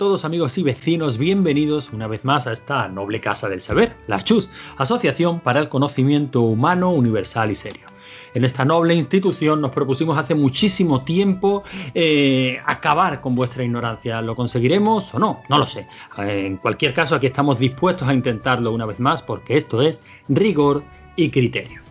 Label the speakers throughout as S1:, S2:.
S1: Todos amigos y vecinos, bienvenidos una vez más a esta noble casa del saber, la CHUS, Asociación para el Conocimiento Humano Universal y Serio. En esta noble institución nos propusimos hace muchísimo tiempo eh, acabar con vuestra ignorancia. ¿Lo conseguiremos o no? No lo sé. En cualquier caso, aquí estamos dispuestos a intentarlo una vez más porque esto es rigor y criterio.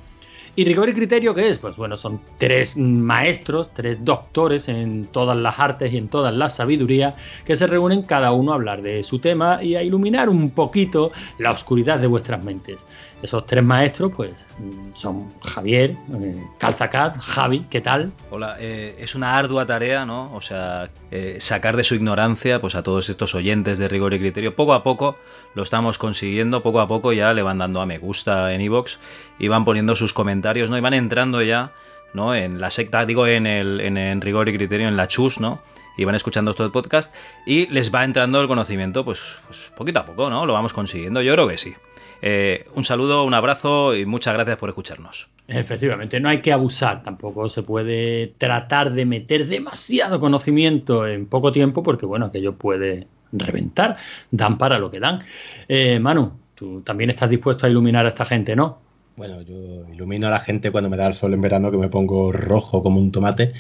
S1: ¿Y rigor y criterio qué es? Pues bueno, son tres maestros, tres doctores en todas las artes y en todas las sabidurías que se reúnen cada uno a hablar de su tema y a iluminar un poquito la oscuridad de vuestras mentes. Esos tres maestros, pues, son Javier, eh, Calzacat, Javi, ¿qué tal?
S2: Hola, eh, es una ardua tarea, ¿no? O sea, eh, sacar de su ignorancia, pues a todos estos oyentes de rigor y criterio, poco a poco lo estamos consiguiendo, poco a poco ya le van dando a me gusta en iVoox y van poniendo sus comentarios, ¿no? Y van entrando ya, ¿no? En la secta, digo, en el en, rigor y criterio, en la chus, ¿no? y van escuchando todo el podcast y les va entrando el conocimiento, pues, pues poquito a poco, ¿no? Lo vamos consiguiendo, yo creo que sí. Eh, un saludo, un abrazo y muchas gracias por escucharnos.
S1: Efectivamente, no hay que abusar, tampoco se puede tratar de meter demasiado conocimiento en poco tiempo porque bueno, aquello puede reventar, dan para lo que dan. Eh, Manu, tú también estás dispuesto a iluminar a esta gente, ¿no?
S3: Bueno, yo ilumino a la gente cuando me da el sol en verano que me pongo rojo como un tomate.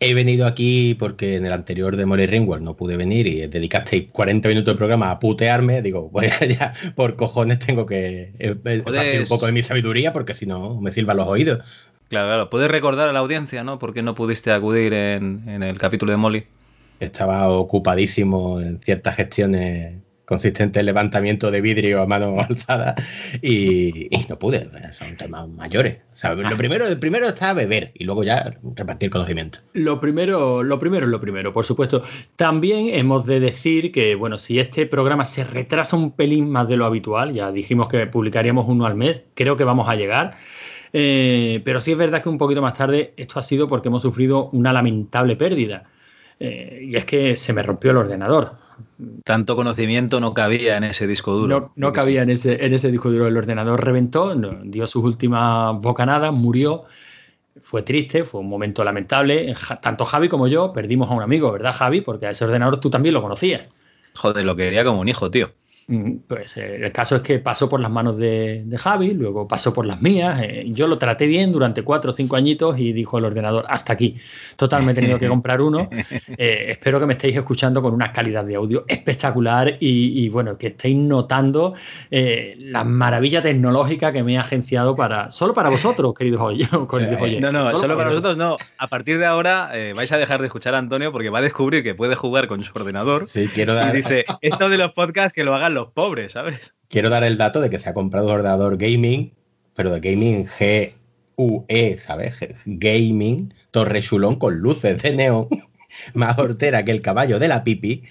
S3: He venido aquí porque en el anterior de Molly Ringwald no pude venir y dedicaste 40 minutos de programa a putearme. Digo, pues ya por cojones tengo que eh, eh, un poco de mi sabiduría porque si no me silban los oídos.
S2: Claro, claro. Puedes recordar a la audiencia, ¿no? ¿Por qué no pudiste acudir en, en el capítulo de Molly?
S3: Estaba ocupadísimo en ciertas gestiones consistente levantamiento de vidrio a mano alzada y, no pude, son temas mayores. lo ah. primero, el primero está beber y luego ya repartir conocimiento.
S1: Lo primero, lo primero es lo primero, por supuesto. También hemos de decir que, bueno, si este programa se retrasa un pelín más de lo habitual, ya dijimos que publicaríamos uno al mes, creo que vamos a llegar. Eh, pero sí es verdad que un poquito más tarde esto ha sido porque hemos sufrido una lamentable pérdida. Eh, y es que se me rompió el ordenador
S2: tanto conocimiento no cabía en ese disco duro.
S1: No, cabía en ese, en ese disco duro. El ordenador reventó, dio sus últimas bocanadas, murió. Fue triste, fue un momento lamentable. Tanto Javi como yo perdimos a un amigo, ¿verdad, Javi? Porque a ese ordenador tú también lo conocías.
S2: Joder, lo quería como un hijo, tío.
S1: Mm, pues eh, el caso es que pasó por las manos de, Javi, luego pasó por las mías. Eh, yo lo traté bien durante cuatro o cinco añitos y dijo el ordenador, hasta aquí. Total, me he tenido que comprar uno. Eh, espero que me estéis escuchando con una calidad de audio espectacular y, bueno, que estéis notando la maravilla tecnológica que me he agenciado para solo para vosotros, queridos oyentes.
S2: no, no, solo, para vosotros no. A partir de ahora vais a dejar de escuchar a Antonio porque va a descubrir que puede jugar con su ordenador.
S3: Sí, quiero dar...
S2: Y dice, esto de los podcasts que lo hagan los pobres, ¿sabes?
S3: Quiero dar el dato de que se ha comprado un ordenador gaming, pero de gaming G-U-E, ¿sabes? Gaming, torre chulón con luces de neón, más hortera que el caballo de la pipi,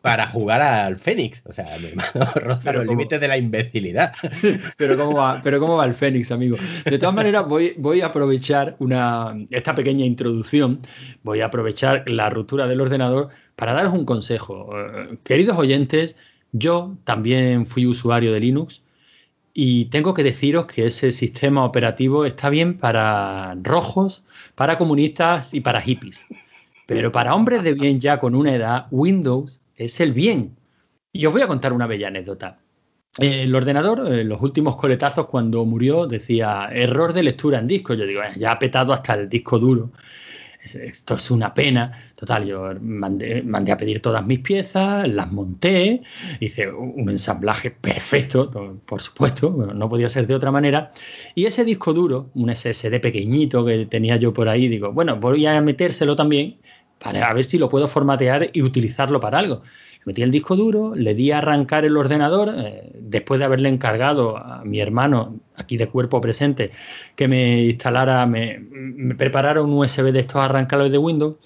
S3: para jugar al Fénix. O sea, mi hermano roza los límites de la imbecilidad.
S1: pero cómo va, pero cómo va el Fénix, amigo. De todas maneras, voy, voy a aprovechar una, esta pequeña introducción, voy a aprovechar la ruptura del ordenador para daros un consejo. Eh, queridos oyentes, yo también fui usuario de Linux y tengo que deciros que ese sistema operativo está bien para rojos, para comunistas y para hippies. Pero para hombres de bien ya con una edad, Windows es el bien. Y os voy a contar una bella anécdota. El ordenador, en los últimos coletazos, cuando murió, decía error de lectura en disco. Yo digo, eh, ya ha petado hasta el disco duro esto es una pena. Total, yo mandé, mandé, a pedir todas mis piezas, las monté, hice un ensamblaje perfecto, por supuesto, no podía ser de otra manera. Y ese disco duro, un SSD pequeñito que tenía yo por ahí, digo, bueno, voy a metérselo también para ver si lo puedo formatear y utilizarlo para algo metí el disco duro, le di a arrancar el ordenador, eh, después de haberle encargado a mi hermano, aquí de cuerpo presente, que me instalara, me, preparara un USB de estos arrancados de Windows.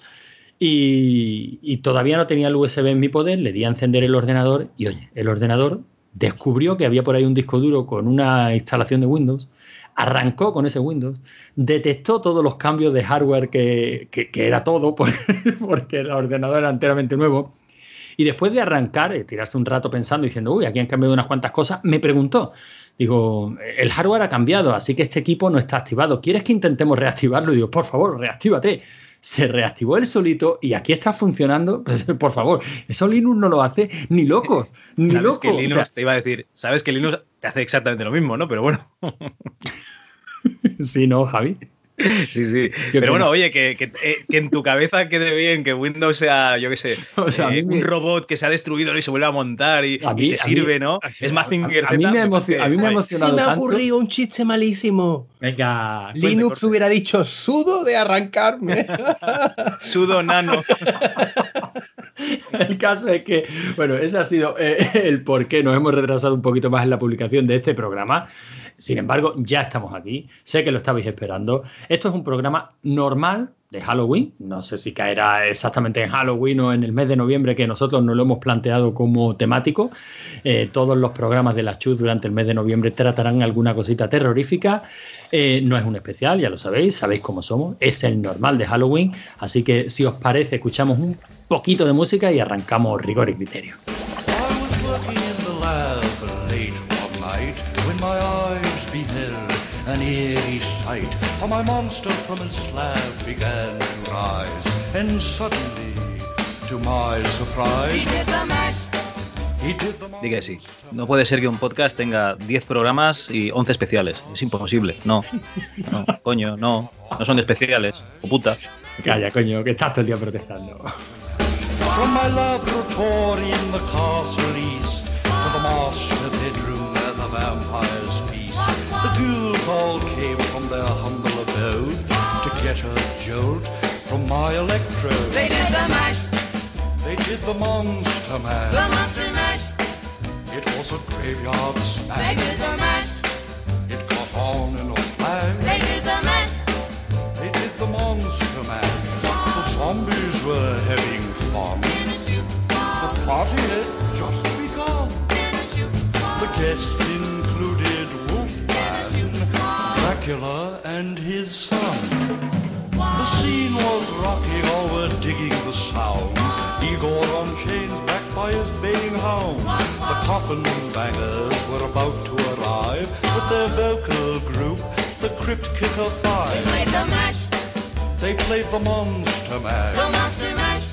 S1: Y, todavía no tenía el USB en mi poder, le di a encender el ordenador y oye, el ordenador descubrió que había por ahí un disco duro con una instalación de Windows, arrancó con ese Windows, detectó todos los cambios de hardware que, era todo, porque el ordenador era enteramente nuevo, y después de arrancar, de tirarse un rato pensando, diciendo, uy, aquí han cambiado unas cuantas cosas, me preguntó, digo, el hardware ha cambiado, así que este equipo no está activado. ¿Quieres que intentemos reactivarlo? Y digo, por favor, reactívate. se reactivó el solito y aquí está funcionando. Pues, por favor, eso Linux no lo hace ni locos, ni
S2: ¿Sabes
S1: locos.
S2: que Linux, te iba a decir, sabes que Linux te hace exactamente lo mismo, ¿no? Pero bueno.
S1: sí, no, Javi.
S2: Sí, sí. Pero bueno, oye, que, que, eh, que, en tu cabeza quede bien que Windows sea, yo qué sé, o sea, eh, un robot que se ha destruido y se vuelve a montar y,
S1: a mí,
S2: y te sirve,
S1: mí,
S2: ¿no? Es más
S1: a, a, mí me ha, emocionado, a mí me ha emocionado.
S3: Se me ha
S1: tanto.
S3: ocurrido un chiste malísimo.
S1: Venga,
S3: Linux hubiera dicho sudo de arrancarme.
S2: sudo nano.
S1: El caso es que, bueno, ese ha sido eh, el por qué nos hemos retrasado un poquito más en la publicación de este programa. Sin embargo, ya estamos aquí. Sé que lo estabais esperando. Esto es un programa normal de Halloween. No sé si caerá exactamente en Halloween o en el mes de noviembre que nosotros nos lo hemos planteado como temático. Eh, todos los programas de la Chus durante el mes de noviembre tratarán alguna cosita terrorífica. Eh, no es un especial, ya lo sabéis, sabéis cómo somos. Es el normal de Halloween. Así que si os parece, escuchamos un poquito de música y arrancamos rigor y criterio.
S4: For my monster from his slab began to rise, and suddenly, to my surprise,
S5: he did the mash.
S2: Diga que sí. No puede ser que un podcast tenga 10 programas y 11 especiales. Es imposible. No. No, coño, no. No son especiales. O puta.
S1: Calla, coño, que estás todo el día protestando.
S4: From my laboratory in the castle east to the master bedroom where the vampires feast. The ghouls all came from their humble get a jolt from my electrode.
S5: They did the mash.
S4: They did the monster mash.
S5: The monster mash.
S4: It was a graveyard smash.
S5: They did the mash.
S4: It caught on in a bangers were about to arrive with their vocal group, the Crypt Kicker Five.
S5: They played the mash.
S4: They played the Monster mash.
S5: The monster mash.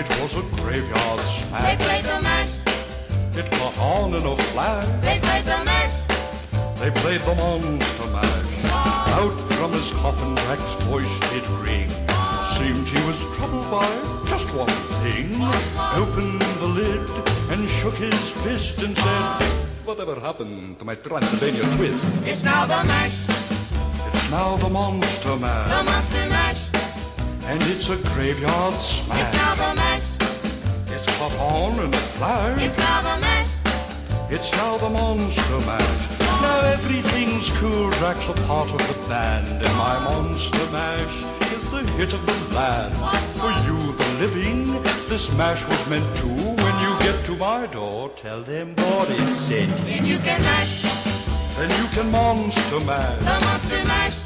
S4: It was a graveyard smash.
S5: They played the mash.
S4: It caught on in a flash.
S5: They played the mash.
S4: They played the Monster Mash. Out from his coffin, Drac's voice did ring. Seemed he was troubled by just one thing. Opened the lid and shook his fist and said, Whatever happened to my Transylvania twist?
S5: It's now the mash.
S4: It's now the Monster mash.
S5: The monster mash.
S4: And it's a graveyard smash.
S5: It's now the mash.
S4: It's caught on in a
S5: It's now the mash.
S4: It's now the Monster Mash. Now everything's cool. Drac's a part of the band. in my Monster Mash the hit of the land. For you, the living, this mash was meant to. When you get to my door, tell them God is sent.
S5: Then you can mash.
S4: Then you can Monster mash.
S5: The monster mash.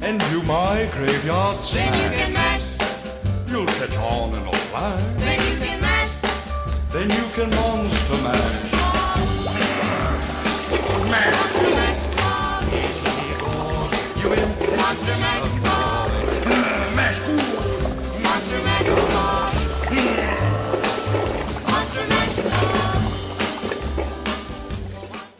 S4: and do my graveyard
S5: Then you can mash.
S4: You'll catch on in a flash.
S5: Then you can mash.
S4: Then you can Monster Mash.
S5: Monster mash.
S4: You in
S5: Monster mash.
S4: Mash.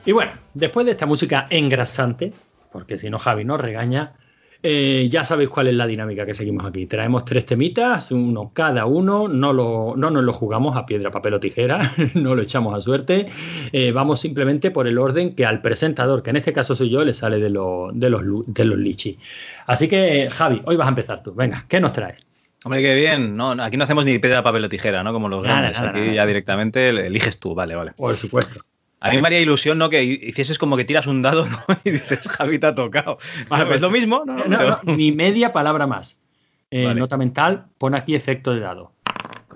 S1: Y bueno, después de esta música engrasante, porque si no Javi nos regaña, eh, ya sabéis cuál es la dinámica que seguimos aquí. Traemos tres temitas, uno cada uno, no, lo, no nos lo jugamos a piedra, papel o tijera, no lo echamos a suerte. Eh, vamos simplemente por el orden que al presentador, que en este caso soy yo, le sale de, lo- de los, de los lichis. Así que, Javi, hoy vas a empezar tú. Venga, ¿qué nos traes?
S2: Hombre, qué bien. No, aquí no hacemos ni piedra, papel o tijera, ¿no? Como los grandes.
S1: nada,
S2: aquí
S1: nada.
S2: ya directamente eliges tú, vale, vale.
S1: Por supuesto.
S2: A mí me haría ilusión, ¿no? Que hicieses como que tiras un dado, ¿no? Y dices, Javi te ha tocado.
S1: Vale,
S2: es
S1: pues-
S2: lo mismo, ¿no?
S1: No,
S2: Pero-
S1: no, ni media palabra más. Eh,
S2: Vale.
S1: Nota mental, pon aquí efecto de dado.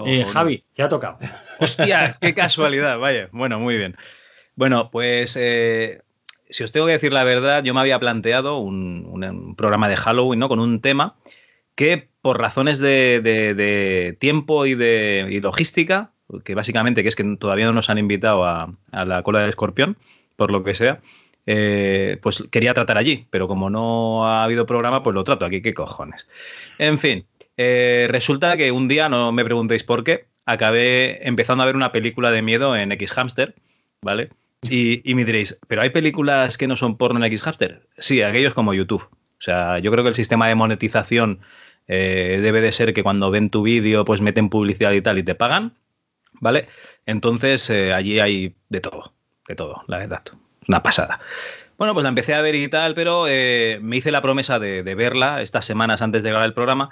S1: Eh, Javi, te ha tocado.
S2: Hostia, qué casualidad, vaya. Bueno, muy bien. Bueno, pues eh, si os tengo que decir la verdad, yo me había planteado un, un- un programa de Halloween, ¿no? Con un tema que por razones de, de- de tiempo y de y logística, que básicamente que es que todavía no nos han invitado a, a la cola del escorpión, por lo que sea, eh, pues quería tratar allí, pero como no ha habido programa, pues lo trato aquí, qué cojones. En fin, Eh, resulta que un día, no me preguntéis por qué, acabé empezando a ver una película de miedo en X Hamster, ¿vale? Y, y me diréis, ¿pero hay películas que no son porno en X Hamster? Sí, aquellos como YouTube. O sea, yo creo que el sistema de monetización eh, debe de ser que cuando ven tu vídeo, pues meten publicidad y tal y te pagan, ¿vale? Entonces, eh, allí hay de todo, de todo, la verdad. Una pasada. Bueno, pues la empecé a ver y tal, pero eh, me hice la promesa de, verla estas semanas antes de grabar el programa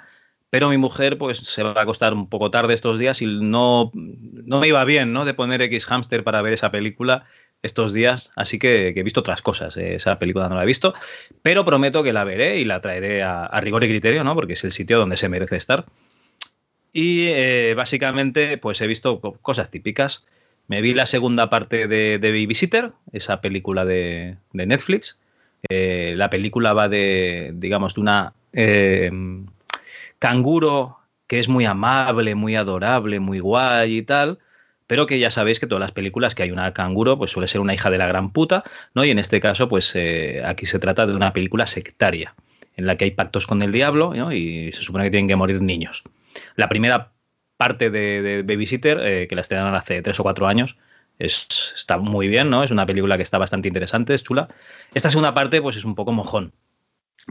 S2: pero mi mujer pues se va a acostar un poco tarde estos días y no, no me iba bien, ¿no? De poner X Hamster para ver esa película estos días, así que, he visto otras cosas, eh, esa película no la he visto, pero prometo que la veré y la traeré a rigor y criterio, ¿no? Porque es el sitio donde se merece estar. Y eh, básicamente pues he visto co- cosas típicas. Me vi la segunda parte de, de Babysitter, esa película de, de Netflix. Eh, la película va de, digamos, de una eh, canguro que es muy amable, muy adorable, muy guay y tal, pero que ya sabéis que todas las películas que hay una canguro, pues suele ser una hija de la gran puta, ¿no? Y en este caso, pues eh, aquí se trata de una película sectaria, en la que hay pactos con el diablo, ¿no? Y se supone que tienen que morir niños. La primera parte de, Babysitter, eh, que la estrenaron hace tres o cuatro años, es, está muy bien, ¿no? Es una película que está bastante interesante, es chula. Esta segunda parte, pues es un poco mojón.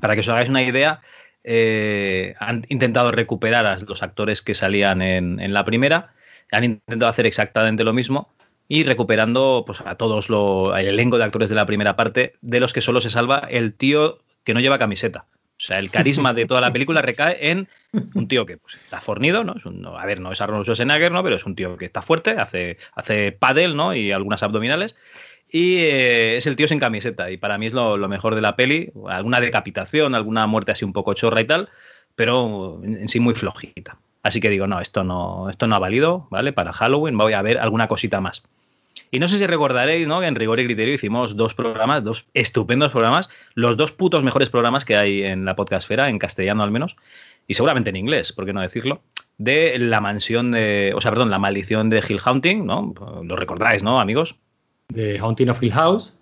S2: Para que os hagáis una idea, eh, han intentado recuperar a los actores que salían en, en la primera, han intentado hacer exactamente lo mismo y recuperando pues, a todos lo, el elenco de actores de la primera parte, de los que solo se salva el tío que no lleva camiseta. O sea, el carisma de toda la película recae en un tío que pues, está fornido, ¿no? Es un- a ver, no es Arnold Schwarzenegger, ¿no? Pero es un tío que está fuerte, hace, hace pádel, ¿no? Y algunas abdominales. Y eh, es el tío sin camiseta. Y para mí es lo, lo mejor de la peli. Alguna decapitación, alguna muerte así un poco chorra y tal, pero en, en sí muy flojita. Así que digo, no, esto no, esto no ha valido, ¿vale? Para Halloween voy a ver alguna cosita más. Y no sé si recordaréis, ¿no? Que en Rigor y Criterio hicimos dos programas, dos estupendos programas, los dos putos mejores programas que hay en la podcastfera, en castellano al menos, y seguramente en inglés, ¿por qué no decirlo? De la mansión de, o sea, perdón, la maldición de Hill Haunting, ¿no? Lo recordáis, ¿no, amigos?
S1: De Haunting of Hill House.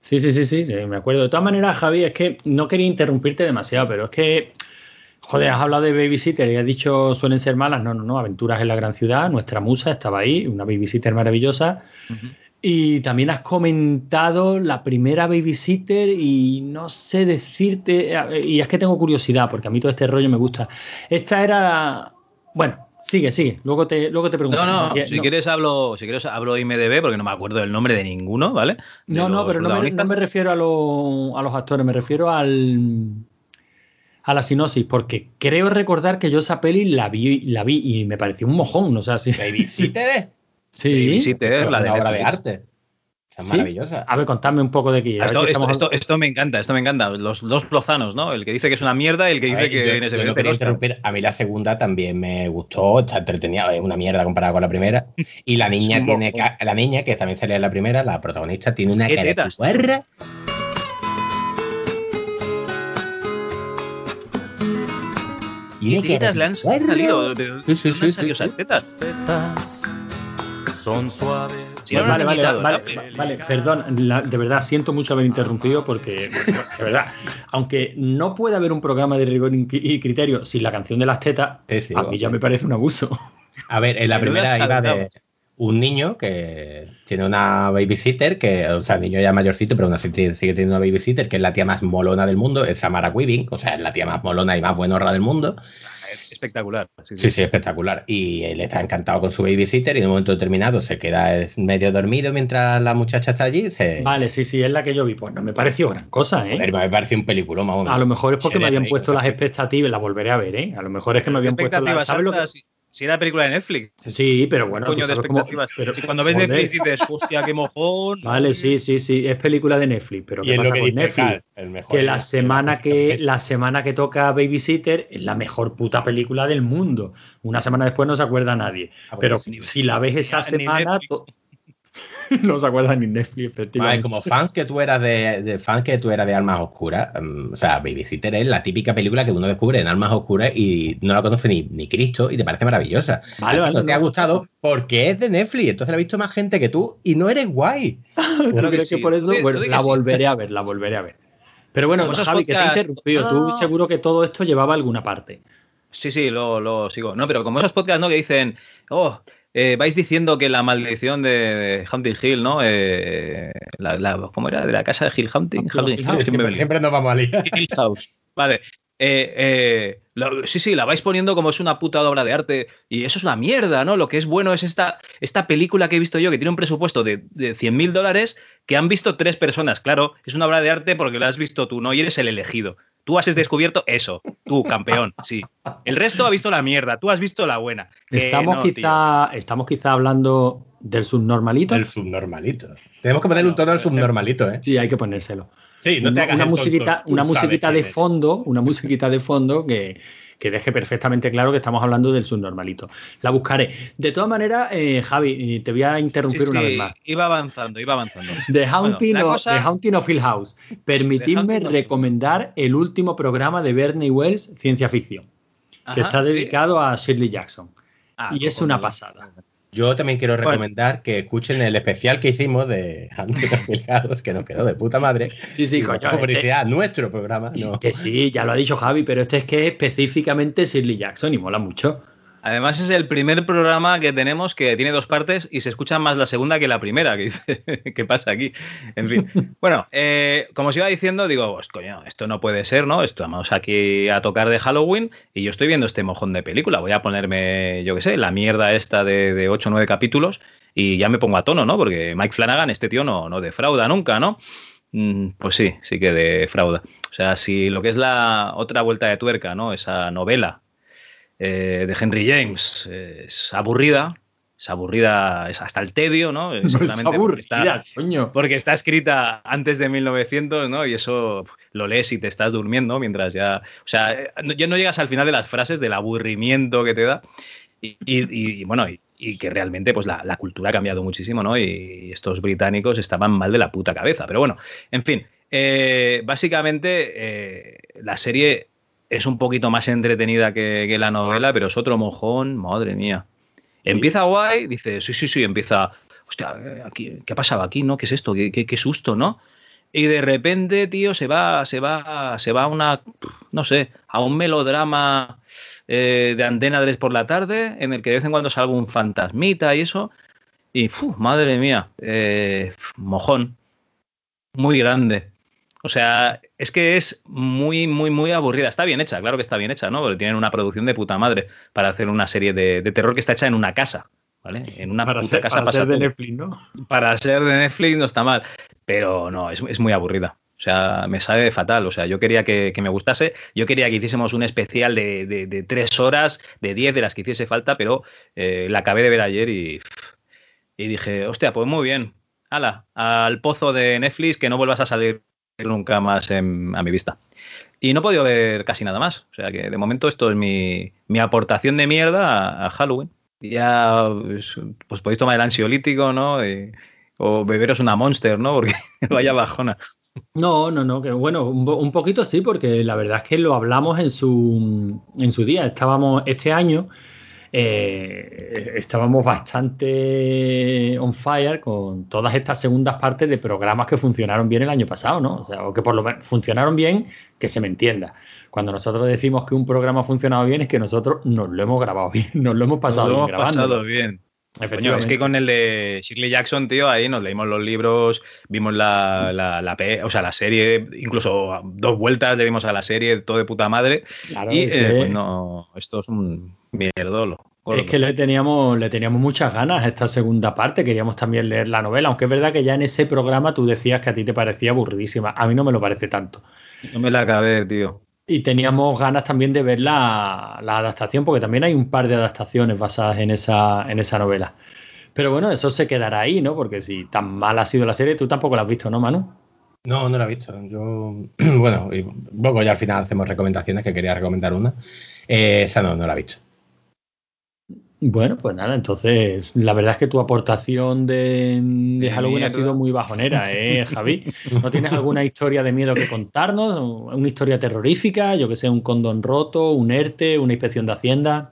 S1: Sí, sí, sí, sí, sí, me acuerdo. De todas maneras, Javi, es que no quería interrumpirte demasiado, pero es que, joder, has hablado de babysitter y has dicho suelen ser malas. No, no, no, Aventuras en la Gran Ciudad, nuestra musa estaba ahí, una babysitter maravillosa. Y también has comentado la primera babysitter y no sé decirte, y es que tengo curiosidad, porque a mí todo este rollo me gusta. Esta era, bueno, sigue, sigue, luego te, luego te pregunto.
S2: No, no, si quieres hablo, si quieres hablo IMDB porque no me acuerdo del nombre de ninguno, ¿vale? De
S1: No, no, pero no me,
S2: protagonistas.
S1: no me refiero a, lo- a los actores, me refiero al a la sinopsis, porque creo recordar que yo esa peli la vi, la vi y me pareció un mojón, o sea, sí.
S3: Babysitter
S1: Sí.
S3: Es
S2: la de
S3: una obra de arte. Esa es
S1: Sí.
S3: maravillosa.
S1: A ver, contadme un poco de qué. a ver
S2: Esto,
S1: si
S2: esto,
S1: estamos-
S2: esto- esto me encanta, esto me encanta. Los dos lozanos, ¿no? El que dice que es una mierda y el que dice
S3: ver,
S2: que
S3: yo-
S2: viene
S3: yo
S2: ese
S3: no quería interrumpir. A mí la segunda también me gustó, está entretenida, es una mierda comparada con la primera. Y la niña tiene la niña, que también salía en la primera, la protagonista, tiene una
S2: ¿Qué
S3: cara de
S2: le han salido? ¿De
S3: Sí, sí, sí,
S2: salido tetas?
S4: son suaves.
S2: Si no, no
S1: vale, vale, vale, vale, vale, perdón, la- de verdad siento mucho haber interrumpido porque, de verdad, aunque no puede haber un programa de rigor y criterio sin la canción de las tetas, a mí ya me parece un abuso.
S3: A ver, en la primera iba de. Un niño que tiene una babysitter, que, o sea, el niño ya mayorcito, pero aún sigue teniendo una babysitter, que es la tía más molona del mundo, es Samara Weaving, o sea, es la tía más molona y más buenorra del mundo.
S2: Es espectacular. Sí,
S3: Sí, sí, espectacular. Y él está encantado con su babysitter y en un momento determinado se queda medio dormido mientras la muchacha está allí. Se...
S1: Vale, sí, sí, es la que yo vi. Pues no me pareció gran cosa, ¿eh?
S3: Joder, me parece un peliculón, vamos.
S1: A lo mejor es porque me habían puesto
S3: o sea,
S1: las expectativas, la volveré a ver, ¿eh? A lo mejor es que me habían puesto las
S2: expectativas
S1: ¿sabes lo que-
S2: si, era película de Netflix.
S1: Sí, pero bueno,
S2: coño de
S1: cómo-
S2: expectativas.
S1: pero-
S2: si cuando ves
S1: joder.
S2: Netflix dices, hostia, qué mojón.
S1: Vale, sí, sí, sí, es película de Netflix, pero ¿qué pasa
S3: que
S1: con Netflix?
S3: Carl, el mejor
S1: que la semana que la semana que toca Babysitter es la mejor puta película del mundo. Una semana después no se acuerda nadie.
S3: Ah,
S1: Pero si la ves esa semana, no se acuerda ni Netflix,
S3: Vale,
S1: efectivamente.
S3: como fans que tú eras de, de fans que tú eras de Almas Oscuras, mm, o sea, Babysitter es la típica película que uno descubre en Almas Oscuras y no la conoce ni, ni Cristo y te parece maravillosa.
S1: Vale, vale,
S3: no te
S1: no.
S3: ha gustado porque es de Netflix, entonces la ha visto más gente que tú y no eres guay.
S1: ¿Tú
S2: que
S1: crees que
S2: sí.
S1: por eso? Bueno,
S2: di
S1: la
S2: sí.
S1: volveré a ver, la volveré a ver. Pero bueno, Javi, que te he interrumpido.
S2: No,
S1: Tú seguro que todo esto llevaba alguna parte.
S2: Sí, sí, lo, lo sigo. No, pero como esos podcasts, ¿no? Que dicen, oh, eh, vais diciendo que la maldición de, Hunting Hill, ¿no? Eh, la, la- ¿Cómo era? De la casa de Hill Hunting.
S1: Hunting
S2: Hunting
S1: Hill House,
S2: siempre
S3: Siempre, nos vamos a liar.
S2: Hill House. Vale. Eh, eh, lo- sí, sí, la vais poniendo como es una puta obra de arte y eso es una mierda, ¿no? Lo que es bueno es esta, esta película que he visto yo que tiene un presupuesto de, de 100 mil dólares que han visto tres personas. Claro, es una obra de arte porque la has visto tú, ¿no? Y eres el elegido. Tú has descubierto eso, tú, campeón, sí. El resto ha visto la mierda, tú has visto la buena.
S1: Estamos,
S2: no, tío.
S1: quizá, estamos quizá hablando del subnormalito.
S3: El subnormalito. Tenemos que ponerle un tono al subnormalito, ¿eh?
S1: Sí, hay que ponérselo.
S3: Sí, no te
S1: una,
S3: hagas
S1: una
S3: el tonto,
S1: musiquita, una musiquita de fondo, una musiquita de fondo que, que deje perfectamente claro que estamos hablando del subnormalito. La buscaré. De todas maneras, eh, Javi, eh, te voy a interrumpir
S2: Sí,
S1: una vez más.
S2: Iba avanzando, iba avanzando.
S1: The Haunting,
S2: Bueno,
S1: of,
S2: cosa-
S1: The Haunting of Hill House. Permitidme recomendar el último programa de Bernie Wells, Ciencia Ficción, que está
S2: sí.
S1: dedicado a Shirley Jackson.
S2: Ah,
S1: y es
S2: cojonudo.
S1: una pasada.
S3: Yo también quiero
S2: Bueno.
S3: recomendar que escuchen el especial que hicimos de House, que nos quedó de puta madre.
S1: Sí, sí, coño, este-
S3: publicidad, nuestro programa. No.
S1: Que sí, ya lo ha dicho Javi, pero este es que es específicamente Shirley Jackson y mola mucho.
S2: Además es el primer programa que tenemos que tiene dos partes y se escucha más la segunda que la primera. Que dice, ¿qué pasa aquí? En fin. Bueno, eh, como os iba diciendo, digo, pues coño, esto no puede ser, ¿no? Estamos aquí a tocar de Halloween y yo estoy viendo este mojón de película. Voy a ponerme, yo qué sé, la mierda esta de, de 8 o 9 capítulos y ya me pongo a tono, ¿no? Porque Mike Flanagan, este tío, no, no defrauda nunca, ¿no? Mm, Pues sí, sí que defrauda. O sea, si lo que es la otra vuelta de tuerca, ¿no? Esa novela eh, de Henry James eh, es aburrida, es aburrida es hasta el tedio, ¿no? Eh,
S1: Es
S2: porque está-
S1: aburrida, coño.
S2: porque está escrita antes de 1900, ¿no? Y eso lo lees y te estás durmiendo mientras ya... O sea, eh, no- ya no llegas al final de las frases del aburrimiento que te da. Y, y- y, bueno, y, y que realmente pues la, la cultura ha cambiado muchísimo, ¿no? Y estos británicos estaban mal de la puta cabeza. Pero bueno, en fin, eh, básicamente eh, la serie es un poquito más entretenida que, que la novela, pero es otro mojón, madre mía. Empieza guay, dice, sí, sí, sí, empieza, hostia, aquí, ¿qué ha pasado aquí, no? ¿Qué es esto? ¿Qué, qué, qué susto, no? Y de repente, tío, se va, se va, se va a una, no sé, a un melodrama eh, de Antena 3 por la tarde, en el que de vez en cuando salga un fantasmita y eso. Y, madre mía, eh, mojón, muy grande. O sea, es que es muy, muy, muy aburrida. Está bien hecha, claro que está bien hecha, ¿no? Porque tienen una producción de puta madre para hacer una serie de, de terror que está hecha en una casa, ¿vale? En una
S1: Para
S2: puta
S1: ser,
S2: casa
S1: para ser de. Netflix, ¿no?
S2: Para ser de Netflix no está mal, pero no, es, es muy aburrida. O sea, me sabe fatal. O sea, yo quería que, que me gustase, yo quería que hiciésemos un especial de, de- de tres horas, de diez de las que hiciese falta, pero eh, la acabé de ver ayer y, y dije, hostia, pues muy bien. Hala, al pozo de Netflix que no vuelvas a salir nunca más a mi vista. Y no he podido ver casi nada más. O sea que de momento esto es mi, mi aportación de mierda a, Halloween. Ya pues, pues podéis tomar el ansiolítico, ¿no? O beberos una monster, ¿no? Porque vaya bajona.
S1: No, no, no, que bueno, un poquito sí, porque la verdad es que lo hablamos en su, en su día. Estábamos este año, eh, estábamos bastante on fire con todas estas segundas partes de programas que funcionaron bien el año pasado, ¿no? O sea, o que por lo menos funcionaron bien, que se me entienda. Cuando nosotros decimos que un programa ha funcionado bien, es que nosotros nos lo hemos grabado bien, nos lo hemos pasado
S2: Nos lo
S1: bien
S2: hemos
S1: grabándolo.
S2: pasado bien.
S1: Efectivamente.
S2: es que con el de Shirley Jackson, tío, ahí nos leímos los libros, vimos la, la, la o sea, la serie, incluso dos vueltas le vimos a la serie, todo de puta madre.
S1: Claro,
S2: y eh, pues no, esto es un mierdolo.
S1: Es que le teníamos, le teníamos muchas ganas a esta segunda parte, queríamos también leer la novela, aunque es verdad que ya en ese programa tú decías que a ti te parecía aburridísima, a mí no me lo parece tanto.
S2: No me la acabé, tío.
S1: Y teníamos ganas también de ver la, la adaptación, porque también hay un par de adaptaciones basadas en esa, en esa novela. Pero bueno, eso se quedará ahí, ¿no? Porque si tan mal ha sido la serie, tú tampoco la has visto, ¿no, Manu?
S3: No, no la he visto. Yo, bueno, y luego ya al final hacemos recomendaciones, que quería recomendar una. Eh, esa no, no la he visto.
S1: Bueno, pues nada, entonces la verdad es que tu aportación de, Halloween ha sido muy bajonera, ¿eh, Javi? ¿No tienes alguna historia de miedo que contarnos? ¿Una historia terrorífica? Yo que sé, un condón roto, un ERTE, una inspección de Hacienda.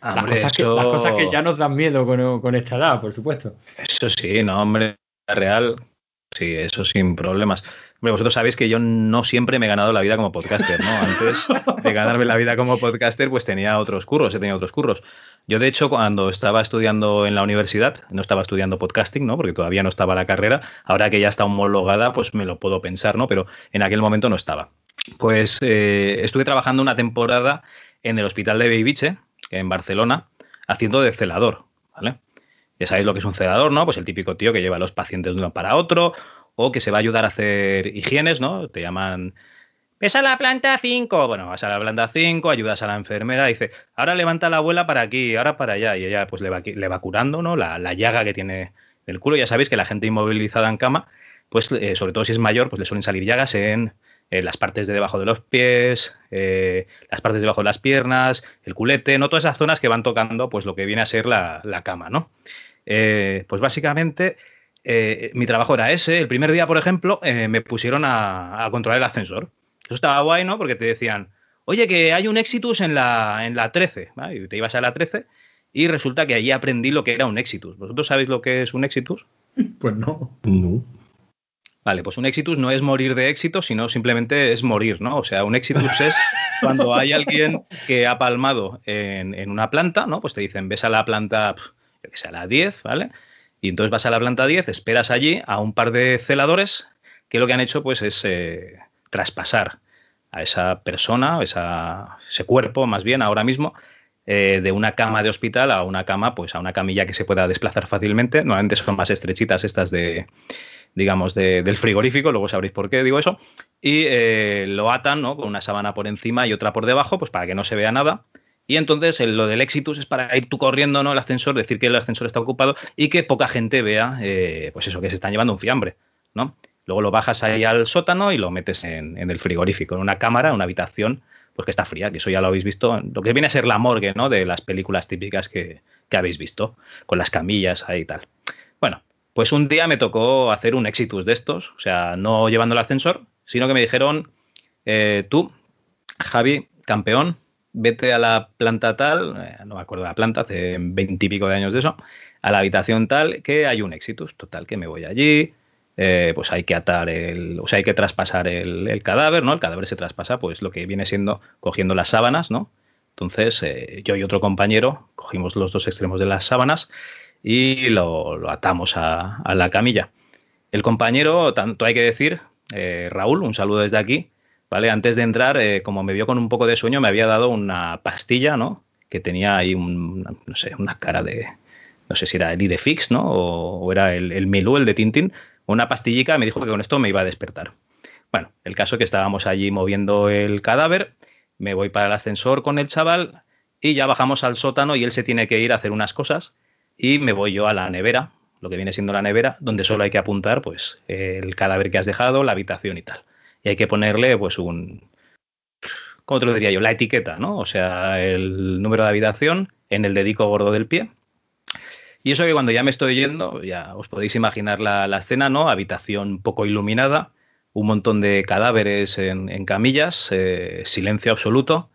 S1: las, cosas que,
S2: eso-
S1: las cosas que ya nos dan miedo con, con esta edad, por supuesto.
S2: Eso sí, no, hombre, real, sí, eso sin problemas. Vosotros sabéis que yo no siempre me he ganado la vida como podcaster, ¿no? Antes de ganarme la vida como podcaster, pues tenía otros curros, he tenido otros curros. Yo, de hecho, cuando estaba estudiando en la universidad, no estaba estudiando podcasting, ¿no? Porque todavía no estaba la carrera. Ahora que ya está homologada, pues me lo puedo pensar, ¿no? Pero en aquel momento no estaba. Pues eh, estuve trabajando una temporada en el hospital de Beibiche, en Barcelona, haciendo de celador, ¿vale? Ya sabéis lo que es un celador, ¿no? Pues el típico tío que lleva a los pacientes de uno para otro o que se va a ayudar a hacer higienes, ¿no? Te llaman ves a la planta 5, bueno, vas a la planta 5, ayudas a la enfermera, dice, ahora levanta a la abuela para aquí, ahora para allá, y ella pues le va, curando, ¿no? La, la llaga que tiene el culo, ya sabéis que la gente inmovilizada en cama, pues eh, sobre todo si es mayor, pues le suelen salir llagas en las partes de debajo de los pies, eh, las partes debajo de las piernas, el culete, no todas esas zonas que van tocando pues lo que viene a ser la, la cama, ¿no? Eh, pues básicamente eh, mi trabajo era ese. El primer día, por ejemplo, eh, me pusieron a, a controlar el ascensor. Eso estaba guay, ¿no? Porque te decían, oye, que hay un Exitus en la, en la 13, ¿vale? Y te ibas a la 13 y resulta que allí aprendí lo que era un Exitus. ¿Vosotros sabéis lo que es un Exitus?
S1: Pues no.
S3: No.
S2: Vale, pues un exitus no es morir de éxito, sino simplemente es morir, ¿no? O sea, un exitus es cuando hay alguien que ha palmado en, en una planta, ¿no? Pues te dicen, ves a la planta, yo que sé, a la 10, ¿vale? Y entonces vas a la planta 10, esperas allí a un par de celadores que lo que han hecho, pues, es eh, traspasar a esa persona, esa, ese cuerpo, más bien, ahora mismo, eh, de una cama de hospital a una cama, pues a una camilla que se pueda desplazar fácilmente. Normalmente son más estrechitas estas de, digamos, de- del frigorífico, luego sabréis por qué digo eso, y eh, lo atan ¿no? con una sábana por encima y otra por debajo, pues para que no se vea nada. Y entonces el- lo del exitus es para ir tú corriendo ¿no? el ascensor, decir que el ascensor está ocupado y que poca gente vea, eh, pues eso, que se están llevando un fiambre, ¿no? Luego lo bajas ahí al sótano y lo metes en, en el frigorífico, en una cámara, una habitación, pues que está fría, que eso ya lo habéis visto, lo que viene a ser la morgue, ¿no? De las películas típicas que, que habéis visto, con las camillas ahí y tal. Bueno, pues un día me tocó hacer un exitus de estos, o sea, no llevando el ascensor, sino que me dijeron, eh, tú, Javi, campeón, vete a la planta tal, eh, no me acuerdo de la planta, hace veintipico de años de eso, a la habitación tal, que hay un exitus, total, que me voy allí, eh, pues hay que atar el, o sea, hay que traspasar el, cadáver, ¿no? El cadáver se traspasa, pues lo que viene siendo cogiendo las sábanas, ¿no? Entonces, eh, yo y otro compañero cogimos los dos extremos de las sábanas y lo, atamos a, la camilla. El compañero, tanto hay que decir, Raúl, un saludo desde aquí, Antes de entrar, eh, como me vio con un poco de sueño, me había dado una pastilla, ¿no? Que tenía ahí un, no sé, una cara de, no sé si era el Idefix, ¿no? O, era el, el el de Tintín, una pastillica, me dijo que con esto me iba a despertar. Bueno, el caso es que estábamos allí moviendo el cadáver, me voy para el ascensor con el chaval y ya bajamos al sótano y él se tiene que ir a hacer unas cosas y me voy yo a la nevera, lo que viene siendo la nevera, donde solo hay que apuntar pues el cadáver que has dejado, la habitación y tal. Y hay que ponerle pues un ¿cómo te lo diría yo? La etiqueta, ¿no? O sea, el número de habitación en el dedico gordo del pie. Y eso que cuando ya me estoy yendo, ya os podéis imaginar la, la escena, ¿no? Habitación poco iluminada, un montón de cadáveres en, camillas, eh, silencio absoluto.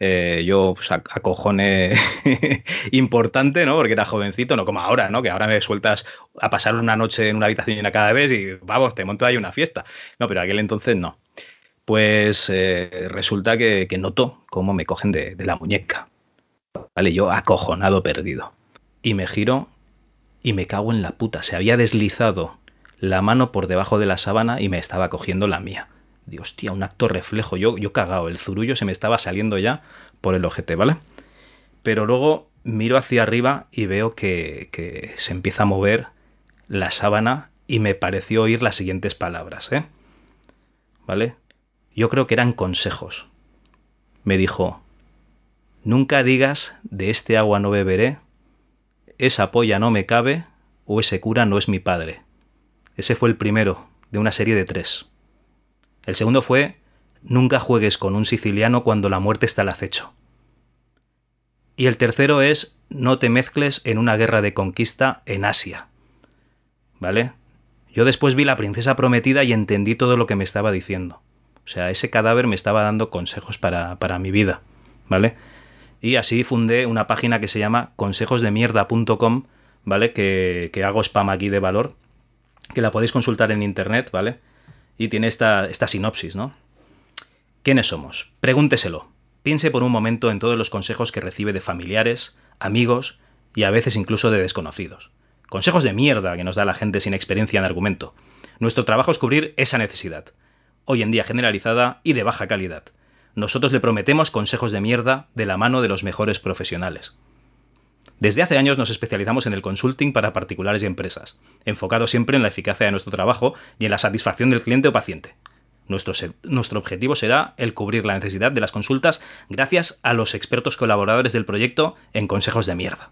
S2: Eh, yo pues, a, a cojone importante, ¿no? Porque era jovencito, no como ahora, ¿no? Que ahora me sueltas a pasar una noche en una habitación llena cada vez y vamos, te monto ahí una fiesta. No, pero aquel entonces no. Pues eh, resulta que, que noto cómo me cogen de, de la muñeca. Vale, yo acojonado, perdido. Y me giro y me cago en la puta. Se había deslizado la mano por debajo de la sábana y me estaba cogiendo la mía. Dios, hostia, un acto reflejo. Yo, yo cagado, el zurullo se me estaba saliendo ya por el ojete, ¿vale? Pero luego miro hacia arriba y veo que, que se empieza a mover la sábana y me pareció oír las siguientes palabras, ¿eh? ¿Vale? Yo creo que eran consejos. Me dijo, nunca digas de este agua no beberé, esa polla no me cabe o ese cura no es mi padre. Ese fue el primero de una serie de tres. El segundo fue Nunca juegues con un siciliano cuando la muerte está al acecho. Y el tercero es No te mezcles en una guerra de conquista en Asia. ¿Vale? Yo después vi la princesa prometida y entendí todo lo que me estaba diciendo. O sea, ese cadáver me estaba dando consejos para, para mi vida. ¿Vale? Y así fundé una página que se llama consejosdemierda.com, ¿vale? Que, que hago spam aquí de valor, que la podéis consultar en internet, ¿vale? Y tiene esta, esta sinopsis, ¿no? ¿Quiénes somos? Pregúnteselo. Piense por un momento en todos los consejos que recibe de familiares, amigos y a veces incluso de desconocidos. Consejos de mierda que nos da la gente sin experiencia en argumento. Nuestro trabajo es cubrir esa necesidad, hoy en día generalizada y de baja calidad. Nosotros le prometemos consejos de mierda de la mano de los mejores profesionales. Desde hace años nos especializamos en el consulting para particulares y empresas, enfocado siempre en la eficacia de nuestro trabajo y en la satisfacción del cliente o paciente. Nuestro, objetivo será el cubrir la necesidad de las consultas gracias a los expertos colaboradores del proyecto en consejos de mierda.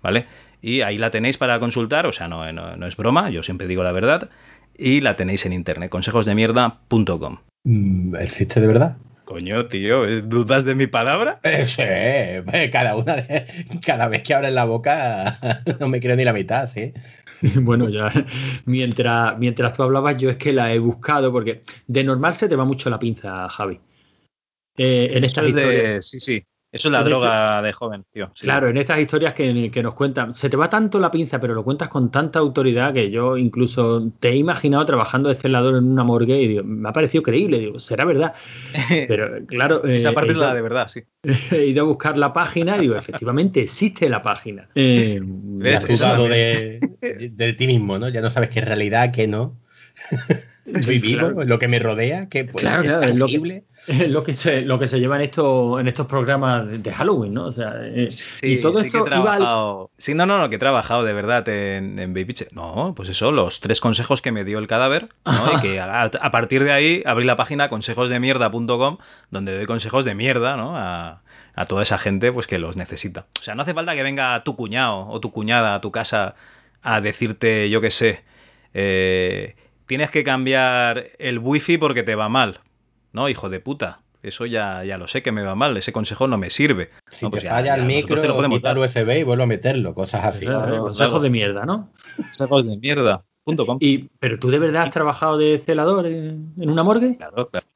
S2: ¿Vale? Y ahí la tenéis para consultar, o sea, no, no- no es broma, yo siempre digo la verdad, y la tenéis en internet, consejosdemierda.com.
S3: Mm, ¿Existe de verdad?
S2: Coño, tío, ¿dudas de mi palabra?
S3: Eh, sí, eh, cada una de- cada vez que abres la boca no me creo ni la mitad, sí.
S1: Bueno, ya mientras, mientras tú hablabas, yo es que la he buscado porque de normal se te va mucho la pinza, Javi. Eh, en estas
S2: Eso es. Sí, sí. Eso es la
S1: En
S2: droga de joven, tío. Sí.
S1: Claro, en estas historias que, que nos cuentan, se te va tanto la pinza, pero lo cuentas con tanta autoridad que yo incluso te he imaginado trabajando de celador en una morgue y digo, me ha parecido creíble, digo, será verdad. Pero claro,
S2: Esa
S1: eh,
S2: parte
S1: he
S2: es
S1: ido-
S2: la de verdad, sí.
S1: he ido a buscar la página y digo, efectivamente existe la página. Eh,
S2: Eso
S3: dudado de, ti mismo, ¿no? Ya no sabes qué es realidad, qué no. Estoy vivo,
S1: Claro.
S3: lo que me rodea, que pues,
S1: Claro,
S3: es
S1: claro, es lo que-
S3: tangible.
S1: lo que se lo que se lleva en estos en estos programas de- Halloween, ¿no? O sea, eh, y todo
S2: sí que he
S1: esto iba al,
S2: trabajado. Sí, no, no, no, que he trabajado de verdad en, en Baby No, pues eso, los tres consejos que me dio el cadáver, ¿no? Y que a, a partir de ahí abrí la página consejosdemierda.com, donde doy consejos de mierda, ¿no? A, a toda esa gente pues que los necesita. O sea, no hace falta que venga tu cuñado o tu cuñada a tu casa a decirte, yo qué sé, eh, tienes que cambiar el wifi porque te va mal. No, hijo de puta. Eso ya, ya lo sé que me va mal. Ese consejo no me sirve.
S3: Si
S2: No,
S3: te
S2: pues ya-
S3: falla
S2: ya
S3: el micro,
S2: te lo
S3: quita el. USB y vuelvo a meterlo, cosas así.
S1: Claro,
S2: claro,
S1: consejos
S2: claro.
S1: de mierda, ¿no?
S2: Consejos de mierda.com.
S1: Y, pero tú de verdad has trabajado de celador en, en una morgue?
S2: Claro, claro.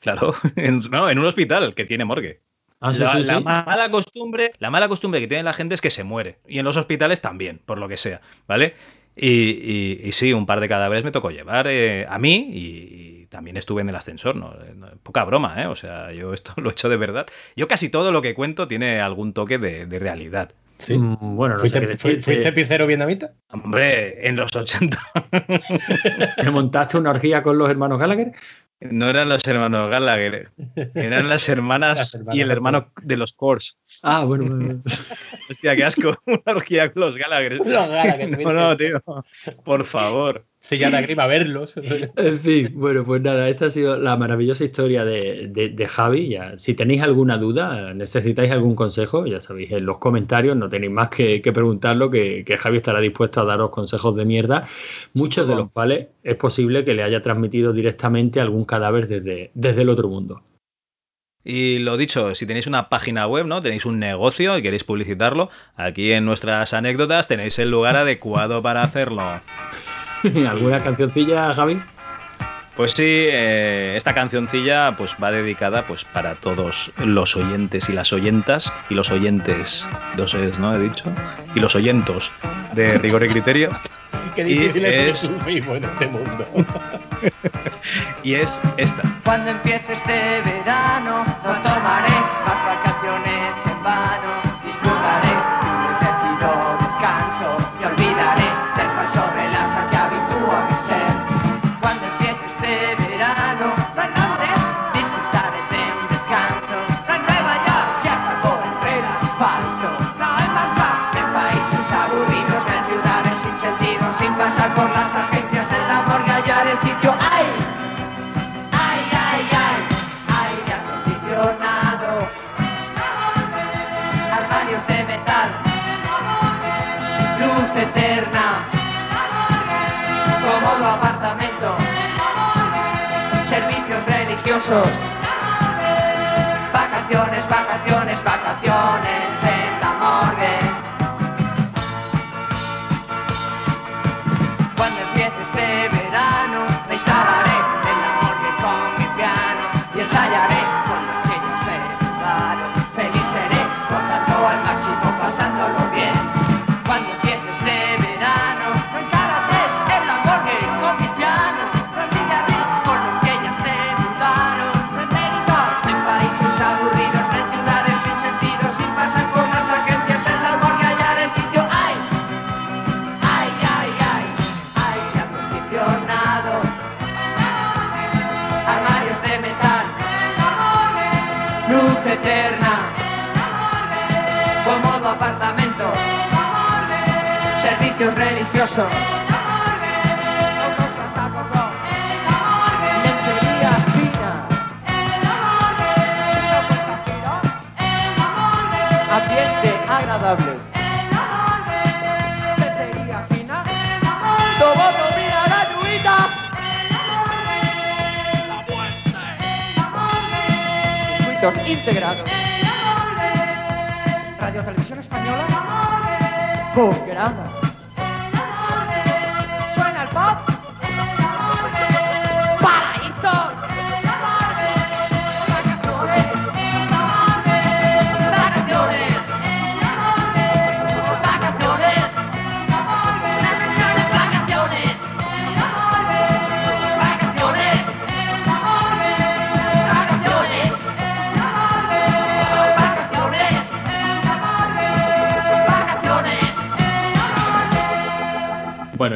S2: Claro, en, no, en un hospital que tiene morgue.
S1: Ah, sí,
S2: la,
S1: sí,
S2: la
S1: sí.
S2: mala costumbre, la mala costumbre que tiene la gente es que se muere. Y en los hospitales también, por lo que sea, ¿vale? Y, y- y sí, un par de cadáveres me tocó llevar eh, a mí y también estuve en el ascensor, ¿no? No, Poca broma, ¿eh? O sea, yo esto lo he hecho de verdad. Yo casi todo lo que cuento tiene algún toque de, de realidad.
S3: Sí.
S1: Mm, Bueno, no
S3: ¿Fuiste,
S1: sé qué
S3: fu-
S1: decirte.
S3: ¿Fuiste pizzero vietnamita?
S2: Hombre, en los 80
S1: ¿Te montaste una orgía con los hermanos Gallagher?
S2: no eran los hermanos Gallagher, eran las hermanas,
S3: Las hermanas
S2: y el hermano de los Coors.
S1: Ah, bueno, bueno, bueno.
S2: Hostia, qué asco. Una orgía con los Gallagher.
S3: Los Gallagher,
S2: No, no, tío. Por favor.
S3: Sí, ya da grima verlos.
S1: En fin, bueno, pues nada, esta ha sido la maravillosa historia de, de- de Javi. Ya, si tenéis alguna duda, necesitáis algún consejo, ya sabéis, en los comentarios no tenéis más que, que preguntarlo, que, que Javi estará dispuesto a daros consejos de mierda, muchos de los cuales es posible que le haya transmitido directamente algún cadáver desde, desde el otro mundo.
S2: Y lo dicho, si tenéis una página web, ¿no? Tenéis un negocio y queréis publicitarlo, aquí en nuestras anécdotas tenéis el lugar adecuado para hacerlo.
S1: ¿Alguna cancioncilla, Javi?
S2: Pues sí, eh, esta cancioncilla pues va dedicada pues para todos los oyentes y las oyentas y los oyentes, dos es, ¿no? He dicho, y los oyentos de rigor y criterio.
S3: Qué
S2: Y
S3: difícil es
S2: es-
S3: sufrido en este mundo.
S2: Y es esta.
S6: Cuando empiece este verano, no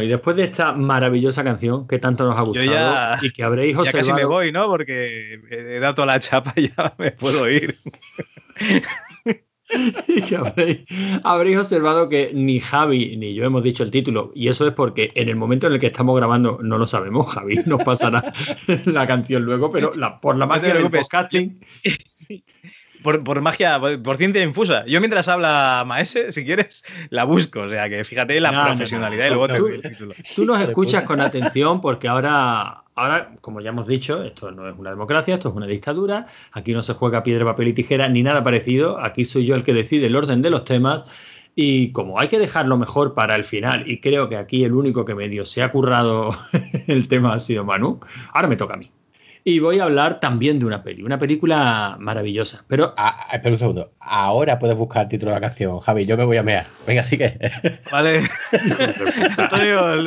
S6: y
S1: después de esta maravillosa canción que tanto nos ha gustado
S2: ya-
S1: y que habréis
S2: Ya
S1: observado.
S2: casi me voy, ¿no? Porque he dado toda la chapa y ya me puedo ir.
S1: y que habréis, habréis observado que ni Javi ni yo hemos dicho el título, y eso es porque en el momento en el que estamos grabando no lo sabemos. Javi nos pasará la canción luego, pero la- por la
S2: No
S1: magia del podcasting.
S2: Por, por magia, por, por ciencia infusa. Yo mientras habla Maese, si quieres, la busco. O sea, que fíjate la
S1: No, no,
S2: profesionalidad
S1: no.
S2: y luego te
S1: Tú-
S2: doy el título.
S1: Tú nos escuchas con atención porque ahora, ahora, como ya hemos dicho, esto no es una democracia, esto es una dictadura. Aquí no se juega piedra, papel y tijera ni nada parecido. Aquí soy yo el que decide el orden de los temas. Y como hay que dejarlo mejor para el final, y creo que aquí el único que medio se ha currado el tema ha sido Manu, ahora me toca a mí. Y voy a hablar también de una peli, una película maravillosa. Pero
S3: Ah, ah, espera un segundo. Ahora puedes buscar el título de la canción, Javi. Yo me voy a mear. Venga, así que.
S2: Vale.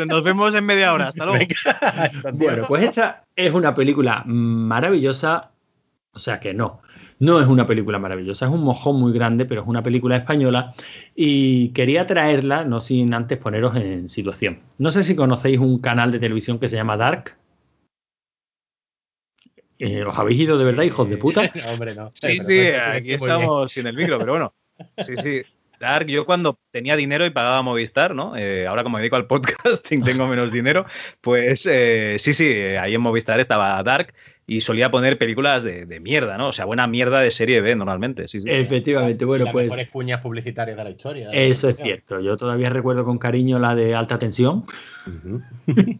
S2: Nos vemos en media hora. Hasta luego.
S1: Bueno, pues esta es una película maravillosa. O sea que no, no es una película maravillosa, es un mojón muy grande, pero es una película española y quería traerla, no sin antes poneros en situación. No sé si conocéis un canal de televisión que se llama Dark. Eh, ¿Os habéis ido de verdad, hijos de puta?
S3: No, hombre, no.
S2: Sí,
S3: Pero
S2: sí, aquí estamos sin el micro, pero bueno. Sí, sí. Dark, yo cuando tenía dinero y pagaba Movistar, ¿no? Eh, ahora como me dedico al podcasting tengo menos dinero, pues eh, sí, sí, eh, ahí en Movistar estaba Dark y solía poner películas de, de mierda, ¿no? O sea, buena mierda de serie B normalmente, sí, sí.
S1: Efectivamente, bueno,
S3: Las
S1: pues
S3: mejores cuñas publicitarias de la historia. de la
S1: eso es cierto. Yo todavía recuerdo con cariño la de alta tensión.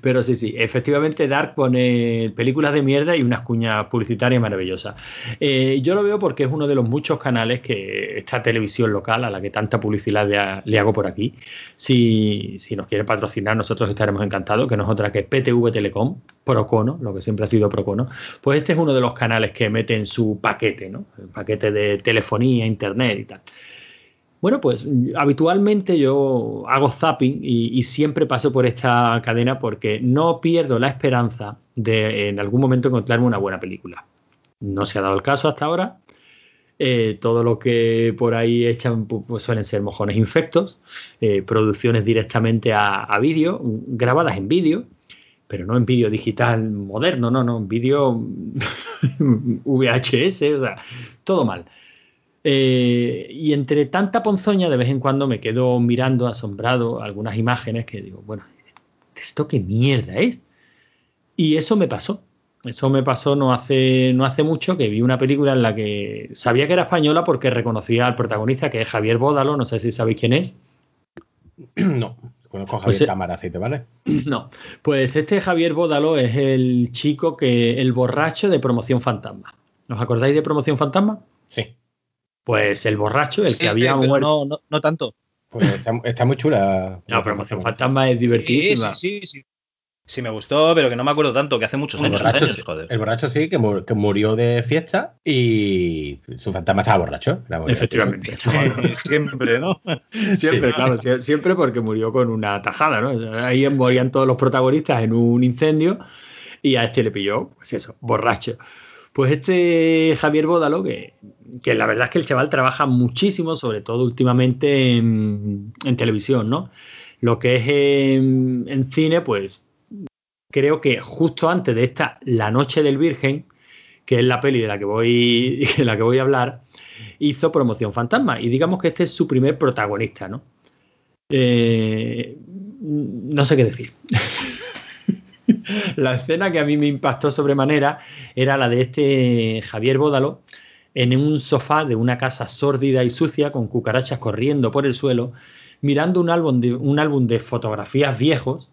S1: Pero sí, sí, efectivamente Dark pone películas de mierda y unas cuñas publicitarias maravillosas. Eh, yo lo veo porque es uno de los muchos canales que esta televisión local a la que tanta publicidad le, le hago por aquí. Si, si nos quiere patrocinar, nosotros estaremos encantados, que no es otra que PTV Telecom, Procono, lo que siempre ha sido Procono. Pues este es uno de los canales que mete en su paquete, ¿no? El paquete de telefonía, internet y tal. Bueno, pues habitualmente yo hago zapping y, siempre paso por esta cadena porque no pierdo la esperanza de en algún momento encontrarme una buena película. No se ha dado el caso hasta ahora. Eh, todo lo que por ahí echan pu- pues suelen ser mojones infectos, eh, producciones directamente a, a vídeo, grabadas en vídeo, pero no en vídeo digital moderno, no, no, en vídeo VHS, o sea, todo mal. Eh, y entre tanta ponzoña, de vez en cuando me quedo mirando asombrado algunas imágenes que digo, bueno, ¿esto qué mierda es? Y eso me pasó. Eso me pasó no hace, no hace mucho que vi una película en la que sabía que era española porque reconocía al protagonista, que es Javier Bódalo, no sé si sabéis quién es.
S3: No, conozco a Javier
S1: Pues, eh,
S3: Cámara, si te vale.
S1: No, pues este Javier Bódalo es el chico que, el borracho de Promoción Fantasma. ¿Os acordáis de Promoción Fantasma?
S3: Sí.
S1: Pues el borracho, el
S2: Sí,
S1: que había
S2: pero
S1: muerto.
S2: no, no, no tanto.
S3: Pues está, está muy chula.
S1: No, Promoción Fantasma es divertidísima.
S2: Sí, sí, sí. Sí, me gustó, pero que no me acuerdo tanto, que hace muchos
S3: El
S2: años,
S3: borracho,
S2: años, joder.
S3: el borracho sí, que, mu- que murió de fiesta y su fantasma estaba borracho.
S1: Efectivamente.
S2: Siempre, ¿no?
S1: Siempre,
S3: Sí.
S1: claro, sie- siempre porque murió con una tajada, ¿no? Ahí morían todos los protagonistas en un incendio y a este le pilló, pues eso, borracho. Pues este Javier Bódalo, que, la verdad es que el chaval trabaja muchísimo, sobre todo últimamente en, en televisión, ¿no? Lo que es en, en cine, pues creo que justo antes de esta La Noche del Virgen, que es la peli de la que voy, de la que voy a hablar, hizo promoción fantasma. Y digamos que este es su primer protagonista, ¿no? Eh, no sé qué decir. la escena que a mí me impactó sobremanera era la de este Javier Bódalo en un sofá de una casa sórdida y sucia con cucarachas corriendo por el suelo, mirando un álbum de, un álbum de fotografías viejos,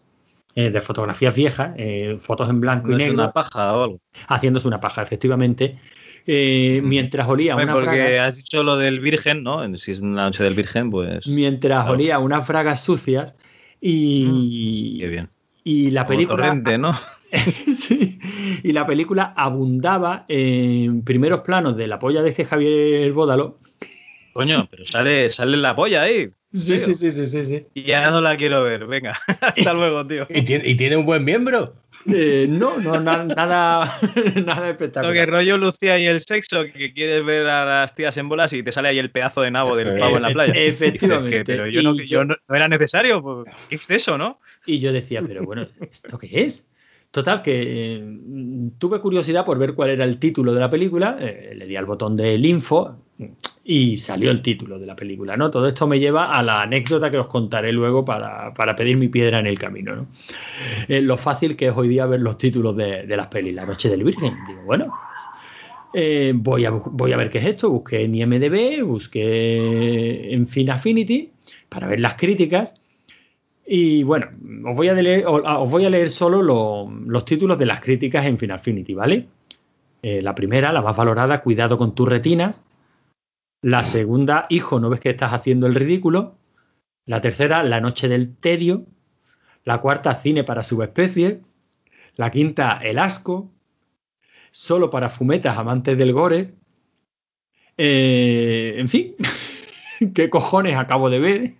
S1: eh, de fotografías viejas, eh, fotos en blanco
S2: ¿No
S1: y negro,
S2: una paja o algo?
S1: haciéndose una paja, efectivamente, eh, mientras olía unas
S2: porque
S1: bragas,
S2: has dicho lo del virgen, ¿no? Si es la noche del virgen, pues...
S1: mientras
S2: claro.
S1: olía unas bragas sucias y,
S2: Qué bien.
S1: Y la película
S2: torrente, ¿no?
S1: Sí, y la película abundaba en primeros planos de la polla de ese Javier Bódalo.
S2: Coño, pero sale, sale la polla ahí.
S1: Sí, sí, sí, sí, sí,
S2: ya no la quiero ver, venga. Hasta luego, tío.
S3: ¿Y tiene, y tiene un buen miembro.
S1: Eh, no, no, na- nada, nada
S2: Lo que
S1: espectacular.
S2: rollo Lucía y el sexo, que quieres ver a las tías en bolas y te sale ahí el pedazo de nabo del pavo
S3: es.
S2: en la playa.
S1: Efectivamente.
S2: Pero yo, no, yo
S1: yo-
S2: no, no era necesario, pues, qué exceso, ¿no?
S1: Y yo decía, pero bueno, ¿esto qué es? Total, que eh, tuve curiosidad por ver cuál era el título de la película, eh, le di al botón del info y salió el título de la película, ¿no? Todo esto me lleva a la anécdota que os contaré luego para, para pedir mi piedra en el camino, ¿no? Eh, lo fácil que es hoy día ver los títulos de, las pelis, La Noche del Virgen. Digo, bueno, voy, a, voy a ver qué es esto, busqué en IMDB, busqué en Fin Affinity para ver las críticas y bueno, os voy a leer, o- a- os voy a leer solo lo- los títulos de las críticas en Final Affinity, ¿vale? Eh, la primera, la más valorada, Cuidado con tus retinas. La segunda, Hijo, ¿no ves que estás haciendo el ridículo? La tercera, La noche del tedio. La cuarta, Cine para subespecies. La quinta, El asco. Solo para fumetas amantes del gore. Eh, en fin, ¿qué cojones acabo de ver?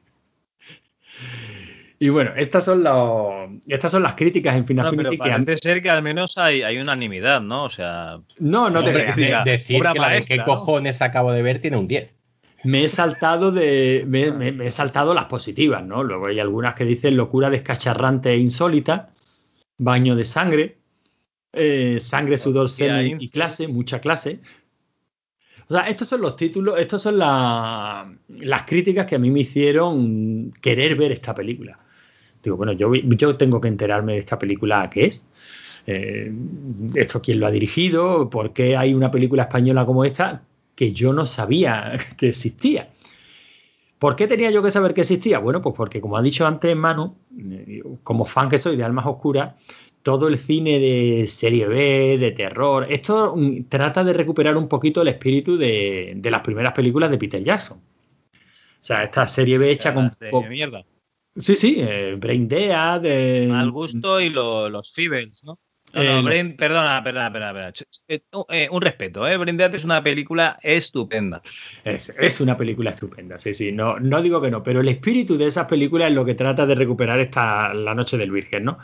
S1: Y bueno, estas son, los, estas son las críticas en Final
S2: No, pero
S1: Affinity que han-
S2: parece ser que al menos hay, hay unanimidad, ¿no? O sea,
S1: No, no te creas.
S3: de- decir que la de qué
S2: ¿no?
S3: cojones acabo de ver tiene un 10.
S1: Me he saltado de. Me, me- me he saltado las positivas, ¿no? Luego hay algunas que dicen locura descacharrante e insólita, baño de sangre, eh, sangre, sudor, semen y clase, mucha clase. O sea, estos son los títulos, estos son la- las críticas que a mí me hicieron querer ver esta película. Digo, bueno, yo, yo tengo que enterarme de esta película qué es. Eh, esto quién lo ha dirigido, por qué hay una película española como esta que yo no sabía que existía. ¿Por qué tenía yo que saber que existía? Bueno, pues porque como ha dicho antes Manu, eh, como fan que soy de Almas Oscuras, todo el cine de serie B, de terror, esto mm, trata de recuperar un poquito el espíritu de, de las primeras películas de Peter Jackson. O sea, esta serie B hecha con... po-
S2: mierda.
S1: Sí, sí, eh, Brain Dead, eh,
S2: Mal gusto y lo- los Feebles, ¿no? No,
S1: Eh,
S2: no,
S1: no.
S2: Brain- perdona, perdona, perdona. perdona. Eh, eh, un respeto, ¿eh? Brain Dead es una película estupenda.
S1: Es, es una película estupenda, sí, sí, no, no digo que no, pero el espíritu de esas películas es lo que trata de recuperar esta La Noche del Virgen, ¿no?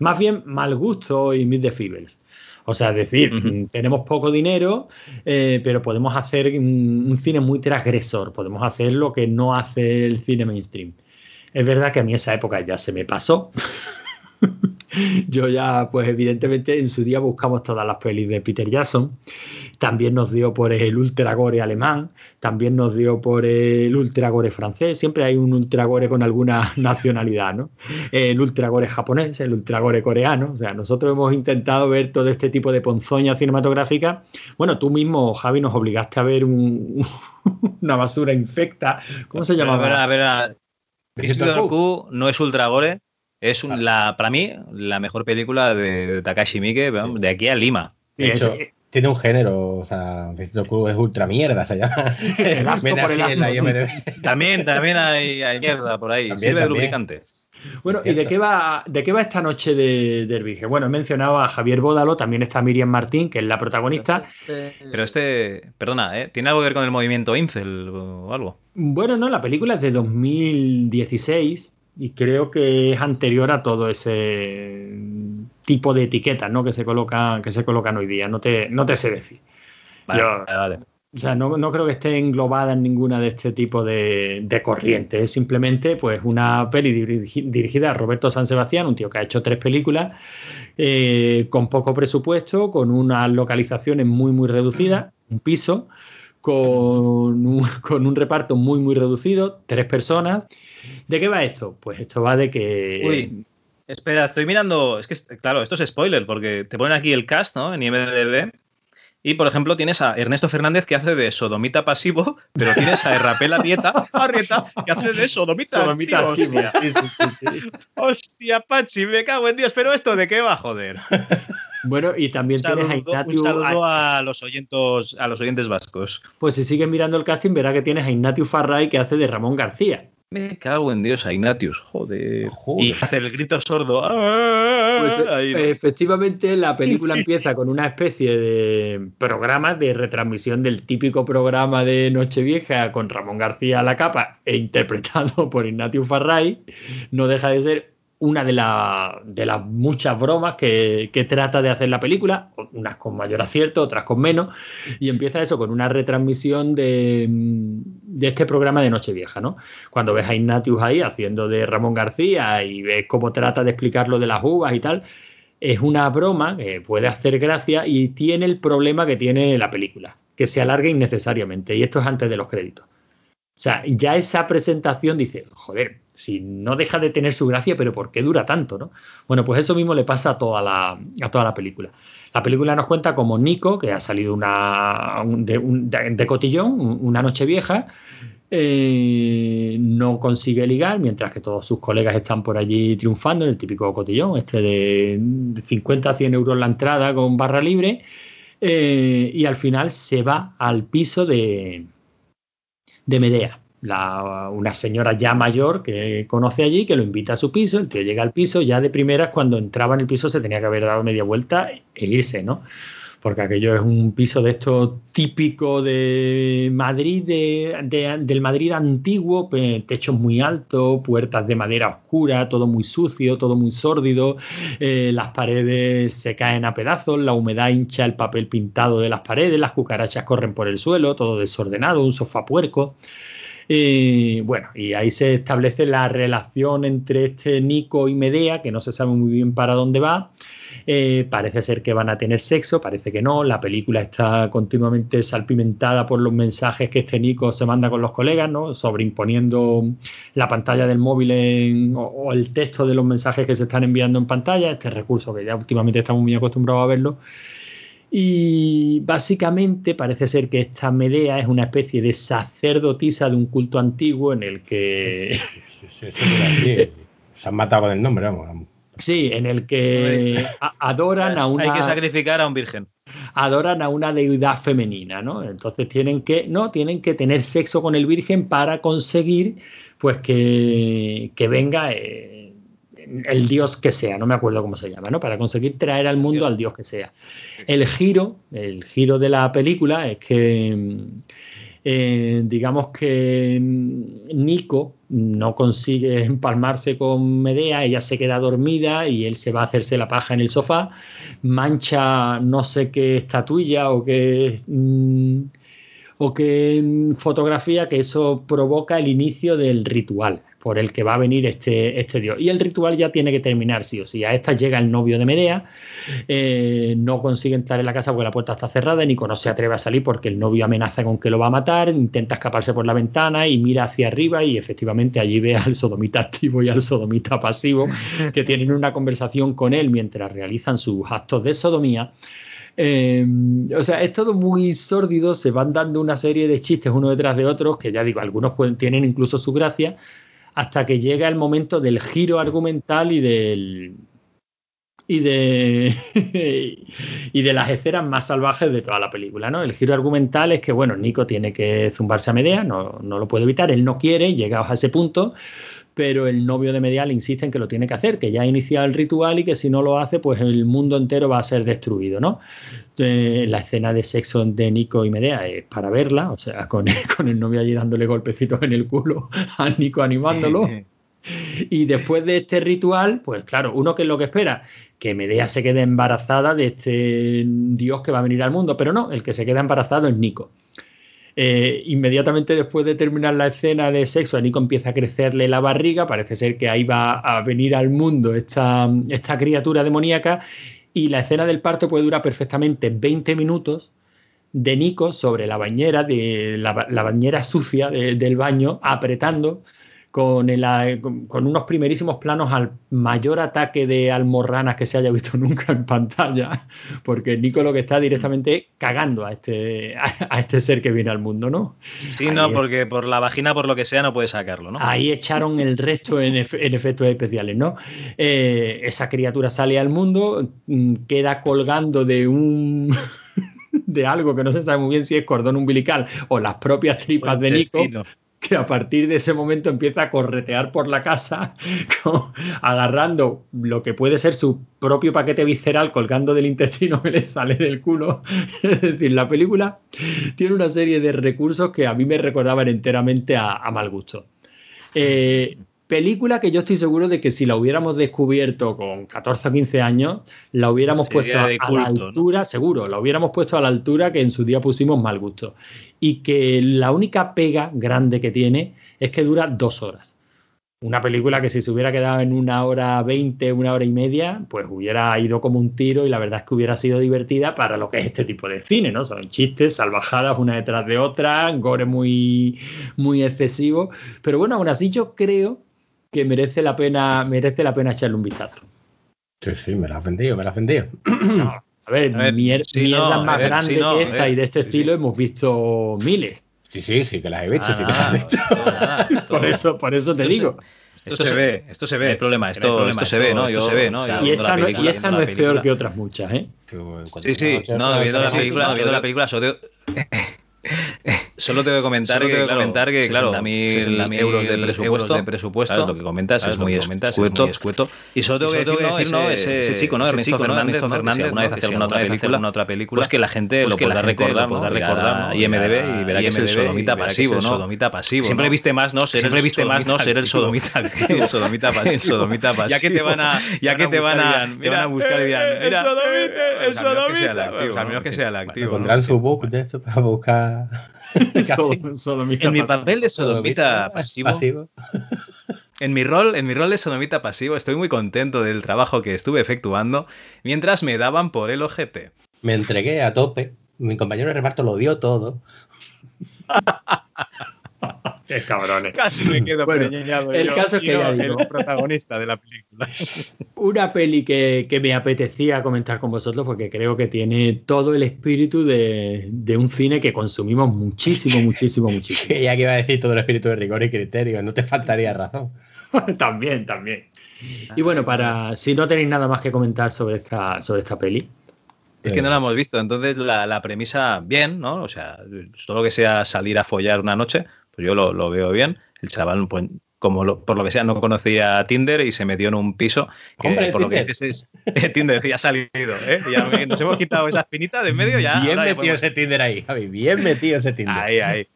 S1: Más bien Mal Gusto y Meet the Feebles. O sea, es decir, mm, tenemos poco dinero, eh, pero podemos hacer un cine muy transgresor, podemos hacer lo que no hace el cine mainstream. Es verdad que a mí esa época ya se me pasó. Yo ya, pues evidentemente en su día buscamos todas las pelis de Peter Jackson. También nos dio por el ultragore alemán, también nos dio por el ultragore francés. Siempre hay un ultragore con alguna nacionalidad, ¿no? El ultragore japonés, el ultragore coreano. O sea, nosotros hemos intentado ver todo este tipo de ponzoña cinematográfica. Bueno, tú mismo, Javi, nos obligaste a ver un- una basura infecta. ¿Cómo se
S2: Pero, A ver,
S1: llamaba?
S2: a ver, a-
S3: Visito
S2: Visitor
S3: al Q.
S2: Q no es ultra gore, es un- la, para mí la mejor película de, de Takashi Miike, de aquí a Lima.
S3: De
S1: Sí,
S3: hecho,
S1: es-
S3: tiene un género, o sea, Visito Q es ultra mierda, se llama.
S1: El.
S2: También, también hay, hay mierda por ahí.
S3: También,
S2: Sirve de lubricante.
S1: Bueno, ¿y de qué va, de qué va esta noche de, del Virgen? Bueno, he mencionado a Javier Bódalo, también está Miriam Martín, que es la protagonista.
S2: Pero este, perdona, ¿eh? ¿tiene algo que ver con el movimiento Incel o algo?
S1: Bueno, no, la película es de 2016 y creo que es anterior a todo ese tipo de etiquetas ¿no? que se colocan que se colocan hoy día. No te, no te sé decir.
S2: Vale,
S1: Yo-
S2: vale, vale.
S1: O sea, no, no creo que esté englobada en ninguna de este tipo de, de corrientes. Es simplemente pues, una peli dirigi- dirigida a Roberto San Sebastián, un tío que ha hecho tres películas, eh, con poco presupuesto, con unas localizaciones muy, muy reducidas, un piso, con un, con un reparto muy, muy reducido, tres personas. ¿De qué va esto? Pues esto va de que...
S2: Uy, espera, estoy mirando. Es que, claro, esto es spoiler, porque te ponen aquí el cast, ¿no? En IMDb. Y, por ejemplo, tienes a Ernesto Fernández que hace de sodomita pasivo, pero tienes a Errapela Dieta, Arrieta, que hace de sodomita,
S1: Sodomita
S2: activo, hostia.
S1: sí, sí, sí, sí.
S2: Hostia, Pachi, me cago en Dios, pero esto de qué va, joder.
S1: Bueno, y también tienes a
S2: un
S1: Ignatius...
S2: saludo a los oyentes, a los oyentes vascos.
S1: Pues si sigues mirando el casting, verá que tienes a Ignatius Farray que hace de Ramón García.
S2: Me cago en Dios, a Ignatius, joder.
S3: Joder.
S2: Y hace el grito sordo. ¡Ah!
S1: Pues
S2: Ahí, ¿no?
S1: eh, efectivamente la película empieza con una especie de programa de retransmisión del típico programa de Nochevieja con Ramón García a la capa e interpretado por Ignatius Farray. No deja de ser una de, de las muchas bromas que, trata de hacer la película, unas con mayor acierto, otras con menos, y empieza eso con una retransmisión de, de este programa de Nochevieja, ¿no? Cuando ves a Ignatius ahí haciendo de Ramón García y ves cómo trata de explicar lo de las uvas y tal, es una broma que puede hacer gracia y tiene el problema que tiene la película, que se alarga innecesariamente, y esto es antes de los créditos. O sea, ya esa presentación dice, joder, si no deja de tener su gracia, pero ¿por qué dura tanto? ¿no? Bueno, pues eso mismo le pasa a toda la, a toda la película. La película nos cuenta como Nico, que ha salido una, un- de, un- de- cotillón, un- una noche vieja, eh, no consigue ligar, mientras que todos sus colegas están por allí triunfando en el típico cotillón, este de 50 a 100 euros la entrada con barra libre, eh, y al final se va al piso de, de Medea, la- una señora ya mayor que conoce allí, que lo invita a su piso, el tío llega al piso, ya de primeras cuando entraba en el piso se tenía que haber dado media vuelta e irse, ¿no? Porque aquello es un piso de esto típico de Madrid, de, de- del Madrid antiguo, techos muy altos, puertas de madera oscura, todo muy sucio, todo muy sórdido, eh, las paredes se caen a pedazos, la humedad hincha el papel pintado de las paredes, las cucarachas corren por el suelo, todo desordenado, un sofá puerco. Eh, bueno, y ahí se establece la relación entre este Nico y Medea, que no se sabe muy bien para dónde va. Eh, parece ser que van a tener sexo, parece que no. La película está continuamente salpimentada por los mensajes que este Nico se manda con los colegas, ¿no? Sobreimponiendo la pantalla del móvil en- o, o el texto de los mensajes que se están enviando en pantalla. Este recurso que ya últimamente estamos muy acostumbrados a verlo. Y básicamente parece ser que esta Medea es una especie de sacerdotisa de un culto antiguo en el que
S3: Sí, sí, sí. Se han matado con el nombre, vamos.
S1: sí, en el que adoran a
S2: Hay que
S1: una
S2: sacrificar a un virgen.
S1: adoran a una deidad femenina, ¿no? Entonces tienen que no tienen que tener sexo con el virgen para conseguir pues que, que venga eh, el dios que sea, no me acuerdo cómo se llama, ¿no? Para conseguir traer al mundo al dios que sea. El giro, el giro de la película es que eh, digamos que mm, Nico no consigue empalmarse con Medea, ella se queda dormida y él se va a hacerse la paja en el sofá, mancha no sé qué estatuilla o qué mm, o qué mm, fotografía que eso provoca el inicio del ritual por el que va a venir este, este dios. Y el ritual ya tiene que terminar, sí o sí. A esta llega el novio de Medea, eh, no consigue entrar en la casa porque la puerta está cerrada, Nico no se atreve a salir porque el novio amenaza con que lo va a matar, intenta escaparse por la ventana y mira hacia arriba y efectivamente allí ve al sodomita activo y al sodomita pasivo que tienen una conversación con él mientras realizan sus actos de sodomía. Eh, o sea, es todo muy sórdido, se van dando una serie de chistes uno detrás de otros, que ya digo, algunos pueden, tienen incluso su gracia, hasta que llega el momento del giro argumental y del y de y de las escenas más salvajes de toda la película, ¿no? El giro argumental es que, bueno, Nico tiene que zumbarse a Medea, no, no lo puede evitar, él no quiere, llegados a ese punto, pero el novio de Medea le insiste en que lo tiene que hacer, que ya ha iniciado el ritual y que si no lo hace, pues el mundo entero va a ser destruido, ¿no? Eh, la escena de sexo de Nico y Medea es para verla, o sea, con, con el novio allí dándole golpecitos en el culo a Nico animándolo. Y después de este ritual, pues claro, uno que es lo que espera, que Medea se quede embarazada de este dios que va a venir al mundo, pero no, el que se queda embarazado es Nico. Eh, inmediatamente después de terminar la escena de sexo, a Nico empieza a crecerle la barriga, parece ser que ahí va a venir al mundo esta, esta criatura demoníaca. Y la escena del parto puede durar perfectamente 20 minutos de Nico sobre la bañera, de la, ba- la bañera sucia de- del baño, apretando con, el, eh, con, unos primerísimos planos al mayor ataque de almorranas que se haya visto nunca en pantalla, porque Nico lo que está directamente cagando a este, a, a este ser que viene al mundo, ¿no?
S2: Sí,
S1: Ahí
S2: no, porque por la vagina, por lo que sea, no puede sacarlo, ¿no?
S1: Ahí echaron el resto en, efe- en efectos especiales, ¿no? Eh, esa criatura sale al mundo, mm, queda colgando de un. de algo que no se sabe muy bien si es cordón umbilical o las propias tripas de Nico. Que a partir de ese momento empieza a corretear por la casa, agarrando lo que puede ser su propio paquete visceral colgando del intestino que le sale del culo. Es decir, la película tiene una serie de recursos que a mí me recordaban enteramente a, a mal gusto. Eh, película que yo estoy seguro de que si la hubiéramos descubierto con 14 o 15 años, la hubiéramos
S2: Sería
S1: puesto a, la altura, seguro, la hubiéramos puesto a la altura que en su día pusimos mal gusto. Y que la única pega grande que tiene es que dura dos horas. Una película que si se hubiera quedado en una hora veinte, una hora y media, pues hubiera ido como un tiro y la verdad es que hubiera sido divertida para lo que es este tipo de cine, ¿no? Son chistes, salvajadas una detrás de otra, gore muy, muy excesivo. Pero bueno, aún así yo creo que merece la pena, merece la pena echarle un vistazo.
S3: Sí, sí, me la has vendido, me la has vendido.
S1: A ver,
S2: A ver,
S1: mier-
S2: sí,
S1: mierdas
S2: no,
S1: más
S2: ver,
S1: grandes
S2: sí, no,
S1: que esta
S2: ver,
S1: y de este
S3: sí,
S1: estilo
S3: sí.
S1: hemos visto miles.
S3: Sí, sí, sí que las he visto,
S2: Ah,
S3: sí que las he visto.
S2: nada,
S1: Por eso, por eso te
S2: Esto
S1: digo.
S2: Esto se ve, esto se ve. No hay problema, esto,
S3: No hay problema,
S2: esto se ve, ¿no?
S3: esto
S2: Yo,
S3: se ve, ¿no?
S2: o sea,
S3: Yo-
S1: Y esta,
S2: la
S1: no,
S2: película,
S1: y esta no es peor que otras muchas, ¿eh?
S2: Sí, sí, no, viendo la película, viendo la película, solo tengo, que comentar,
S7: Solo
S2: que,
S7: que
S2: claro,
S7: comentar que, claro,
S2: 60.000
S7: 60.000
S2: euros de presupuesto,
S7: euros de presupuesto,
S2: ¿sabes? lo que comentas
S7: ¿sabes?
S2: es
S7: Lo
S2: muy
S7: que comentas es
S2: escueto,
S7: muy escueto.
S2: y solo tengo
S7: Y
S2: que
S7: solo
S2: decir,
S7: tengo que decir, ¿no?
S2: ese,
S7: Ese-
S2: chico, ¿no?
S7: ese
S2: Ernesto
S7: chico.
S2: Fernández,
S7: Ernesto.
S2: Que
S7: Fernández,
S2: alguna vez
S7: ¿no?
S2: hace
S7: Que si
S2: alguna otra
S7: alguna vez hace
S2: película,
S7: alguna otra película,
S2: pues que la gente
S7: pues
S2: lo
S7: que
S2: podrá recordar,
S7: podrá recordar.
S2: IMDb y verá que es el sodomita
S7: que es
S2: pasivo, ¿no?
S7: sodomita pasivo,
S2: Siempre viste más, ¿no? Ser
S7: Siempre
S2: el
S7: viste más, ¿no? Ser el
S2: sodomita
S7: el sodomita pasivo.
S2: El sodomita pasivo.
S7: Ya que te van a-
S2: ya que te van a,
S7: buscar y dirán,
S2: eh,
S7: mira,
S2: el sodomita,
S7: eh,
S2: el
S7: pues que
S2: sodomita. Pues al menos
S7: ¿no?
S2: que sea el activo.
S3: pondrán su book de esto para buscar.
S1: Sodomita
S2: En mi papel de sodomita pasivo, En mi rol, en mi rol de sodomita pasivo, estoy muy contento del trabajo que estuve efectuando mientras me daban por el ojete.
S3: Me entregué a tope. Mi compañero de reparto lo dio todo.
S1: Qué cabrones.
S2: Casi me quedo
S1: Bueno,
S2: preñado
S1: el
S2: yo,
S1: caso es que
S2: no
S1: ya digo.
S2: el protagonista de la película.
S1: Una peli que, que me apetecía comentar con vosotros porque creo que tiene todo el espíritu de, de un cine que consumimos muchísimo, muchísimo, muchísimo.
S3: Que ya que iba a decir todo el espíritu de rigor y criterio, no te faltaría razón.
S1: también, también. Y bueno, para si no tenéis nada más que comentar sobre esta, sobre esta peli,
S2: Es que no la hemos visto, entonces la, la premisa, bien, ¿no? O sea, todo lo que sea salir a follar una noche, pues yo lo, lo veo bien. El chaval, pues, como lo- por lo que sea, no conocía Tinder y se metió en un piso que,
S3: Hombre,
S2: por lo que dices es Tinder, ya ha salido, ¿eh? Ya nos hemos quitado esa espinita de en medio, ya.
S3: bien metido
S2: podemos-
S3: ese Tinder ahí, Javi. Bien metido ese Tinder.
S2: Ahí, ahí.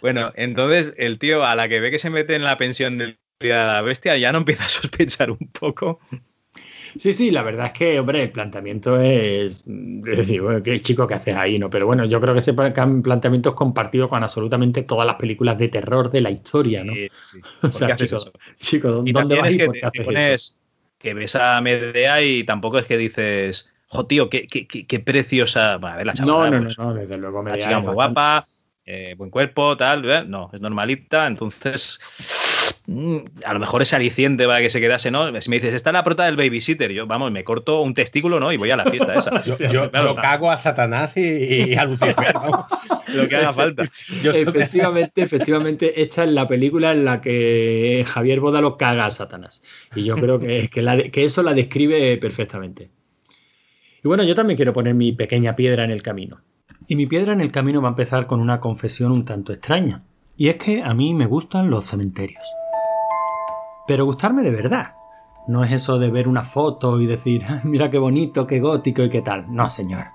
S2: Bueno, entonces el tío, a la que ve que se mete en la pensión del día de la bestia, ya no empieza a sospechar un poco.
S1: Sí, sí, la verdad es que, hombre, el planteamiento es, es decir, bueno, qué chico que haces ahí, ¿no? Pero bueno, yo creo que ese plan- planteamiento es compartido con absolutamente todas las películas de terror de la historia, ¿no?
S2: Sí, sí.
S1: O
S2: ¿Por
S1: sea, chicos,
S2: eso?
S1: chicos, ¿dónde
S2: Y
S1: vas
S2: es
S1: y
S2: que
S1: por
S2: te,
S1: qué
S2: te
S1: haces eso?
S2: pones que ves a Medea y tampoco es que dices, jo, tío, qué, qué, qué- qué preciosa. Bueno, a ver, la
S1: No,
S2: chavala,
S1: no, no,
S2: pues,
S1: no, desde luego me
S2: la chica muy
S1: bastante-
S2: guapa, eh, buen cuerpo, tal, ¿eh? no, es normalita, entonces a lo mejor es aliciente para que se quedase, ¿no? Si me dices, está la prota del babysitter, yo, vamos, me corto un testículo, ¿no? Y voy a la fiesta esa.
S3: Yo, yo-
S1: claro.
S3: yo cago a Satanás y, y a Lucifer. vamos.
S2: lo que haga falta.
S3: Yo soy-
S1: Efectivamente, efectivamente, esta es la película en la que Javier Bódalo caga a Satanás. Y yo creo que, que, la de- que eso la describe perfectamente. Y bueno, yo también quiero poner mi pequeña piedra en el camino. Y mi piedra en el camino va a empezar con una confesión un tanto extraña. Y es que a mí me gustan los cementerios. Pero gustarme de verdad. No es eso de ver una foto y decir, "Ah, mira qué bonito, qué gótico y qué tal. No, señor.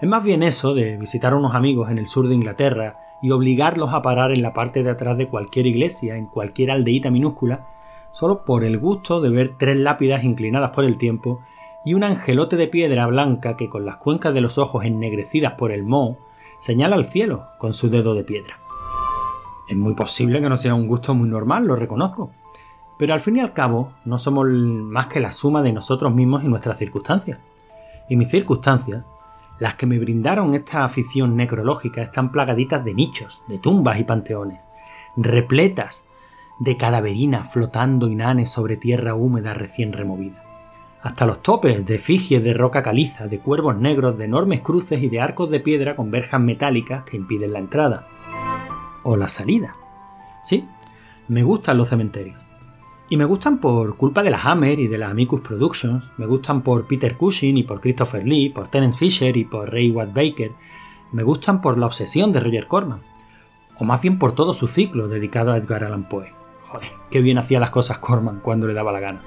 S1: Es más bien eso de visitar a unos amigos en el sur de Inglaterra y obligarlos a parar en la parte de atrás de cualquier iglesia, en cualquier aldeíta minúscula, solo por el gusto de ver tres lápidas inclinadas por el tiempo y un angelote de piedra blanca que con las cuencas de los ojos ennegrecidas por el moho señala al cielo con su dedo de piedra. Es muy posible que no sea un gusto muy normal, lo reconozco. Pero al fin y al cabo, no somos más que la suma de nosotros mismos y nuestras circunstancias. Y mis circunstancias Las que me brindaron esta afición necrológica están plagaditas de nichos, de tumbas y panteones, repletas de cadaverinas flotando inanes sobre tierra húmeda recién removida. Hasta los topes de efigies de roca caliza, de cuervos negros, de enormes cruces y de arcos de piedra con verjas metálicas que impiden la entrada. O la salida. Sí, me gustan los cementerios. Y me gustan por culpa de la Hammer y de la Amicus Productions, me gustan por Peter Cushing y por Christopher Lee, por Terence Fisher y por Ray Watt Baker, me gustan por la obsesión de Roger Corman, o más bien por todo su ciclo dedicado a Edgar Allan Poe. Joder, qué bien hacía las cosas Corman cuando le daba la gana.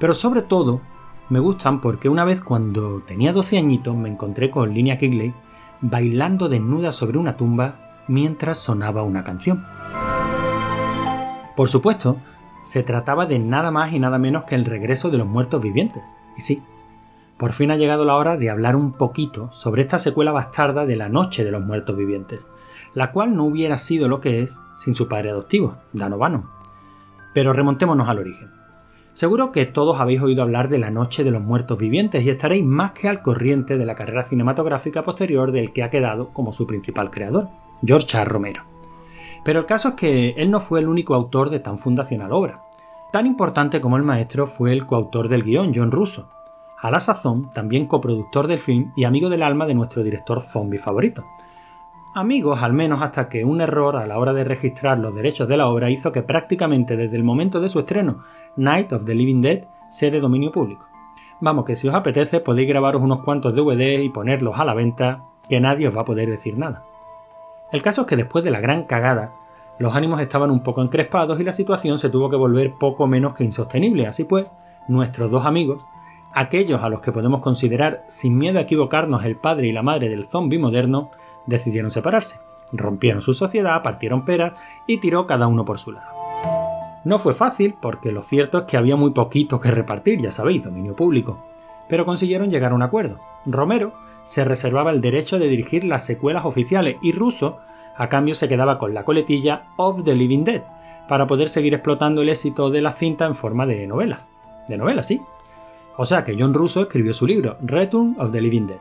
S1: Pero sobre todo, me gustan porque una vez cuando tenía 12 añitos me encontré con Linnea Kigley bailando desnuda sobre una tumba mientras sonaba una canción. Por supuesto, se trataba de nada más y nada menos que el regreso de los muertos vivientes. Y sí, por fin ha llegado la hora de hablar un poquito sobre esta secuela bastarda de La Noche de los Muertos Vivientes, la cual no hubiera sido lo que es sin su padre adoptivo, Dan O'Bannon. Pero remontémonos al origen. Seguro que todos habéis oído hablar de La Noche de los Muertos Vivientes y estaréis más que al corriente de la carrera cinematográfica posterior del que ha quedado como su principal creador, George A. Romero. Pero el caso es que él no fue el único autor de tan fundacional obra. Tan importante como el maestro fue el coautor del guion, John Russo. A la sazón, también coproductor del film y amigo del alma de nuestro director zombie favorito. Amigos, al menos hasta que un error a la hora de registrar los derechos de la obra hizo que prácticamente desde el momento de su estreno, Night of the Living Dead, sea de dominio público. Vamos, que si os apetece podéis grabaros unos cuantos DVDs y ponerlos a la venta, que nadie os va a poder decir nada. El caso es que después de la gran cagada, los ánimos estaban un poco encrespados y la situación se tuvo que volver poco menos que insostenible. Así pues, nuestros dos amigos, aquellos a los que podemos considerar sin miedo a equivocarnos el padre y la madre del zombie moderno, decidieron separarse. Rompieron su sociedad, partieron peras y tiró cada uno por su lado. No fue fácil porque lo cierto es que había muy poquito que repartir, ya sabéis, dominio público. Pero consiguieron llegar a un acuerdo. Romero se reservaba el derecho de dirigir las secuelas oficiales y Russo a cambio se quedaba con la coletilla Of the Living Dead para poder seguir explotando el éxito de la cinta en forma de novelas. De novelas, sí. O sea que John Russo escribió su libro Return of the Living Dead.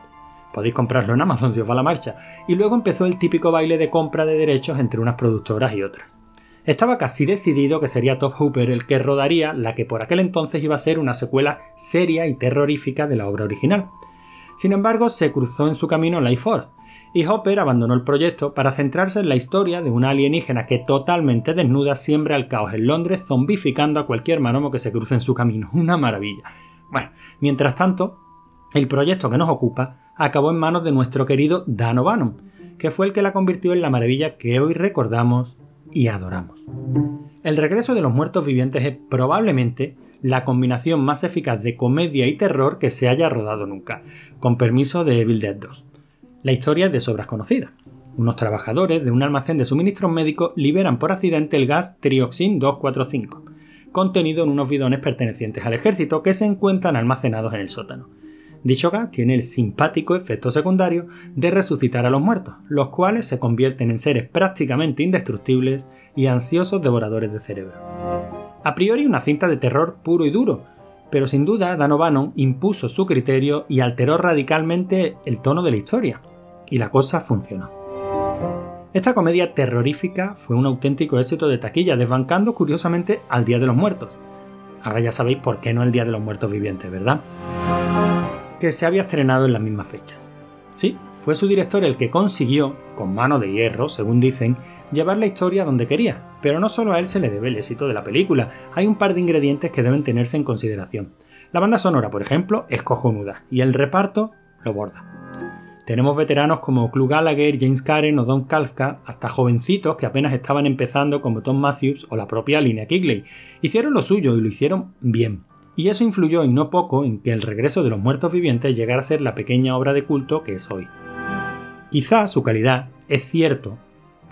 S1: Podéis comprarlo en Amazon si os va la marcha. Y luego empezó el típico baile de compra de derechos entre unas productoras y otras. Estaba casi decidido que sería Top Hooper el que rodaría la que por aquel entonces iba a ser una secuela seria y terrorífica de la obra original. Sin embargo, se cruzó en su camino Life Force, y Hopper abandonó el proyecto para centrarse en la historia de una alienígena que totalmente desnuda siembra el caos en Londres zombificando a cualquier manomo que se cruce en su camino. Una maravilla. Bueno, mientras tanto, el proyecto que nos ocupa acabó en manos de nuestro querido Dan O'Bannon, que fue el que la convirtió en la maravilla que hoy recordamos y adoramos. El regreso de los muertos vivientes es probablemente la combinación más eficaz de comedia y terror que se haya rodado nunca, con permiso de Evil Dead 2. La historia es de sobras conocida. Unos trabajadores de un almacén de suministros médicos liberan por accidente el gas Trioxin 245, contenido en unos bidones pertenecientes al ejército que se encuentran almacenados en el sótano. Dicho gas tiene el simpático efecto secundario de resucitar a los muertos, los cuales se convierten en seres prácticamente indestructibles y ansiosos devoradores de cerebro. A priori una cinta de terror puro y duro, pero sin duda Dan O'Bannon impuso su criterio y alteró radicalmente el tono de la historia, y la cosa funcionó. Esta comedia terrorífica fue un auténtico éxito de taquilla, desbancando curiosamente al Día de los Muertos. Ahora ya sabéis por qué no el Día de los Muertos Vivientes, ¿verdad? Que se había estrenado en las mismas fechas. Sí, fue su director el que consiguió, con mano de hierro, según dicen, llevar la historia donde quería, pero no solo a él se le debe el éxito de la película, hay un par de ingredientes que deben tenerse en consideración. La banda sonora, por ejemplo, es cojonuda, y el reparto lo borda. Tenemos veteranos como Clu Gallagher, James Karen o Don Kalfka, hasta jovencitos que apenas estaban empezando como Tom Matthews o la propia Linnea Kigley. Hicieron lo suyo y lo hicieron bien. Y eso influyó y no poco en que el regreso de los muertos vivientes llegara a ser la pequeña obra de culto que es hoy. Quizás su calidad, es cierto,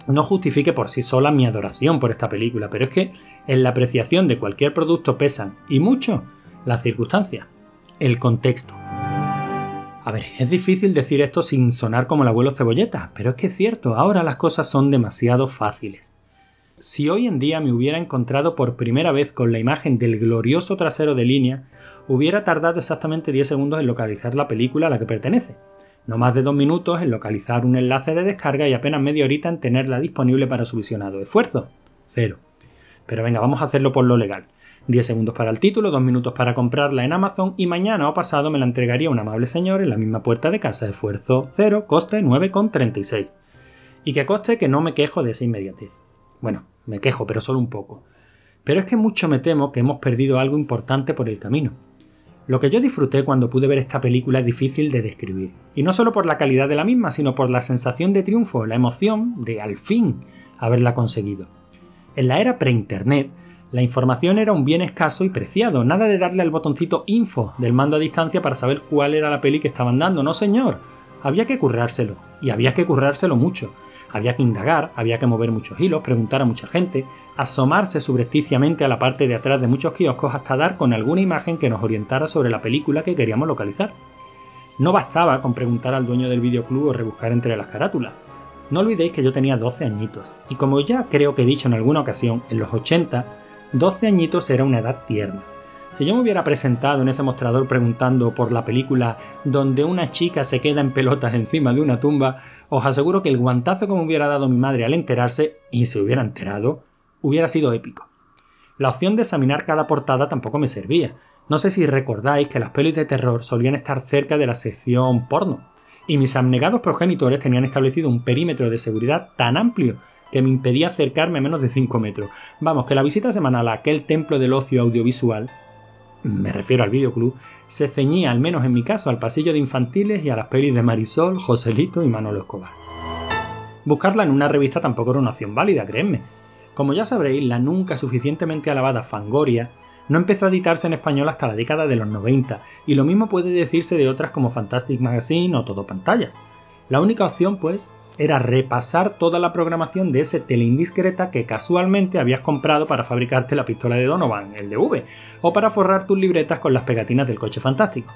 S1: no justifique por sí sola mi adoración por esta película, pero es que en la apreciación de cualquier producto pesan, y mucho, las circunstancias, el contexto. A ver, es difícil decir esto sin sonar como el abuelo cebolleta, pero es que es cierto, ahora las cosas son demasiado fáciles. Si hoy en día me hubiera encontrado por primera vez con la imagen del glorioso trasero de línea, hubiera tardado exactamente 10 segundos en localizar la película a la que pertenece. No más de dos minutos en localizar un enlace de descarga y apenas media horita en tenerla disponible para su visionado. ¿Esfuerzo? Cero. Pero venga, vamos a hacerlo por lo legal. 10 segundos para el título, 2 minutos para comprarla en Amazon y mañana o pasado me la entregaría un amable señor en la misma puerta de casa. Esfuerzo 0, coste 9,36. Y que coste que no me quejo de esa inmediatez. Bueno, me quejo, pero solo un poco. Pero es que mucho me temo que hemos perdido algo importante por el camino. Lo que yo disfruté cuando pude ver esta película es difícil de describir. Y no solo por la calidad de la misma, sino por la sensación de triunfo, la emoción de al fin haberla conseguido. En la era pre-internet, la información era un bien escaso y preciado, nada de darle al botoncito info del mando a distancia para saber cuál era la peli que estaban dando, no señor. Había que currárselo, y había que currárselo mucho. Había que indagar, había que mover muchos hilos, preguntar a mucha gente, asomarse subrepticiamente a la parte de atrás de muchos kioscos hasta dar con alguna imagen que nos orientara sobre la película que queríamos localizar. No bastaba con preguntar al dueño del videoclub o rebuscar entre las carátulas. No olvidéis que yo tenía 12 añitos, y como ya creo que he dicho en alguna ocasión, en los 80, 12 añitos era una edad tierna. Si yo me hubiera presentado en ese mostrador preguntando por la película donde una chica se queda en pelotas encima de una tumba, os aseguro que el guantazo que me hubiera dado mi madre al enterarse, y se hubiera enterado, hubiera sido épico. La opción de examinar cada portada tampoco me servía. No sé si recordáis que las pelis de terror solían estar cerca de la sección porno, y mis abnegados progenitores tenían establecido un perímetro de seguridad tan amplio que me impedía acercarme a menos de 5 metros. Vamos, que la visita semanal a aquel templo del ocio audiovisual, me refiero al videoclub, se ceñía, al menos en mi caso, al pasillo de infantiles y a las pelis de Marisol, Joselito y Manolo Escobar. Buscarla en una revista tampoco era una opción válida, créanme. Como ya sabréis, la nunca suficientemente alabada Fangoria no empezó a editarse en español hasta la década de los 90, y lo mismo puede decirse de otras como Fantastic Magazine o Todo Pantallas. La única opción, pues, era repasar toda la programación de ese teleindiscreta que casualmente habías comprado para fabricarte la pistola de Donovan, el de V, o para forrar tus libretas con las pegatinas del coche fantástico.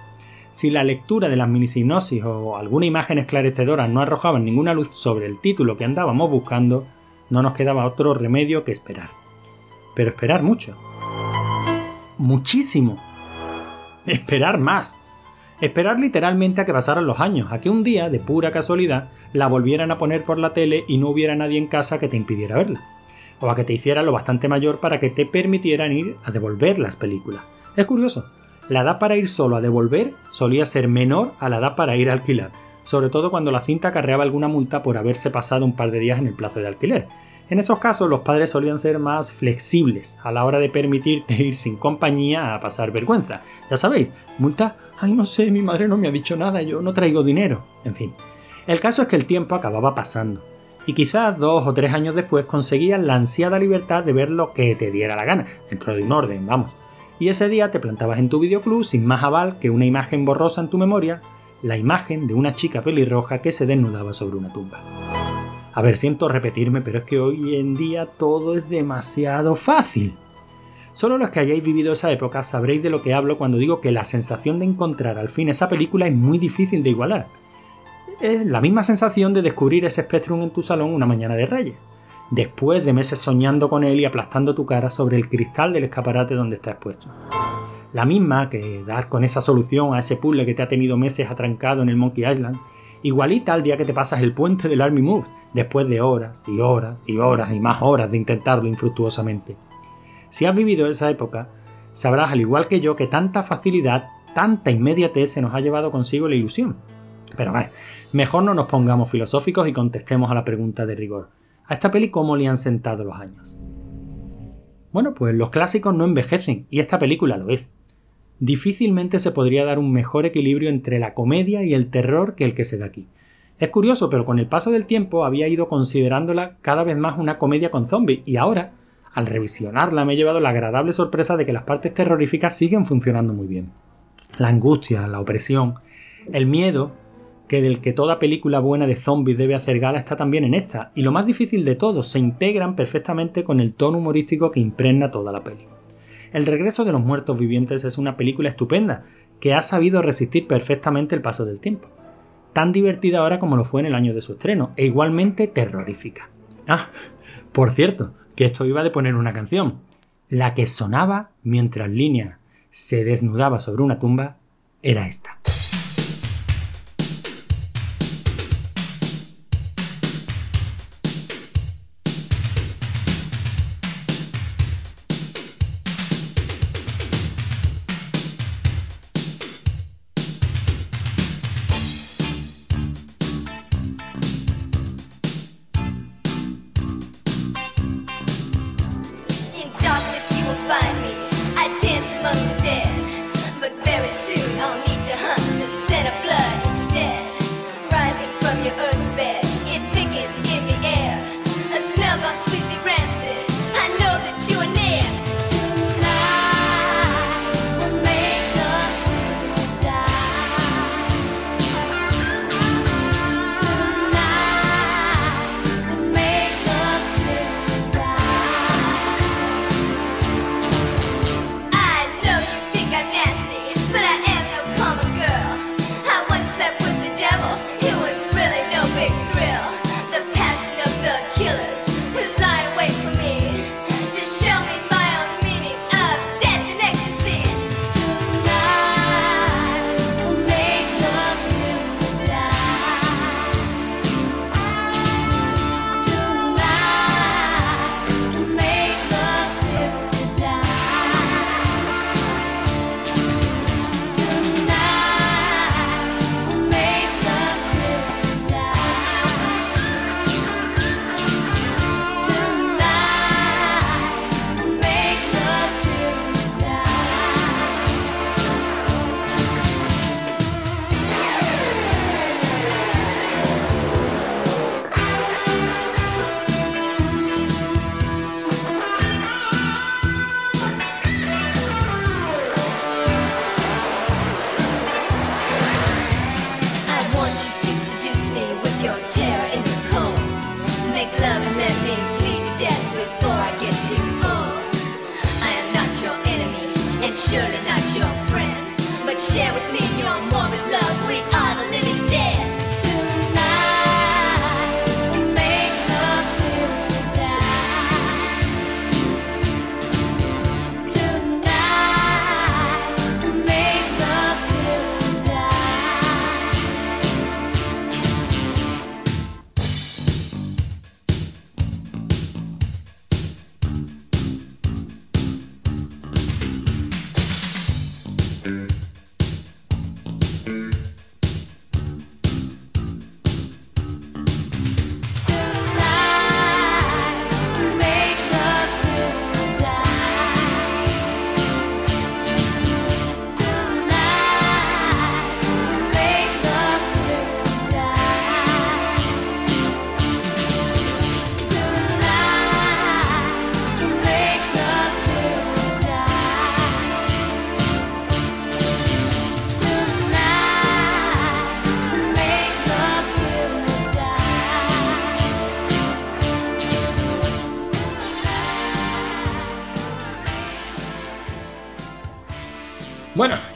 S1: Si la lectura de las minisignosis o alguna imagen esclarecedora no arrojaban ninguna luz sobre el título que andábamos buscando, no nos quedaba otro remedio que esperar. Pero esperar mucho. Muchísimo. Esperar más. Esperar literalmente a que pasaran los años, a que un día, de pura casualidad, la volvieran a poner por la tele y no hubiera nadie en casa que te impidiera verla. O a que te hiciera lo bastante mayor para que te permitieran ir a devolver las películas. Es curioso, la edad para ir solo a devolver solía ser menor a la edad para ir a alquilar, sobre todo cuando la cinta acarreaba alguna multa por haberse pasado un par de días en el plazo de alquiler. En esos casos los padres solían ser más flexibles a la hora de permitirte ir sin compañía a pasar vergüenza. Ya sabéis, multa, ay no sé, mi madre no me ha dicho nada, yo no traigo dinero. En fin, el caso es que el tiempo acababa pasando, y quizás dos o tres años después conseguías la ansiada libertad de ver lo que te diera la gana, dentro de un orden, vamos. Y ese día te plantabas en tu videoclub sin más aval que una imagen borrosa en tu memoria, la imagen de una chica pelirroja que se desnudaba sobre una tumba. A ver, siento repetirme, pero es que hoy en día todo es demasiado fácil. Solo los que hayáis vivido esa época sabréis de lo que hablo cuando digo que la sensación de encontrar al fin esa película es muy difícil de igualar. Es la misma sensación de descubrir ese Spectrum en tu salón una mañana de Reyes, después de meses soñando con él y aplastando tu cara sobre el cristal del escaparate donde está expuesto. La misma que dar con esa solución a ese puzzle que te ha tenido meses atrancado en el Monkey Island, igualita al día que te pasas el puente del Army Moves, después de horas y horas y horas y más horas de intentarlo infructuosamente. Si has vivido esa época, sabrás al igual que yo que tanta facilidad, tanta inmediatez se nos ha llevado consigo la ilusión. Pero vale, mejor no nos pongamos filosóficos y contestemos a la pregunta de rigor. ¿A esta peli cómo le han sentado los años? Bueno, pues los clásicos no envejecen, y esta película lo es. Difícilmente se podría dar un mejor equilibrio entre la comedia y el terror que el que se da aquí. Es curioso, pero con el paso del tiempo había ido considerándola cada vez más una comedia con zombies, y ahora, al revisionarla, me he llevado la agradable sorpresa de que las partes terroríficas siguen funcionando muy bien. La angustia, la opresión, el miedo, que del que toda película buena de zombies debe hacer gala está también en esta, y lo más difícil de todo, se integran perfectamente con el tono humorístico que impregna toda la peli. El regreso de los muertos vivientes es una película estupenda, que ha sabido resistir perfectamente el paso del tiempo. Tan divertida ahora como lo fue en el año de su estreno, e igualmente terrorífica. Ah, por cierto, que esto iba de poner una canción. La que sonaba mientras Línea se desnudaba sobre una tumba era esta.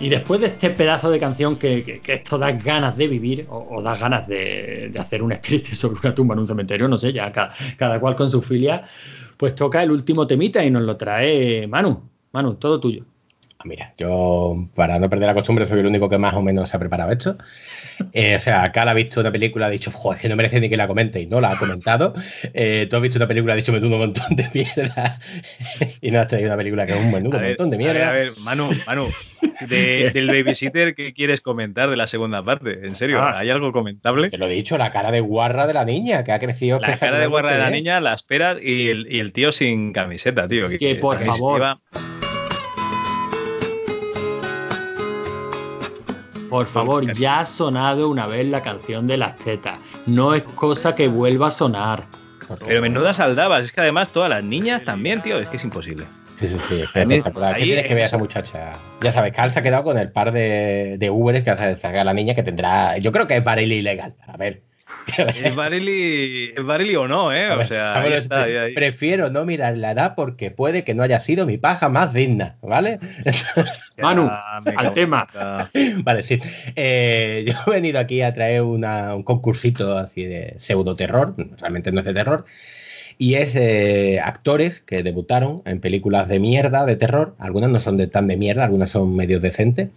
S1: Y después de este pedazo de canción que, que- esto da ganas de vivir o, o da ganas de, de hacer un script sobre una tumba en un cementerio, no sé, ya cada, cada cual con su filia, pues toca el último temita y nos lo trae Manu. Manu, todo tuyo.
S3: Mira, yo para no perder la costumbre soy el único que más o menos se ha preparado esto. Eh, o sea, Cal ha visto una película, ha dicho, joder, que no merece ni que la comente y no la ha comentado. Eh, tú has visto una película, has dicho menudo montón de mierda y no has traído una película que es un menudo
S2: ver,
S3: montón de
S2: a ver,
S3: mierda.
S2: a ver, Manu, Manu, de- del babysitter, ¿qué quieres comentar de la segunda parte? En serio,
S1: Ah.
S2: ¿hay algo comentable?
S3: Te lo he dicho, la cara de guarra de la niña que ha crecido.
S2: La cara de guarda de la niña, la esperas y el, y el tío sin camiseta, tío.
S1: Que, por
S2: la
S1: favor. Por favor, ya ha sonado una vez la canción de las tetas. No es cosa que vuelva a sonar.
S2: Pero menuda saldabas, es que además todas las niñas también, tío, es que es imposible.
S3: Sí, sí, sí, es espectacular. ¿Qué tienes que ver a esa muchacha? Ya sabes, Carl se ha quedado con el par de, de Uberes que hace sacar a la niña que tendrá. Yo creo que es baril ilegal. A ver.
S2: ¿Es Barely, es Barely o no, eh? O sea,
S3: estamos
S2: ahí
S3: en-
S2: está, ahí, ahí.
S3: Prefiero no mirar la edad porque puede que no haya sido mi paja más digna, ¿vale?
S1: Manu,
S2: Ya,
S1: al tema.
S3: vale, sí. Eh, yo he venido aquí a traer una- un concursito así de pseudo terror, realmente no es de terror, y es eh, actores que debutaron en películas de mierda, de terror. Algunas no son de tan de mierda, algunas son medios decentes,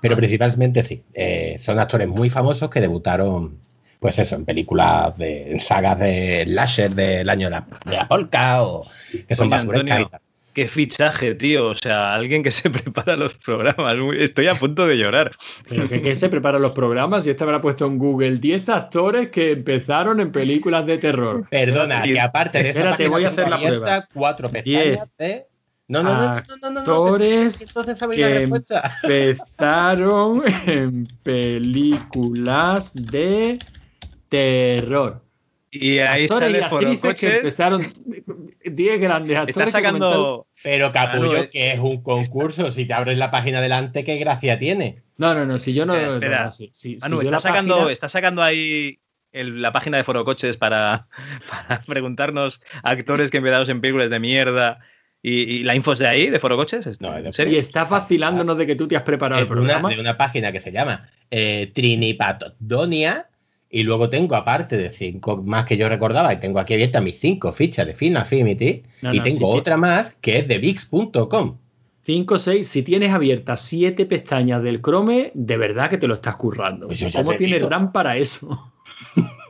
S3: pero principalmente sí. Eh, son actores muy famosos que debutaron, pues eso, en películas de en sagas de slasher del año de la, de la polka o que son
S2: Coño,
S3: basurescas y tal.
S2: Qué fichaje, tío. O sea, alguien que se prepara los programas. Estoy a punto de llorar.
S1: Pero que, que se preparan los programas y este habrá puesto en Google 10 actores que empezaron en películas de terror.
S3: Perdona,
S2: Y-
S3: que aparte de esa
S1: Espérate,
S3: página
S1: voy a hacer la
S3: abierta
S1: prueba.
S3: cuatro
S1: Diez.
S3: pestañas de... No, no, no, no, no, no, no, no,
S1: Actores
S3: que- que entonces sabéis la
S1: que
S3: respuesta.
S1: empezaron en películas de terror.
S2: Y ahí
S1: actores y actrices que empezaron 10 grandes actores.
S2: Está sacando.
S3: Pero capullo,
S2: eh,
S3: que es un concurso, si te abres la página delante, ¿qué gracia tiene?
S1: No, no, no, si yo no.
S2: Espera, espera.
S1: no, no, si- si- si
S2: Manu,
S1: yo
S2: está sacando,
S1: página-
S2: está sacando ahí el- la página de Forocoches para, para preguntarnos actores que empezaron en películas de mierda. ¿Y, y la info es de ahí, de Forocoches?
S3: No,
S2: ¿En serio?
S1: Y está vacilándonos de que tú te has preparado
S3: Es
S1: el
S3: de una,
S1: programa.
S3: de una página que se llama eh, Trinipatodonia. Y luego tengo, aparte de cinco más que yo recordaba, y tengo aquí abiertas mis cinco fichas de Film Affinity.
S1: No,
S3: y tengo otra más que es de VIX.com.
S1: 5, 6, si tienes abiertas 7 pestañas del Chrome, de verdad que te lo estás currando.
S3: Pues
S1: ¿Cómo tienes
S3: digo.
S1: RAM para eso?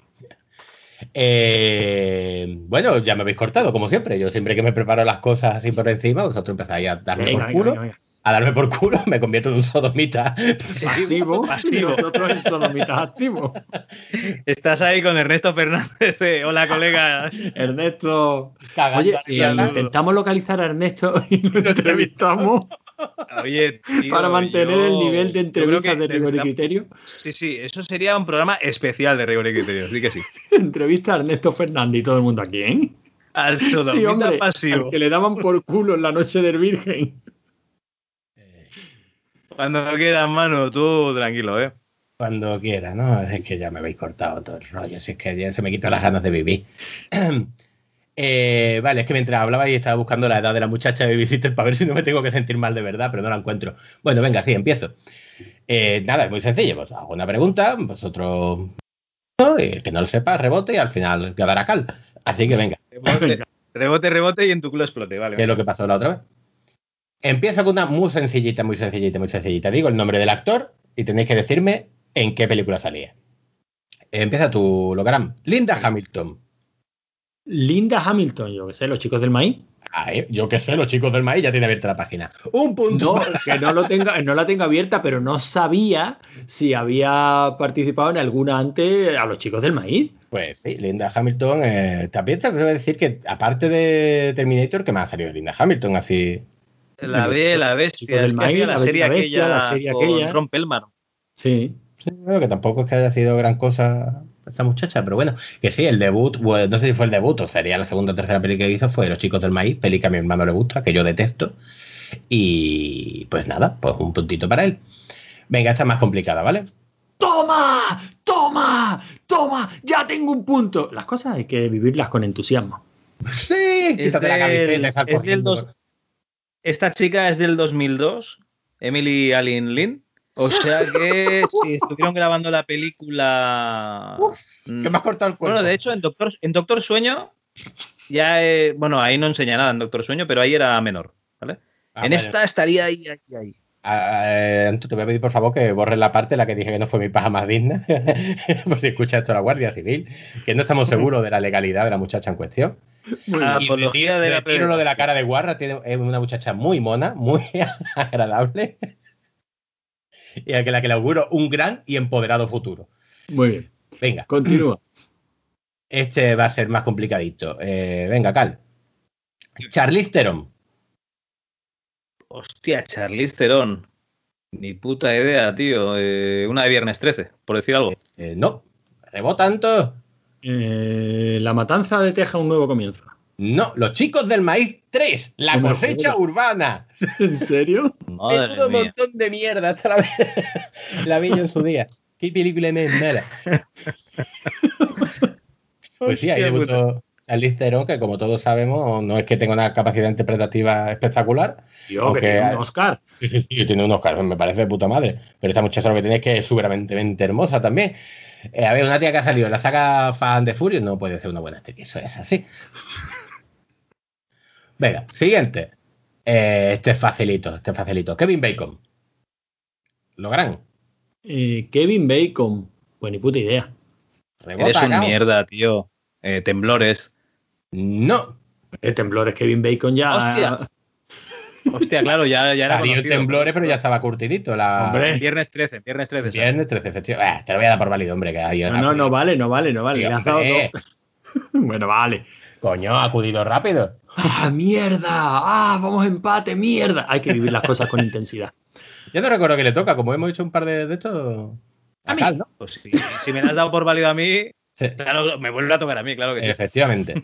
S3: Eh, bueno, ya me habéis cortado, como siempre. Yo siempre que me preparo las cosas así por encima, vosotros empezáis a darme
S1: Venga,
S3: por
S1: venga,
S3: culo.
S1: venga.
S3: A darme por culo, me convierto en un sodomita.
S1: Pasivo,
S2: Pasivo.
S1: y nosotros en sodomitas activos.
S2: Estás ahí con Ernesto Fernández. de, Hola, colegas.
S1: Ernesto.
S3: Cagando
S1: Oye, si intentamos localizar a Ernesto y lo entrevistamos
S2: Oye, tío,
S1: para mantener
S2: yo-
S1: el nivel de entrevistas de rigor y criterio.
S2: Sí, sí, eso sería un programa especial de rigor y criterio. Sí que sí.
S1: Entrevista a Ernesto Fernández y todo el mundo aquí, ¿eh?
S2: Al
S1: Sí,
S2: sodomita
S1: hombre,
S2: pasivo.
S1: al que le daban por culo en la noche del Virgen.
S2: Cuando quieras, mano, tú tranquilo, ¿eh?
S3: Cuando quiera, ¿no? Es que ya me habéis cortado todo el rollo, si es que ya se me quitan las ganas de vivir. Eh, vale, es que mientras hablaba y estaba buscando la edad de la muchacha de Babysitter para ver si no me tengo que sentir mal de verdad, pero no la encuentro. Bueno, venga, sí, empiezo. Eh, nada, es muy sencillo, pues hago una pregunta, vosotros... ¿no? Y el que no lo sepa, rebote y al final quedará cal. Así que venga,
S2: Rebote, rebote, rebote y en tu culo explote, vale.
S3: que es lo que pasó la otra vez. Empiezo con una muy sencillita, muy sencillita, muy sencillita. Digo el nombre del actor y tenéis que decirme en qué película salía. Empieza tu Logram. Linda Hamilton.
S1: Linda Hamilton, yo que sé, los chicos del maíz.
S3: Ay, yo qué sé, los chicos del maíz ya tienen abierta la página. Un punto.
S1: No, que no, lo tenga, no la tenga abierta, pero no sabía si había participado en alguna antes a los chicos del maíz.
S3: Pues sí, Linda Hamilton. Eh, también te voy a decir que, aparte de Terminator, que me ha salido Linda Hamilton así.
S2: La B, la bestia, que
S1: maíz, la
S2: la serie
S1: bestia,
S2: aquella,
S1: la serie aquella.
S2: Ron.
S1: Sí.
S3: Sí, bueno, que tampoco es que haya sido gran cosa esta muchacha, pero bueno, que sí, el debut, bueno, no sé si fue el debut o sería la segunda o tercera peli que hizo, fue Los chicos del maíz, peli que a mi hermano le gusta, que yo detesto. Y pues nada, pues un puntito para él. Venga, esta es más complicada, ¿vale?
S1: ¡Toma! ¡Toma! ¡Toma! ¡Ya tengo un punto! Las cosas hay que vivirlas con entusiasmo.
S3: Sí,
S2: Es
S3: quítate la camiseta
S2: es del dos- Esta chica es del 2002. Emily Allen Lin. O sea que si estuvieron grabando la película.
S3: Que me has cortado el cuerpo.
S2: Bueno, de hecho, en Doctor, en Doctor Sueño, ya. eh, bueno, ahí no enseña nada en Doctor Sueño, pero ahí era menor. ¿vale?
S3: Ah,
S2: en esta estaría ahí, ahí, ahí.
S3: Ah, eh, te voy a pedir por favor que borres la parte en la que dije que no fue mi paja más digna, por si escucha esto la Guardia Civil, que no estamos seguros de la legalidad de la muchacha en cuestión.
S2: Ah,
S3: Y
S2: Apología de la
S3: retiro lo de la cara de guarra, tiene, es una muchacha muy mona, muy agradable, y a que la que le auguro un gran y empoderado futuro.
S1: Muy bien.
S3: Venga,
S1: Continúa.
S3: este va a ser más complicadito. Eh, venga, Cal. Charlize Theron.
S2: Hostia, Charlize Theron. Ni puta idea, tío. Eh, una de Viernes 13, por decir algo.
S3: Eh, no, rebota tanto.
S1: Eh, la matanza de Teja, un nuevo comienzo.
S3: No, los chicos del maíz 3, la
S1: No
S3: cosecha urbana.
S1: ¿En serio?
S2: Madre
S3: Menudo
S2: mía.
S3: montón de mierda. Hasta la, la vi yo en su día. ¿Qué película me mala? Pues sí, ahí debutó Charlize Theron, que como todos sabemos, no es que tenga una capacidad interpretativa espectacular.
S1: Tío, que tiene un Oscar.
S3: Sí, sí, sí, tiene un Oscar, me parece de puta madre. Pero esta muchacha lo que tiene es que es súper hermosa también. Eh, a ver, una tía que ha salido en la saga Fan de Furious no puede ser una buena actriz, eso es así. Venga, siguiente. Eh, este es facilito, este es facilito. Kevin Bacon. Logran.
S1: Eh, Kevin Bacon. Pues ni puta idea.
S3: Rebota,
S2: Eres un
S3: cao.
S2: mierda, tío. Eh, temblores.
S3: No.
S1: Temblores Kevin Bacon ya.
S2: Hostia. Hostia, claro, ya, ya era conocido.
S3: temblores, pero ya estaba curtidito. La...
S1: Hombre.
S2: Viernes 13, viernes 13. ¿sabes?
S3: Viernes 13, efectivamente. Eh, te lo voy a dar por válido, hombre. Que hay
S1: No, no, no vale, no vale, no vale. Bueno, vale.
S3: Coño, ha acudido rápido.
S1: ¡Ah, mierda! ¡Ah, vamos a empate! ¡Mierda! Hay que vivir las cosas con intensidad.
S3: Yo no recuerdo que le toca, como hemos hecho un par de, de estos.
S1: A mí.
S3: Cal, ¿no?
S2: Pues sí, si me has dado por válido a mí,
S3: Sí,
S2: claro, me vuelve a tocar a mí, claro que sí.
S3: efectivamente.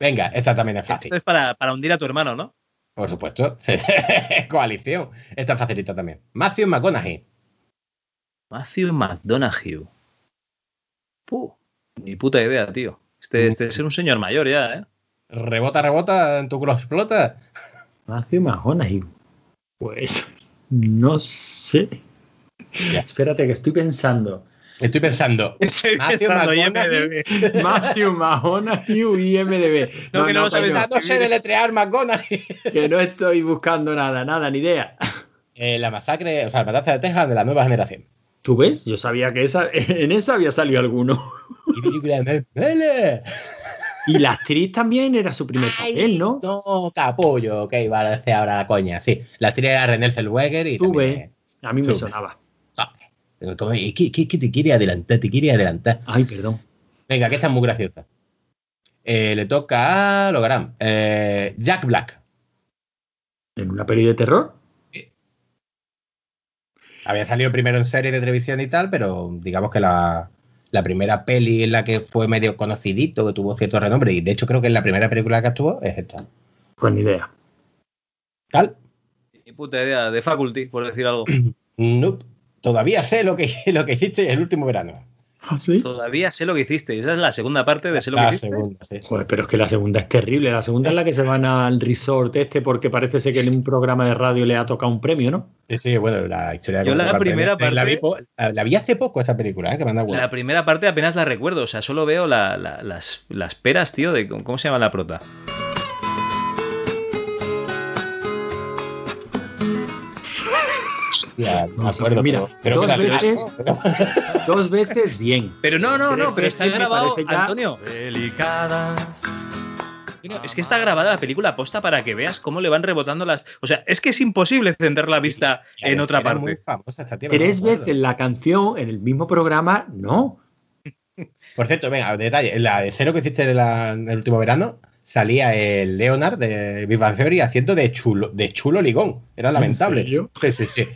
S3: Venga, esta también es fácil.
S2: Esto es para, para hundir a tu hermano, ¿no?
S3: Por supuesto. Coalición. Esta es facilita también. Matthew McConaughey.
S2: Matthew McDonaghy. Puh, ni puta idea, tío. Este, este es un señor mayor ya, ¿eh?
S3: Rebota, rebota, en tu culo explota.
S1: Matthew McConaughey. Pues no sé.
S3: Ya.
S1: Espérate que estoy pensando.
S3: Estoy pensando.
S2: Estoy
S3: Matthew
S2: pensando,
S3: McConaughey.
S2: IMDb.
S1: Matthew McConaughey y IMDB.
S2: No, que no sabes
S3: Ah, no sé deletrear McConaughey.
S1: que no estoy buscando nada, nada, ni idea.
S3: Eh, la masacre, o sea, la matanza de Texas de la nueva generación.
S1: ¿Tú ves? Yo sabía que esa, en esa había salido alguno.
S3: Y película de Vele.
S1: Y la actriz también era su primer papel, ¿no?
S3: No, capullo, ok, vale, ahora la coña. Sí, la actriz era Renée Zellweger y
S1: Tú ves. A mí me sonaba.
S3: ¿Y ¿Qué, qué, qué te quiere adelantar? Te quiere adelantar.
S1: Ay, perdón.
S3: Venga, que esta es muy graciosa. Eh, le toca a Logram. Eh, Jack Black.
S1: ¿En una peli de terror?
S3: Había salido primero en serie de televisión y tal, pero digamos que la, la primera peli en la que fue medio conocidito, que tuvo cierto renombre, y de hecho creo que en la primera película que actuó es esta.
S1: Pues ni idea.
S3: ¿Tal?
S2: Ni puta idea. De faculty, por decir algo.
S3: Nope. Todavía sé lo que, lo que hiciste el último verano.
S1: ¿Ah, sí?
S2: Todavía sé lo que hiciste. Esa es la segunda parte de sé lo que
S3: La
S2: hiciste.
S3: segunda, sí.
S1: Joder, pero es que la segunda es terrible. La segunda es la que se van al resort este porque parece ser que en un programa de radio le ha tocado un premio, ¿no?
S3: Sí, sí, bueno, la historia de
S2: Yo la primera
S3: aprender. La vi,
S2: parte-
S3: po- la, la vi hace poco esta película, ¿eh? que me anda
S2: La primera parte apenas la recuerdo. O sea, solo veo la- la- las, las peras, tío, de cómo cómo se llama la prota.
S3: Ya, no me acuerdo,
S1: mira,
S3: pero, pero
S1: dos
S3: que la-
S1: veces-
S3: pero-
S1: Dos veces bien.
S2: Pero no, no, no, pero está grabado, Antonio.
S4: Delicadas.
S2: Antonio, Es que está grabada la película posta para que veas cómo le van rebotando las. O sea, es que es imposible centrar la vista
S3: Claro,
S2: en otra
S3: era muy
S2: parte.
S3: famosa esta tía, pero no
S1: Tres veces la canción en el mismo programa, no.
S3: Por cierto, venga, detalle. En la de cero que hiciste en, la- en el último verano, salía el Leonard de Big Bang Theory haciendo de chulo, de chulo ligón. Era lamentable.
S1: serio?
S3: Sí, sí, sí.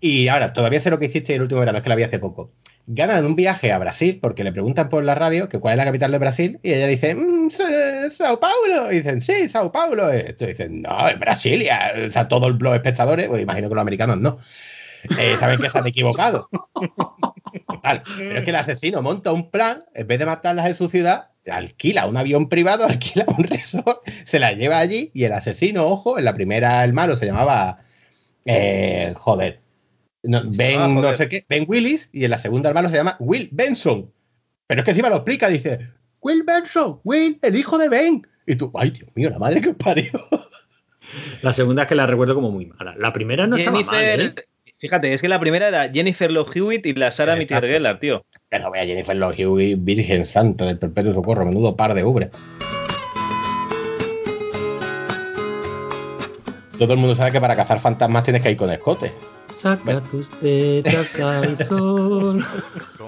S3: Y ahora, todavía sé lo que hiciste el último verano, es que la vi hace poco. Ganan un viaje a Brasil porque le preguntan por la radio que cuál es la capital de Brasil y ella dice, "Mm, Sa- Sao Paulo. Y dicen, sí, Sao Paulo. Y dicen, no, es Brasilia. O sea, todos los espectadores, pues imagino que los americanos no, eh, saben que se han equivocado. Pero es que el asesino monta un plan, en vez de matarlas en su ciudad, alquila un avión privado, alquila un resort, se la lleva allí y el asesino, ojo, en la primera el malo se llamaba Eh, joder. No, ben,
S2: Ah,
S3: no sé qué, Ben Willis, y en la segunda hermano se llama Will Benson. Pero es que encima lo explica, dice, Will Benson, Will, el hijo de Ben. Y tú, ay, Dios mío, la madre que os parió.
S1: La segunda es que la recuerdo como muy mala. La primera no estaba mal,
S2: Jennifer,
S1: ¿eh?
S2: fíjate, es que la primera era Jennifer Love Hewitt y la. Mitter Gellar, tío.
S3: Que no vea Jennifer Love Hewitt, Virgen Santa del Perpetuo Socorro, menudo par de ubres. Todo el mundo sabe que para cazar fantasmas tienes que ir con escote.
S1: Saca tus tetas al sol.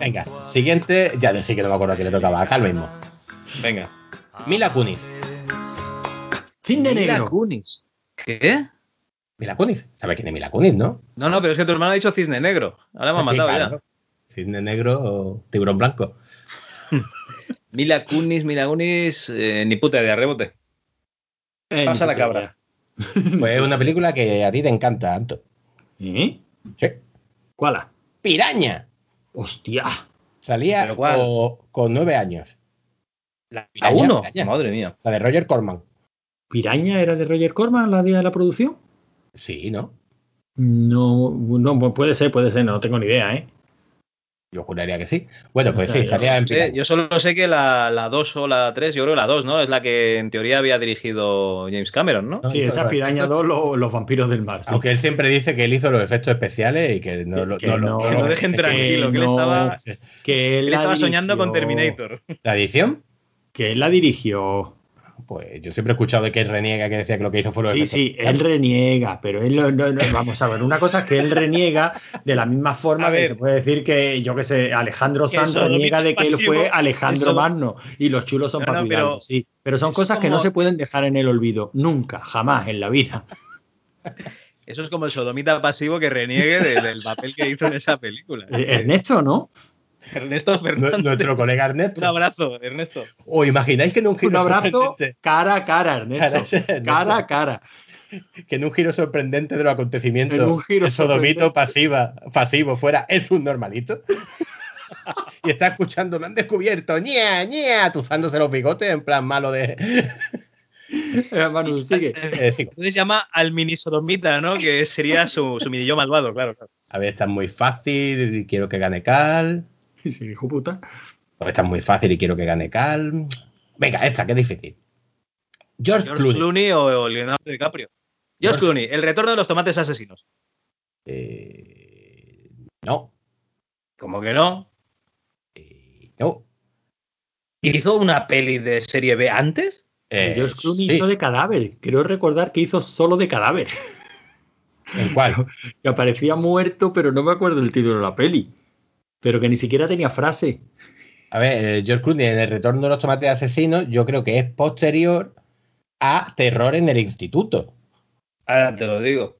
S3: Venga, siguiente, ya sí que no me acuerdo a quién le tocaba, acá el mismo.
S2: Venga.
S3: Mila Kunis.
S1: Cisne
S2: Mila
S1: negro.
S2: Kunis. ¿Qué?
S3: Mila Kunis, ¿sabe quién es Mila Kunis, no?
S2: No, no, pero es que tu hermano ha dicho cisne negro. Ahora me ha
S3: Sí,
S2: matado
S3: claro. Cisne negro o tiburón blanco.
S2: Mila Kunis, Mila Kunis, eh, ni puta de rebote.
S1: Eh,
S2: Pasa la cabra.
S3: Pues es una película que a ti te encanta, Anto.
S1: ¿Eh?
S3: Sí.
S1: ¿Cuál?
S3: Piraña.
S1: Hostia.
S3: Salía con nueve años.
S2: La
S3: Piraña,
S2: uno.
S3: piraña.
S2: Madre mía.
S3: La de Roger Corman.
S1: ¿Piraña era de Roger Corman la día de la producción?
S3: Sí, ¿no?
S1: No, no, puede ser, puede ser, no tengo ni idea, ¿eh?
S3: Yo juraría que sí. Bueno, pues
S1: O sea,
S3: sí, salía en Piraña.
S2: yo solo sé que la 2 o la 3, yo creo que la 2, ¿no? Es la que en teoría había dirigido James Cameron, ¿no?
S3: No,
S1: Sí, esa Piraña 2, lo- los vampiros del mar. sí.
S3: Aunque él siempre dice que él hizo los efectos especiales y que no
S1: Que-
S3: lo
S1: que
S3: no,
S1: no-
S2: Que lo dejen tranquilo, que él
S1: no-
S2: estaba,
S1: que él
S2: estaba soñando con Terminator.
S3: ¿La edición?
S1: Que él la dirigió.
S3: Pues yo siempre he escuchado de que él reniega que decía que lo que hizo fue los
S1: Sí, sí, él reniega, pero él no, no- no- vamos a ver, una cosa es que él reniega de la misma forma
S2: A
S1: que
S2: ver.
S1: se puede decir que, yo qué sé, Alejandro
S2: Que
S1: Sanz reniega de que él
S2: pasivo-
S1: fue Alejandro
S2: sodom-
S1: Magno y los chulos son
S2: No,
S1: para
S2: pero
S1: sí. Pero son cosas que no se pueden dejar en el olvido, nunca, jamás en la vida.
S2: Eso es como el sodomita pasivo que reniegue de- del papel que hizo en esa película.
S1: Eh, Ernesto, ¿no?
S2: Ernesto Fernández.
S3: Nuestro colega
S2: Un
S3: Ernesto.
S2: abrazo, Ernesto.
S3: ¿O imagináis que en un giro
S1: Un abrazo
S3: sorprendente,
S1: cara a cara, Ernesto.
S3: Cara, Ernesto.
S1: Cara a cara.
S3: que en un giro sorprendente de los acontecimientos
S1: En un giro
S3: el sodomito pasiva, pasivo fuera es un normalito? y está escuchando, me han descubierto, ña, ña, atuzándose los bigotes en plan malo de...
S1: Eh, Manu, sigue.
S3: Eh.
S2: Entonces llama al mini sodomita, ¿no? Que sería su, su mini yo malvado, claro. claro.
S3: A ver, está muy fácil y quiero que gane Cal.
S1: Sí, hijo puta.
S3: O esta es muy fácil y quiero que gane Cal. Venga, esta, que es difícil. George,
S2: George
S3: Clooney.
S2: Clooney, o, o Leonardo DiCaprio. George
S3: George-
S2: Clooney, el retorno de los tomates asesinos.
S3: Eh, no.
S2: Como que no.
S3: Eh, no.
S2: ¿Hizo una peli de serie B antes?
S3: Eh,
S1: George Clooney
S3: sí.
S1: hizo de cadáver. Creo recordar que hizo solo de cadáver.
S3: ¿En cuál?
S1: que aparecía muerto, pero no me acuerdo el título de la peli. Pero que ni siquiera tenía frase.
S3: A ver, eh, George Clooney en el retorno de los tomates asesinos, yo creo que es posterior a Terror en el Instituto.
S2: Ahora te lo digo.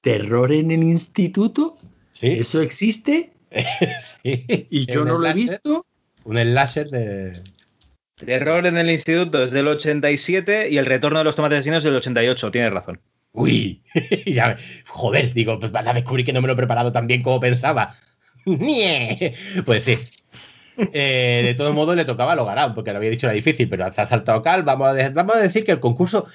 S1: ¿Terror en el instituto?
S3: Sí,
S1: ¿Eso existe?
S3: sí.
S1: Y yo no lo he visto.
S3: Un slasher de.
S2: Terror en el instituto es del 87 y el retorno de los tomates asesinos es del 88. Tienes razón.
S3: Uy, ya, joder, digo, pues van a descubrir que no me lo he preparado tan bien como pensaba. Pues sí. Eh, de todos modos le tocaba a Logarán, porque lo había dicho era difícil, pero se ha saltado Cal. Vamos a, de- vamos a decir que el concurso.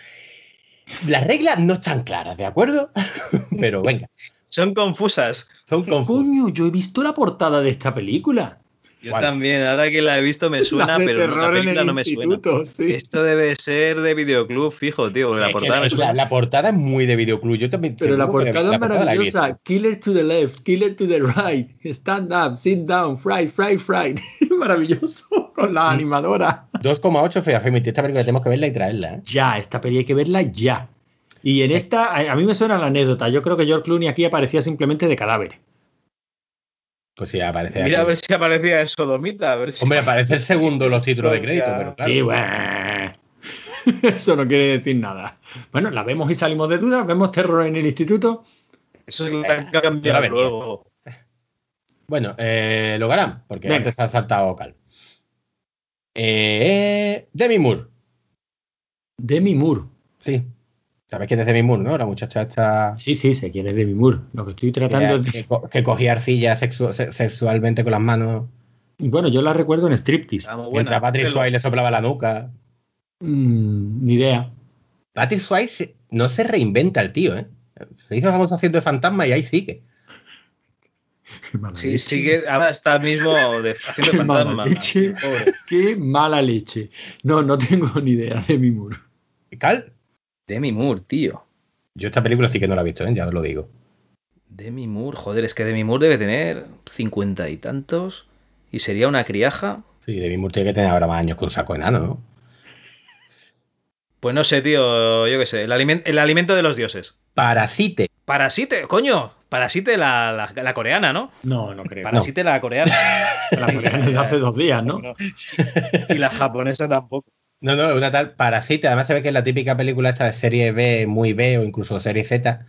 S3: Las reglas no están claras, ¿de acuerdo? Pero venga,
S2: Son confusas.
S3: son confusas.
S1: Coño, yo he visto la portada de esta película.
S2: Yo
S3: ¿Cuál?
S2: también, ahora que la he visto me suena,
S1: La
S2: pero no, la película
S1: el
S2: no me suena.
S1: sí.
S2: Esto debe ser de videoclub fijo, tío, porque la portada me
S3: la,
S2: suena.
S3: la portada es muy de videoclub. Yo también.
S1: Pero la portada es maravillosa. Killer to the left, killer to the right. Stand up, sit down, fried, fried, fried. Maravilloso. Con la animadora.
S3: 2,8 Fea Femity. Esta película tenemos que verla y traerla. ¿eh?
S1: Ya, esta peli hay que verla ya. Y en esta, a, a mí me suena la anécdota. Yo creo que George Clooney aquí aparecía simplemente de cadáver.
S3: Pues sí, aparece.
S2: Mira a ver si aparecía el sodomita, a ver si...
S3: Hombre, aparece el segundo los títulos de crédito, pero claro.
S1: Sí, bueno. Eso no quiere decir nada. Bueno, la vemos y salimos de dudas. Vemos terror en el instituto.
S2: Eso es lo que ha cambiado luego.
S3: Bueno, eh, lo harán, porque
S1: Venga.
S3: antes ha saltado Cal. Eh, Demi Moore.
S1: Demi Moore.
S3: Sí. ¿Sabes quién es Demi Moore, no? La muchacha esta
S1: Sí, sí, sé quién es Demi Moore. Lo que estoy tratando
S3: que,
S1: es.
S3: que co- que cogía arcilla sexu- se- sexualmente con las manos.
S1: Bueno, yo la recuerdo en striptease.
S2: Está
S3: Mientras
S2: buena.
S3: Patrick
S2: Pero-
S3: Swayze le soplaba la nuca.
S1: Mm, ni idea.
S3: Patrick Swayze no se reinventa el tío, ¿eh? Se hizo famoso haciendo de fantasma y ahí sigue.
S1: Qué mala
S2: Sí, sigue ahora está mismo de, haciendo
S1: Qué mala
S2: fantasma.
S1: leche.
S2: Pobre.
S1: Qué mala leche. No, no tengo ni idea de mi muro.
S3: Cal,
S2: Demi Moore, tío.
S3: yo esta película sí que no la he visto, ¿eh? ya os lo digo.
S2: Demi Moore, joder, es que Demi Moore debe tener cincuenta y tantos. Y sería una criaja.
S3: Sí, Demi Moore tiene que tener ahora más años con saco enano, ¿no?
S2: Pues no sé, tío, yo qué sé. El, alimen- el alimento de los dioses.
S3: Parasite.
S2: Parasite, coño. Parasite la, la- la coreana, ¿no?
S1: No, no creo.
S2: Parasite la coreana.
S1: La coreana de hace dos días, ¿no?
S2: Y la japonesa tampoco.
S3: No, no, una tal Parasite. Además se ve que es la típica película esta de serie B, muy B o incluso serie Z,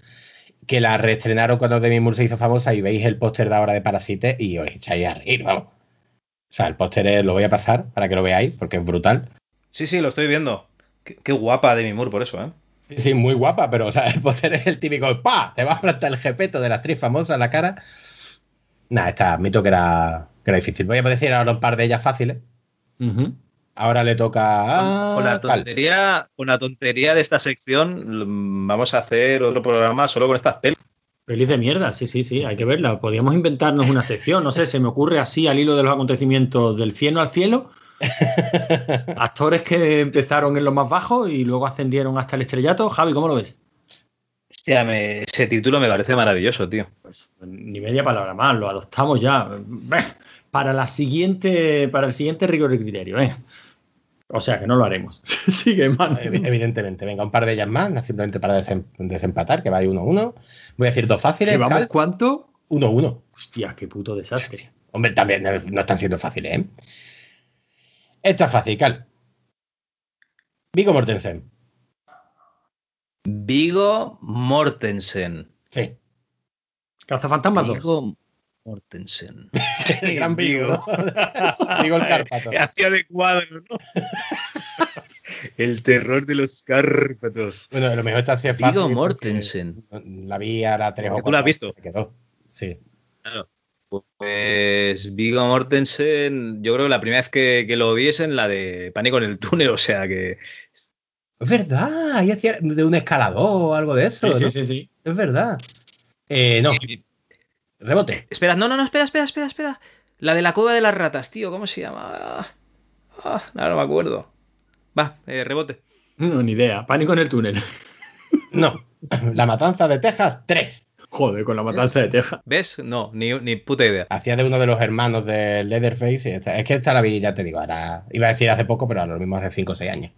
S3: que la reestrenaron cuando Demi Moore se hizo famosa y veis el póster de ahora de Parasite y os echáis a reír, vamos. O sea, el póster es- lo voy a pasar para que lo veáis porque es brutal.
S2: Sí, sí, lo estoy viendo. Qué, qué guapa Demi Moore por eso, ¿eh?
S3: Sí, sí, muy guapa, pero o sea, el póster es el típico ¡pa! Te va a plantar el jepeto de la actriz famosa en la cara. Nada, esta admito que era, que era difícil. Voy a decir ahora un par de ellas fáciles.
S1: Ujú.
S3: Ahora le toca a
S2: Con la tontería, con la tontería de esta sección, mm, vamos a hacer otro programa solo con estas pelis.
S1: Feliz de mierda, sí, sí, sí, hay que verla. Podríamos inventarnos una sección, no sé, se me ocurre así al hilo de los acontecimientos del cielo al cielo. Actores que empezaron en lo más bajo y luego ascendieron hasta el estrellato. Javi, ¿cómo lo ves?
S2: Hostia, me- ese título me parece maravilloso, tío.
S1: Pues ni media palabra más, lo adoptamos ya. Para la siguiente, para el siguiente rigor y criterio, venga. O sea que no lo haremos. Sigue, mano.
S3: Evi- Evidentemente, venga, un par de ellas más, simplemente para desem- desempatar, que va ahí 1-1. Voy a decir dos fáciles.
S1: ¿Llevamos
S3: Cal,
S1: cuánto?
S3: 1-1.
S1: Hostia, qué puto desastre.
S3: Hombre, también no, no están siendo fáciles, ¿eh? Esta es fácil, Cal. Vigo Mortensen.
S2: Vigo Mortensen.
S3: Sí.
S1: Cazafantasmas 2.
S2: Vigo Mortensen.
S3: El gran Vigo. Vigo el Cárpato.
S2: Que hacía de cuadro, ¿no? El terror de los Cárpatos.
S3: Bueno, a lo mejor esta sí es fácil.
S2: Vigo Mortensen.
S3: La vi ahora tres o
S2: ¿Tú
S3: cuatro.
S2: la has visto?
S3: Se quedó. Sí.
S2: Pues Vigo Mortensen, yo creo que la primera vez que, que lo vi es en la de Pánico en el túnel, o sea que
S3: Es verdad, ahí hacía de un escalador o algo de eso.
S1: Sí,
S3: ¿no?
S1: sí, sí, sí.
S3: Es verdad. Eh, no, rebote.
S2: Espera, no, no, no, espera, espera, espera, espera. La de la cueva de las ratas, tío, ¿cómo se llama? Ah, no, no me acuerdo. Va, eh, rebote.
S1: No, ni idea. Pánico en el túnel.
S3: No. La matanza de Texas, 3.
S1: Joder, con la matanza de Texas.
S2: ¿Ves? No, ni, ni puta idea.
S3: Hacía de uno de los hermanos de Leatherface. y esta- es que esta la vi, ya te digo, ahora iba a decir hace poco, pero a lo mismo hace 5 o 6 años.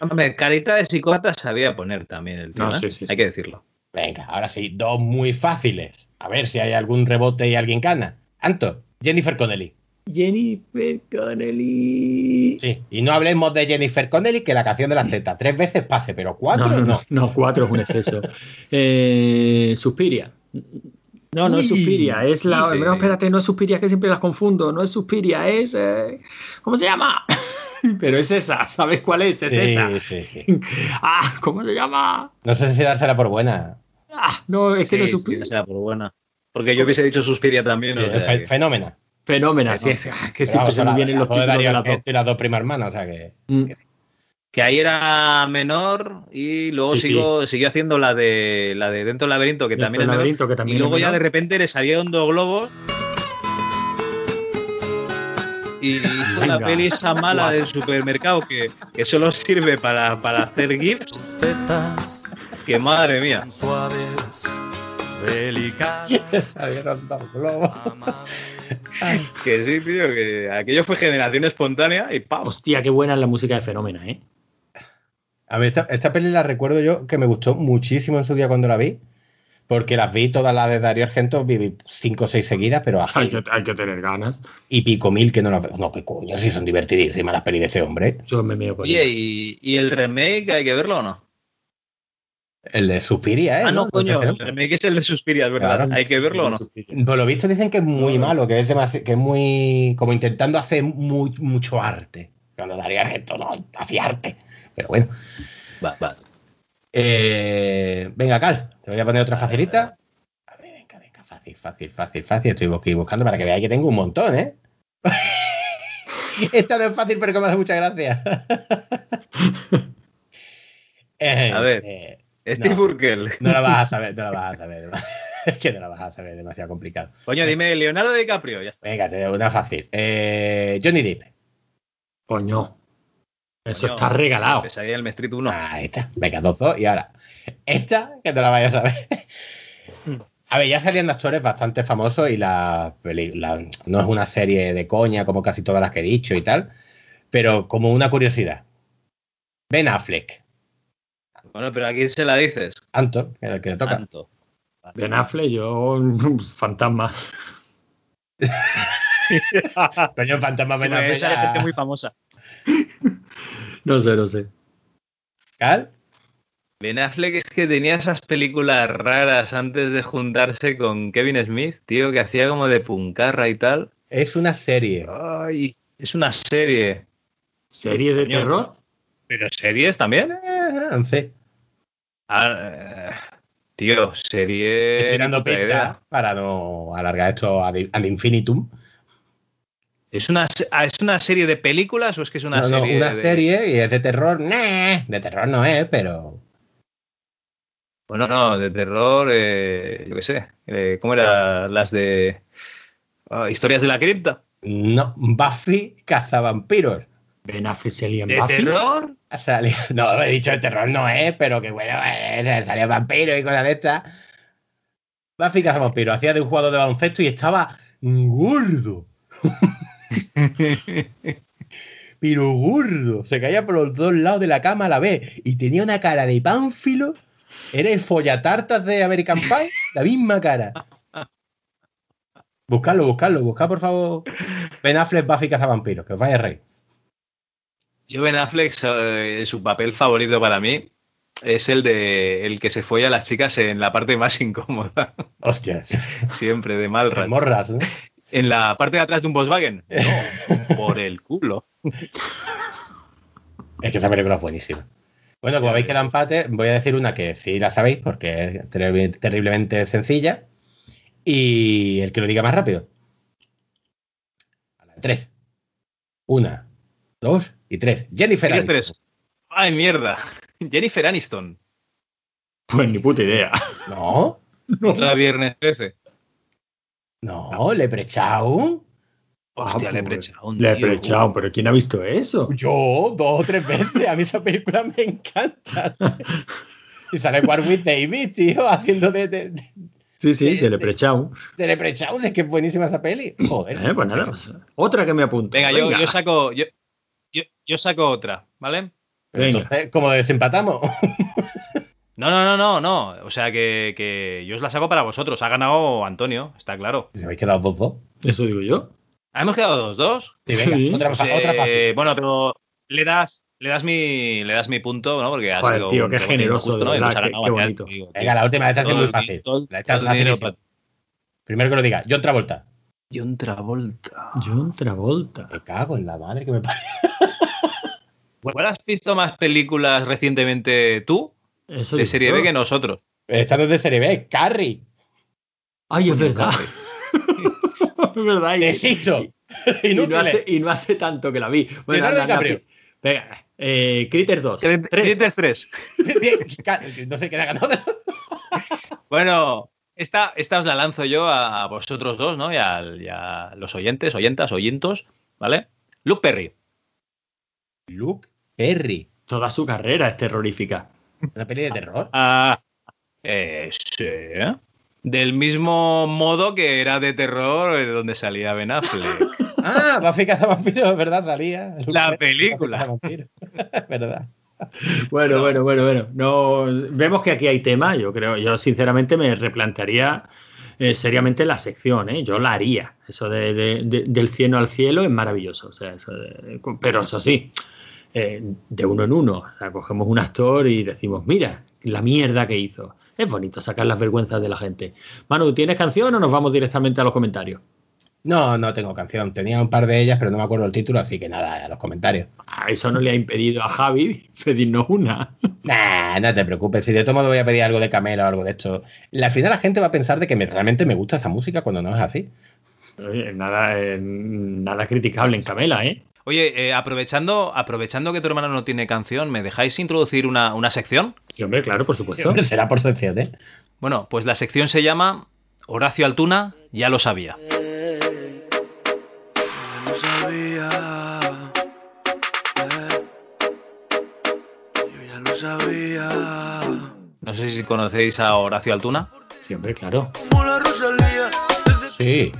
S2: Hombre, carita de psicópata sabía poner también el tío,
S1: No,
S2: ¿eh?
S1: sí, sí,
S2: Hay que decirlo.
S3: Venga, ahora sí, dos muy fáciles. A ver si hay algún rebote y alguien gana. Anto, Jennifer Connelly.
S1: Jennifer Connelly.
S3: Sí, y no hablemos de Jennifer Connelly, que la canción de la Z tres veces pase, pero cuatro
S1: No,
S3: no.
S1: no, no, no, cuatro es un exceso. Eh, Suspiria. No, no es Suspiria, es la.
S2: sí,
S1: no, espérate, no es Suspiria, que siempre las confundo. No es Suspiria, es. eh, ¿Cómo se llama? Pero es esa, ¿sabes cuál es? Es
S3: Sí,
S1: esa.
S3: sí, sí.
S1: Ah, ¿cómo se llama?
S3: No sé si dársela por buena.
S1: Ah, no, es que no
S2: Sí, será por buena. Porque yo hubiese dicho Suspiria también.
S3: Eh, fe- Fenómena.
S1: Fenómena, sí, es, que siempre
S3: vamos,
S1: se me vienen
S3: la
S1: los títulos de las dos.
S3: Argento y las dos primas hermanas, o sea que.
S1: Mm.
S2: Que ahí era menor y luego
S1: Sí,
S2: sigo, siguió haciendo la de la de Dentro del Laberinto, que también
S1: del
S2: es menor,
S1: Laberinto, que también
S2: y luego
S1: es
S2: ya
S1: menor.
S2: de repente le salieron dos globos y hizo la peli esa mala del supermercado que, que solo sirve para, para hacer gifs, que madre mía.
S4: suaves, delicadas, amables.
S2: Que sí, tío, que aquello fue generación espontánea y ¡pam!
S1: Hostia, qué buena es la música de Fenómena, ¿eh?
S3: A ver, esta, esta peli la recuerdo yo que me gustó muchísimo en su día cuando la vi. Porque las vi todas las de Darío Argento, vi cinco o seis seguidas, pero
S1: Hay
S3: hace
S1: que, hay que tener ganas.
S3: y pico mil que no las veo. No, qué coño, si son divertidísimas las pelis de este hombre.
S1: Yo me meo con
S2: Oye,
S1: ellas.
S2: ¿y, y el remake hay que verlo o no?
S3: El de Suspiria, ¿eh?
S2: ah, no, coño, el remake es el de Suspiria, es verdad.
S3: Claro.
S2: hay que verlo o no.
S3: Por lo visto dicen que es muy
S1: No.
S3: malo, que es demasi- que es muy como intentando hacer muy, mucho arte. Cuando Darío Argento no hacía arte. Pero bueno.
S2: Va, va.
S3: Eh, venga, Cal, te voy a poner otra facilita. A ver, venga, venga, fácil, fácil, fácil, fácil. Estoy aquí buscando para que veáis que tengo un montón, ¿eh? Esta no es fácil, pero que me hace mucha gracia. Eh,
S2: A ver.
S3: eh,
S2: Steve
S3: No.
S2: Urkel.
S3: No la vas a saber, no la vas a saber. Es que no la vas a saber, demasiado complicado.
S2: Coño, dime Leonardo DiCaprio. Ya está.
S3: Venga, te doy una fácil. Eh, Johnny Depp.
S1: Coño. Eso
S2: Coño,
S1: está regalado.
S2: Pesadilla del Street 1.
S3: Ahí está. Venga, dos, dos. Y ahora, esta, que no la vayas a ver. A ver, ya salían de actores bastante famosos y la, la- no es una serie de coña como casi todas las que he dicho y tal, pero como una curiosidad. Ben Affleck,
S2: Bueno, pero ¿a quién se la dices?
S3: Anto, el que le toca.
S2: Tanto.
S1: Ben Affleck, yo. Fantasma.
S3: Coño, Fantasma
S7: Sí,
S3: Ben
S7: porque
S3: Affleck.
S7: sale
S3: ya-
S7: gente muy famosa.
S1: No sé, no sé.
S3: ¿Cal?
S2: Ben Affleck es que tenía esas películas raras antes de juntarse con Kevin Smith, tío, que hacía como de puncarra y tal.
S3: Es una serie.
S2: Ay, es una serie.
S1: ¿Serie de
S2: Coño.
S1: terror?
S2: ¿Pero series también?
S3: Eh.
S2: Ah, eh, tío, serie...
S3: Estoy
S2: puta
S3: pizza para no alargar esto ad, ad infinitum.
S2: ¿Es una, ah, ¿Es una serie de películas o es que es una
S3: No, no,
S2: serie
S3: una
S2: de-
S3: serie y es de terror. Nah, de terror no es, pero.
S2: Bueno, no, de terror, eh, yo qué sé. eh, ¿Cómo eran las de... ah, Historias de la cripta?
S3: No, Buffy cazavampiros.
S1: Ben Affleck salía en
S2: ¿De
S1: Buffy.
S2: terror?
S3: No, he dicho de terror no es, pero que bueno, eh, salía vampiro y cosas de estas. Buffy cazavampiros hacía de un jugador de baloncesto y estaba gordo. pero gordo. Se caía por los dos lados de la cama a la vez y tenía una cara de pánfilo. Era el follatartas de American Pie, la misma cara. Buscadlo, buscadlo, buscad por favor. Ben Affleck, Buffy cazavampiros, que os vaya a reír.
S2: Yo Ben Affleck, eh, su papel favorito para mí es el de el que se folla a las chicas en la parte más incómoda,
S3: Hostias.
S2: siempre de Malrats.
S3: Morras, ¿no?
S2: En la parte de atrás de un Volkswagen. No, por el culo.
S3: Es que esa película es buenísima. Bueno, como veis que da empate, voy a decir una que sí la sabéis porque es terri- terriblemente sencilla. Y el que lo diga más rápido. A la de tres. Una, dos y tres. Jennifer
S2: ¿Tienes
S3: Aniston.
S2: tres? Ay, mierda. Jennifer Aniston.
S1: Pues ni puta idea.
S3: No,
S2: Otra viernes 13.
S3: no, Leprechaun.
S2: Hostia,
S1: Ah, pues,
S2: prechado.
S1: Le he prechado, pero ¿quién ha visto eso?
S3: Yo, dos o tres veces. A mí esa película me encanta. Y sale Warwick Davis, tío, haciendo de, de, de,
S1: Sí, sí, de
S3: sí.
S1: Leprechaun.
S3: de Leprechaun. Es que es buenísima esa peli. Joder.
S1: Eh, pues nada, otra que me apunto.
S2: Venga, yo, yo saco. Yo, yo, yo saco otra, ¿vale?
S3: Entonces, como desempatamos.
S2: No, no, no, no, no. O sea que, que yo os la saco para vosotros. Ha ganado Antonio, está claro.
S3: ¿Os habéis quedado dos dos?
S1: Eso digo yo.
S2: Hemos quedado dos, dos.
S3: Sí, venga,
S1: Sí.
S3: otra,
S2: Pues,
S3: otra
S2: eh,
S3: fácil.
S2: Bueno, pero le das, le das mi, le das mi punto, ¿no? Porque ha
S1: Joder,
S2: sido
S1: tío,
S2: un
S1: qué generoso,
S2: injusto,
S1: de
S2: ¿no?
S1: Verdad,
S2: ha
S1: qué- qué bonito.
S2: tío.
S3: Venga, la última, esta es
S2: Todo
S3: muy fácil.
S2: todo-
S3: Esta es
S2: todo para-
S3: Primero que lo diga, John Travolta.
S2: John Travolta.
S1: John Travolta.
S3: Me cago en la madre que me parió.
S2: ¿Cuál has visto más películas recientemente tú
S1: Eso
S2: de serie. B que nosotros?
S3: Esta no es de serie B, Carrie.
S1: Ay, es verdad. es verdad. y-
S3: Desisto.
S1: y, no
S3: Inútiles.
S1: hace, y no hace tanto que la vi. Bueno,
S3: Leonardo
S1: anda, anda,
S3: DiCaprio.
S1: Venga, eh, Critter 2.
S2: Tres.
S1: Tres.
S2: tres.
S3: Bien, Ca- no sé quién ha ganado.
S2: Bueno, esta, esta os la lanzo yo a, a vosotros dos, ¿no? Y, a los oyentes, oyentas, oyentos, ¿vale? Luke Perry.
S3: Luke Perry.
S1: Toda su carrera es terrorífica.
S3: Una peli de terror.
S2: Ah, eh, sí. Del mismo modo que era de terror eh, donde salía Ben Affleck.
S3: Ah, Buffy Cazavampiros, verdad, salía. Luke
S2: La
S3: Perry,
S2: película.
S3: Verdad.
S1: Bueno, bueno, bueno, bueno. No, vemos que aquí hay tema. Yo creo, yo sinceramente me replantearía eh, seriamente la sección. ¿eh? Yo la haría. Eso de, de- de- del cielo al cielo es maravilloso. O sea, eso pero eso sí, eh, de uno en uno. O sea, cogemos un actor y decimos, mira, la mierda que hizo. Es bonito sacar las vergüenzas de la gente. Manu, ¿tienes canción o nos vamos directamente a los comentarios?
S3: No, no tengo canción. Tenía un par de ellas, pero no me acuerdo el título, así que nada, a los comentarios.
S1: Ah, eso no le ha impedido a Javi pedirnos una.
S3: Nah, no te preocupes. Si de todo modo voy a pedir algo de Camela o algo de esto. Al final la gente va a pensar de que me- realmente me gusta esa música cuando no es así.
S1: Oye, nada, eh, nada criticable en Camela, ¿eh?
S2: Oye, eh, aprovechando, aprovechando que tu hermano no tiene canción, ¿me dejáis introducir una, una sección?
S1: Sí, hombre, claro, por supuesto.
S3: Hombre, será por sección, ¿eh?
S2: Bueno, pues la sección se llama Horacio Altuna, ya lo sabía. No sé si conocéis a Horacio Altuna.
S1: Sí, hombre, claro.
S3: Sí.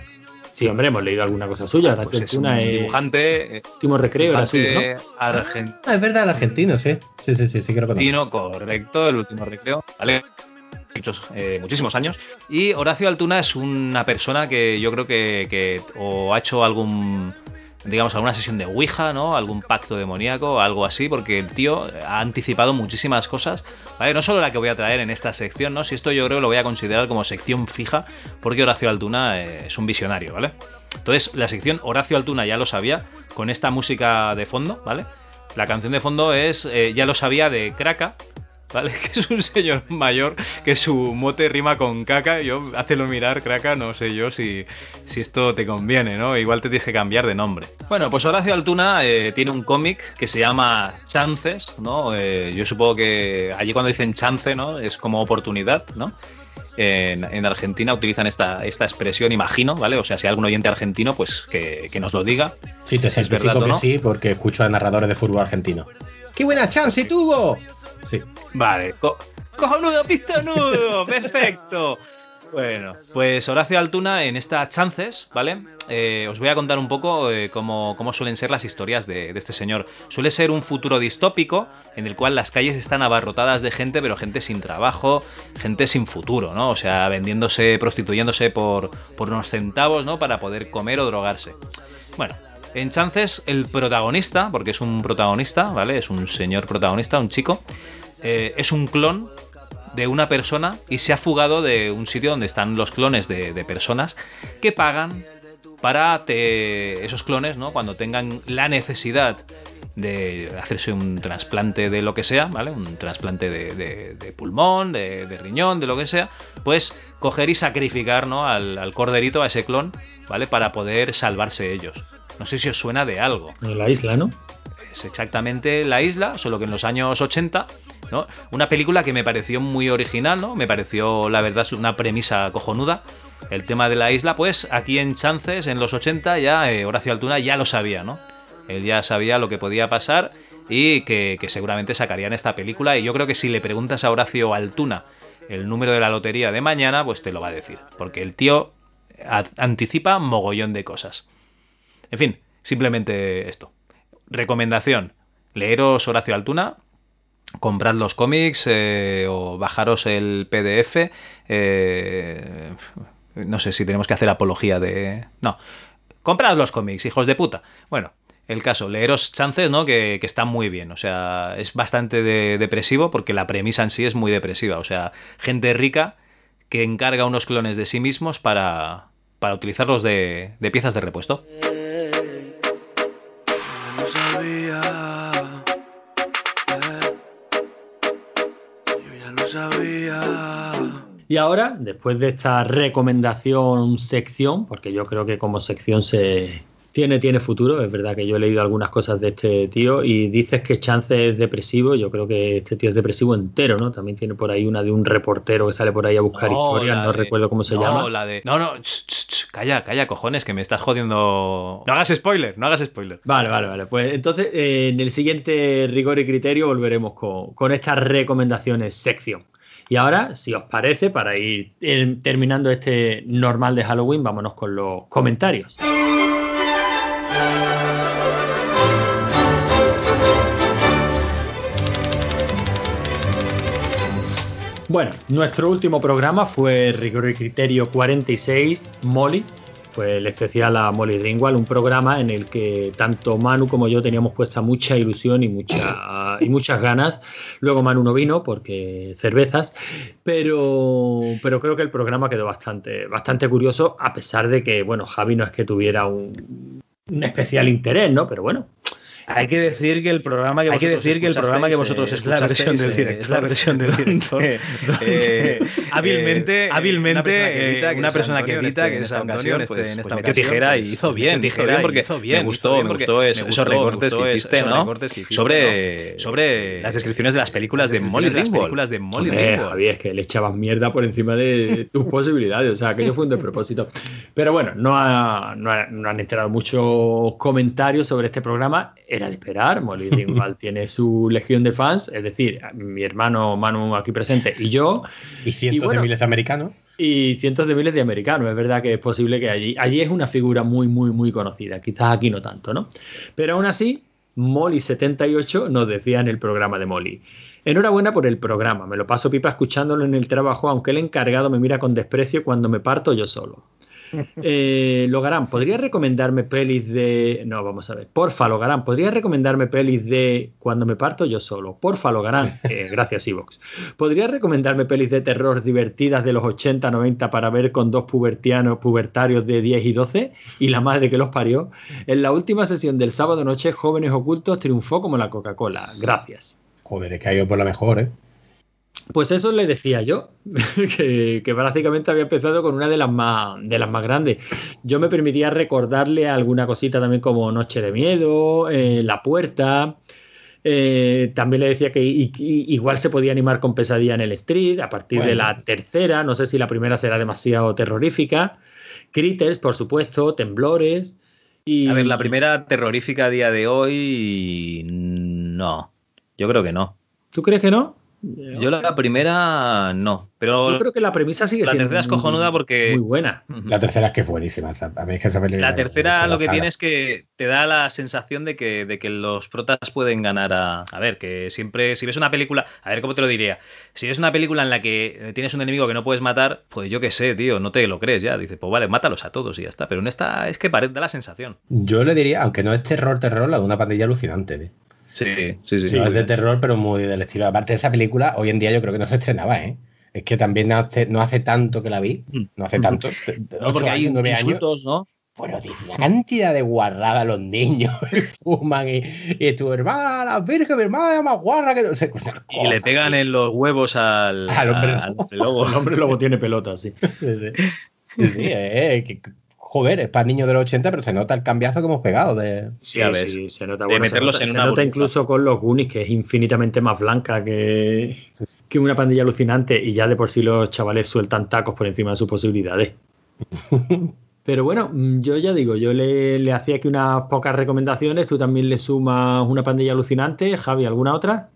S1: Sí, hombre, hemos leído alguna cosa suya. Horacio
S2: Pues es un
S1: Altuna es
S2: dibujante, eh,
S1: último recreo era suyo, ¿no?
S2: argentino,
S3: Ah, es verdad, el argentino, sí. Sí, sí, sí, sí que lo conozco.
S2: correcto, el último recreo, ¿vale? Muchos, eh, muchísimos años. Y Horacio Altuna es una persona que yo creo que, que o ha hecho algún, digamos, alguna sesión de Ouija, ¿no? Algún pacto demoníaco, algo así, porque el tío ha anticipado muchísimas cosas, ¿vale? No solo la que voy a traer en esta sección, ¿no? Si esto yo creo que lo voy a considerar como sección fija, porque Horacio Altuna eh, es un visionario, ¿vale? Entonces, la sección Horacio Altuna ya lo sabía, con esta música de fondo, ¿vale? La canción de fondo es eh, Ya lo sabía de Kraka, ¿vale? Que es un señor mayor que su mote rima con caca. Yo, hácelo mirar, Kraka, no sé yo si, si esto te conviene, ¿no? Igual te tienes que cambiar de nombre. Bueno, pues Horacio Altuna eh, tiene un cómic que se llama Chances, ¿no? Eh, yo supongo que allí cuando dicen chance, ¿no? Es como oportunidad, ¿no? En, en Argentina utilizan esta, esta expresión, imagino, ¿vale? O sea, si hay algún oyente argentino, pues que, que nos lo diga.
S3: Sí, te certifico
S2: verdad, ¿o
S3: que
S2: no?
S3: sí, porque escucho a narradores de fútbol argentino. ¡Qué buena chance tuvo! Sí.
S2: Vale, co cojonudo, pistonudo, perfecto. Bueno, pues Horacio Altuna en esta Chances, ¿vale? Eh, os voy a contar un poco eh, cómo, cómo suelen ser las historias de, de este señor. Suele ser un futuro distópico en el cual las calles están abarrotadas de gente, pero gente sin trabajo, gente sin futuro, ¿no? O sea, vendiéndose, prostituyéndose por, por unos centavos, ¿no? Para poder comer o drogarse. Bueno, en Chances el protagonista, porque es un protagonista, ¿vale? Es un señor protagonista, un chico, eh, es un clon de una persona y se ha fugado de un sitio donde están los clones de, de personas que pagan para te- esos clones, ¿no? Cuando tengan la necesidad de hacerse un trasplante de lo que sea, ¿vale? Un trasplante de, de- de pulmón, de, de riñón, de lo que sea, pues coger y sacrificar, ¿no? Al, al corderito, a ese clon, ¿vale? Para poder salvarse ellos. No sé si os suena de algo
S1: la isla, ¿no?
S2: es exactamente la isla, solo que en los años 80, Una película que me pareció muy original, ¿no? Me pareció, la verdad, una premisa cojonuda. El tema de la isla, pues aquí en Chances, en los 80, ya eh, Horacio Altuna ya lo sabía, ¿no? Él ya sabía lo que podía pasar y que, que seguramente sacarían esta película. Y yo creo que si le preguntas a Horacio Altuna el número de la lotería de mañana, pues te lo va a decir. Porque el tío anticipa mogollón de cosas. En fin, simplemente esto. Recomendación: leeros Horacio Altuna, comprad los cómics eh, o bajaros el PDF. eh, no sé si tenemos que hacer apología de. No, comprad los cómics, hijos de puta. Bueno, el caso, leeros chances, ¿no? Que, que están muy bien. O sea, es bastante de- depresivo porque la premisa en sí es muy depresiva. O sea, gente rica que encarga unos clones de sí mismos para, para utilizarlos de, de piezas de repuesto.
S1: Y ahora, después de esta recomendación sección, porque yo creo que como sección se tiene, tiene futuro, es verdad que yo he leído algunas cosas de este tío y dices que Chance es depresivo, yo creo que este tío es depresivo entero, ¿no? También tiene por ahí una de un reportero que sale por ahí a buscar historias, no
S2: de-
S1: recuerdo cómo se
S2: no,
S1: llama.
S2: La de... No, no, ch, ch, ch, calla, calla, cojones, que me estás jodiendo. No hagas spoiler, no hagas spoiler.
S1: Vale, vale, vale. Pues entonces eh, en el siguiente rigor y criterio volveremos con, con estas recomendaciones sección. Y ahora, si os parece, para ir eh, terminando este normal de Halloween, vámonos con los comentarios. Bueno, nuestro último programa fue Rigor y Criterio 46, Molly. Fue el especial a Molly Ringwald, un programa en el que tanto Manu como yo teníamos puesta mucha ilusión y, mucha, y muchas ganas. Luego Manu no vino porque cervezas, pero, pero creo que el programa quedó bastante, bastante curioso, a pesar de que, bueno, Javi no es que tuviera un, un especial interés, ¿no? Pero bueno,
S2: Hay que decir que el programa que
S7: Hay que
S2: vosotros
S7: decir que el programa que vosotros
S2: eh, es la versión del
S7: eh,
S2: director.
S7: es la versión del director.
S2: Eh,
S7: donde,
S2: eh,
S7: hábilmente,
S2: eh,
S7: hábilmente,
S2: una persona que edita,
S7: edita,
S2: que
S7: en
S2: es Antonio, pues
S7: esta ocasión,
S2: tijera
S7: pues,
S2: y hizo bien,
S7: tijera
S2: porque
S7: hizo bien,
S2: me gustó, me gustó esos recortes que hiciste, ¿no? sobre, las descripciones de las películas de Molly
S7: películas de Molly.
S1: Javier, que le echabas mierda por encima de tus posibilidades. O sea, aquello fue un despropósito. Pero bueno, no, ha- no, ha- no han enterado muchos comentarios sobre este programa. Era de esperar. Molly Ringwald tiene su legión de fans. Es decir, mi hermano Manu aquí presente y yo.
S3: Y cientos
S1: bueno,
S3: de miles de americanos.
S1: Y cientos de miles de americanos. Es verdad que es posible que allí, allí es una figura muy, muy, muy conocida. Quizás aquí no tanto, ¿no? Pero aún así, Molly78 nos decía en el programa de Molly. Enhorabuena por el programa. Me lo paso pipa escuchándolo en el trabajo, aunque el encargado me mira con desprecio cuando me parto yo solo. Eh, Logarán, ¿podría recomendarme pelis de. No, vamos a ver. Porfa, Logarán, ¿podría recomendarme pelis de Cuando me parto yo solo? Porfa, Logarán. Eh, gracias, Evox. ¿Podría recomendarme pelis de terror divertidas de los 80, 90 para ver con dos pubertianos, pubertarios de 10 y 12 y la madre que los parió? En la última sesión del sábado noche, Jóvenes Ocultos triunfó como la Coca-Cola. Gracias.
S3: Joder, es que ha ido por la mejor, ¿eh?
S1: Pues eso le decía yo, que, que prácticamente había empezado con una de las más de las más grandes. Yo me permitía recordarle alguna cosita también como Noche de Miedo, eh, La Puerta. eh, también le decía que igual se podía animar con Pesadilla en el Street a partir de la tercera. No sé si la primera será demasiado terrorífica. Critters, por supuesto, Temblores. Y...
S2: A ver, la primera terrorífica a día de hoy, no. Yo creo que no.
S1: ¿Tú crees que no?
S2: Yo la primera, no. Pero
S1: Yo creo que la premisa sigue
S2: la
S1: siendo
S2: tercera es
S1: muy-
S2: cojonuda porque-
S1: muy buena.
S3: La tercera es que es buenísima. o sea, a mí es que
S2: La tercera lo
S3: la
S2: que tiene es que te da la sensación de que, de que los protas pueden ganar a... A ver, que siempre, si ves una película... A ver, ¿cómo te lo diría? Si ves una película en la que tienes un enemigo que no puedes matar, pues yo qué sé, tío, no te lo crees ya. Dices, pues vale, mátalos a todos y ya está. Pero en esta es que parece, da la sensación.
S3: Yo le diría, aunque no es terror, terror, la de una pandilla alucinante. ¿eh?
S2: Sí, sí, sí.
S3: no es de terror, pero muy del estilo. Aparte de esa película, hoy en día yo creo que no se estrenaba, ¿eh? Es que también no hace, no hace tanto que la vi. No hace tanto.
S2: No,
S3: ocho
S2: porque hay
S3: años, nueve años. Bueno, dice una cantidad de guarrada los niños fuman y, y tu hermana, la virgen, mi hermana es más guarra que no sé.
S2: Y le pegan
S3: tío.
S2: en los huevos al,
S3: Al hombre
S2: al
S3: lobo.
S2: lobo.
S1: El hombre lobo tiene pelota, sí.
S3: Sí, sí. Sí, sí, eh, que- joder, es para niños de los 80, pero se nota el cambiazo que hemos pegado. De...
S1: Sí,
S2: Ya ves.
S1: sí, se nota,
S2: De
S1: bueno, se
S2: meterlos
S1: nota-
S2: en
S1: se
S2: una
S1: nota incluso con los Goonies, que es infinitamente más blanca que, que una pandilla alucinante y ya de por sí los chavales sueltan tacos por encima de sus posibilidades. Pero bueno, mm, yo ya digo, yo le, le hacía aquí unas pocas recomendaciones, tú también le sumas una pandilla alucinante, Javi, ¿alguna otra?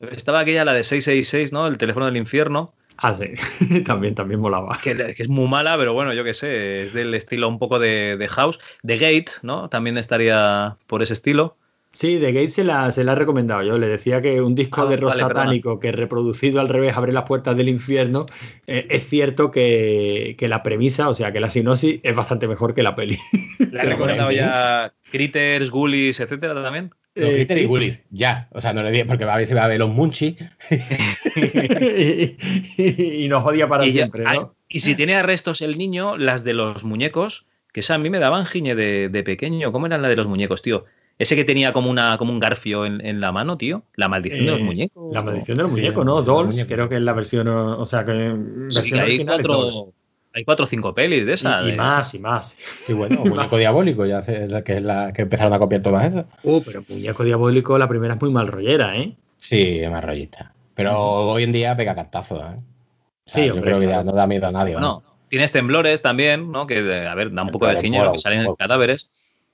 S2: Estaba aquella, la de 666, ¿no? El teléfono del infierno.
S1: Ah, sí, también, también molaba.
S2: Que, que es muy mala, pero bueno, yo qué sé, es del estilo un poco de, de House. The Gate, ¿no? También estaría por ese estilo.
S1: Sí, The Gate se la, se la he recomendado yo. Le decía que un disco
S2: Ah,
S1: de rock
S2: vale,
S1: satánico que reproducido al revés abre las puertas del infierno. eh, es cierto que, que la premisa, o sea, que la sinopsis es bastante mejor que la peli.
S2: Le he recomendado ya Critters, Ghoulies, etcétera también.
S3: Los
S1: Eh,
S3: Critter y Ghoulies, ya. O sea, no le digo porque va a ver si va a ver los Munchies.
S1: y, nos odia para
S2: y,
S1: siempre, ¿no?
S2: y si tiene arrestos el niño, las de los muñecos, que esa a mí me daban giñe de, de pequeño. ¿Cómo eran las de los muñecos, tío? Ese que tenía como una como un garfio en, en la mano, tío. La maldición de los
S1: Eh,
S2: muñecos.
S1: La
S2: ¿no?
S1: maldición de los
S3: Sí,
S1: muñecos, ¿no? Dolls, creo que es la versión, o sea, que
S2: Sí,
S1: versión
S2: hay
S1: original
S2: cuatro, hay cuatro o cinco pelis de esas.
S1: Y, y
S2: de-
S1: más, y más.
S3: Y bueno, Muñeco Diabólico, ya sé, que es la que empezaron a copiar todas esas.
S1: Uh, pero Muñeco Diabólico, la primera es muy mal rollera, ¿eh?
S3: Sí, es más rollista. Pero hoy en día pega cantazos, ¿eh? O sea,
S1: Sí,
S3: yo creo que
S1: claro.
S3: ya no da miedo a nadie.
S2: No, tienes temblores también, ¿no? Que, a ver, da un poco de
S3: mola,
S2: que salen
S3: mola.
S2: cadáveres.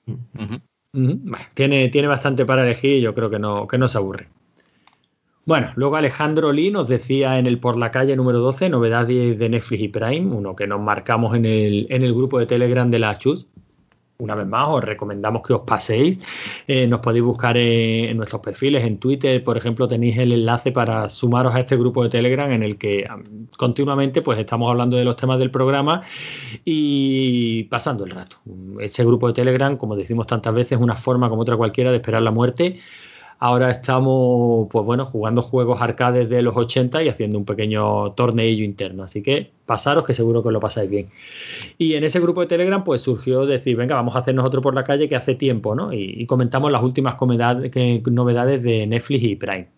S1: Bueno, Tiene, tiene bastante para elegir y yo creo que no, que no se aburre. Bueno, luego Alejandro Lee nos decía en el Por la Calle número 12, novedades de Netflix y Prime, uno que nos marcamos en el, en el grupo de Telegram de la Chus. Una vez más, os recomendamos que os paséis. Eh, nos podéis buscar en, en nuestros perfiles, en Twitter, por ejemplo, tenéis el enlace para sumaros a este grupo de Telegram en el que am, continuamente pues estamos hablando de los temas del programa y pasando el rato. Ese grupo de Telegram, como decimos tantas veces, es una forma como otra cualquiera de esperar la muerte Ahora estamos, pues bueno, jugando juegos arcades de los 80 y haciendo un pequeño torneillo interno. Así que pasaros que seguro que lo pasáis bien. Y en ese grupo de Telegram, pues surgió decir, venga, vamos a hacer nosotros por la calle que hace tiempo, ¿no? Y, comentamos las últimas novedades de Netflix y Prime.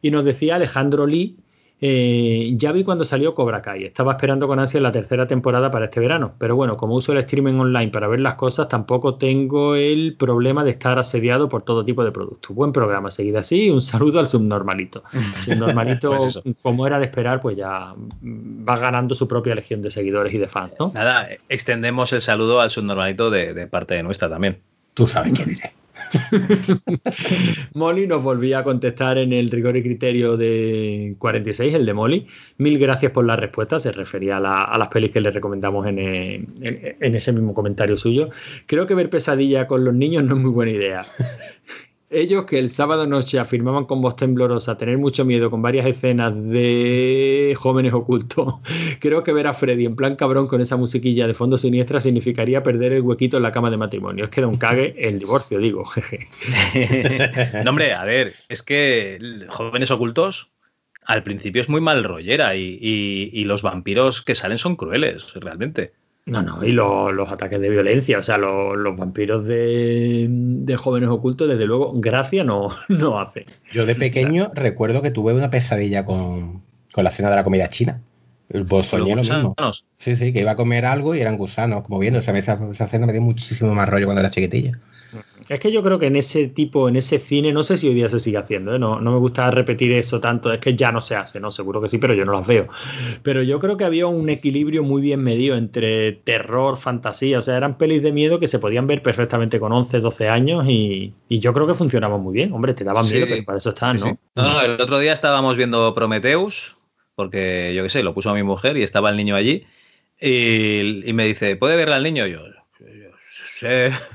S1: Y nos decía Alejandro Lee, eh, ya vi cuando salió Cobra Kai, estaba esperando con ansia la tercera temporada para este verano, pero bueno, como uso el streaming online para ver las cosas, tampoco tengo el problema de estar asediado por todo tipo de productos. Buen programa, seguida así, un saludo al subnormalito. Subnormalito,
S2: Pues
S1: como era de esperar, pues ya va ganando su propia legión de seguidores y de fans, ¿no?
S2: Nada, extendemos el saludo al subnormalito de, de parte de nuestra también.
S3: Tú sabes quién eres.
S1: Molly nos volvía a contestar en el rigor y criterio de 46, el de Molly. Mil gracias por la respuesta, se refería a, la- las pelis que le recomendamos en, en- en ese mismo comentario suyo. Creo que ver pesadilla con los niños no es muy buena idea. Ellos que el sábado noche afirmaban con voz temblorosa tener mucho miedo con varias escenas de jóvenes ocultos, creo que ver a Freddy en plan cabrón con esa musiquilla de fondo siniestra significaría perder el huequito en la cama de matrimonio. Es que da un cague el divorcio, digo.
S2: no, hombre, a ver, es que Jóvenes Ocultos al principio es muy mal rollera y, y- y los vampiros que salen son crueles, realmente.
S1: No, no, y lo- los ataques de violencia, o sea, lo- los vampiros de, de jóvenes ocultos, desde luego, gracia no, no hacen.
S3: Yo de pequeño recuerdo que tuve una pesadilla con, con la cena de la comida china. Pues soñé lo
S2: Los
S3: mismo.
S2: gusanos.
S3: Sí, sí, que iba a comer algo y eran gusanos, como viendo. O sea, esa, esa cena me dio muchísimo más rollo cuando era chiquitilla.
S1: Es que yo creo que en ese tipo, en ese cine, no sé si hoy día se sigue haciendo, ¿eh? no, no me gusta repetir eso tanto, es que ya no se hace, ¿no? Seguro que sí, pero yo no las veo. Pero yo creo que había un equilibrio muy bien medido entre terror, fantasía, o sea, eran pelis de miedo que se podían ver perfectamente con 11, 12 años y, y yo creo que funcionaban muy bien. Hombre, te daban
S2: Sí.
S1: miedo, pero para eso están, ¿no?
S2: sí. No, no, el otro día estábamos viendo Prometheus, porque yo qué sé, lo puso mi mujer y estaba el niño allí. Y, y me dice, ¿puede verla el niño? Yo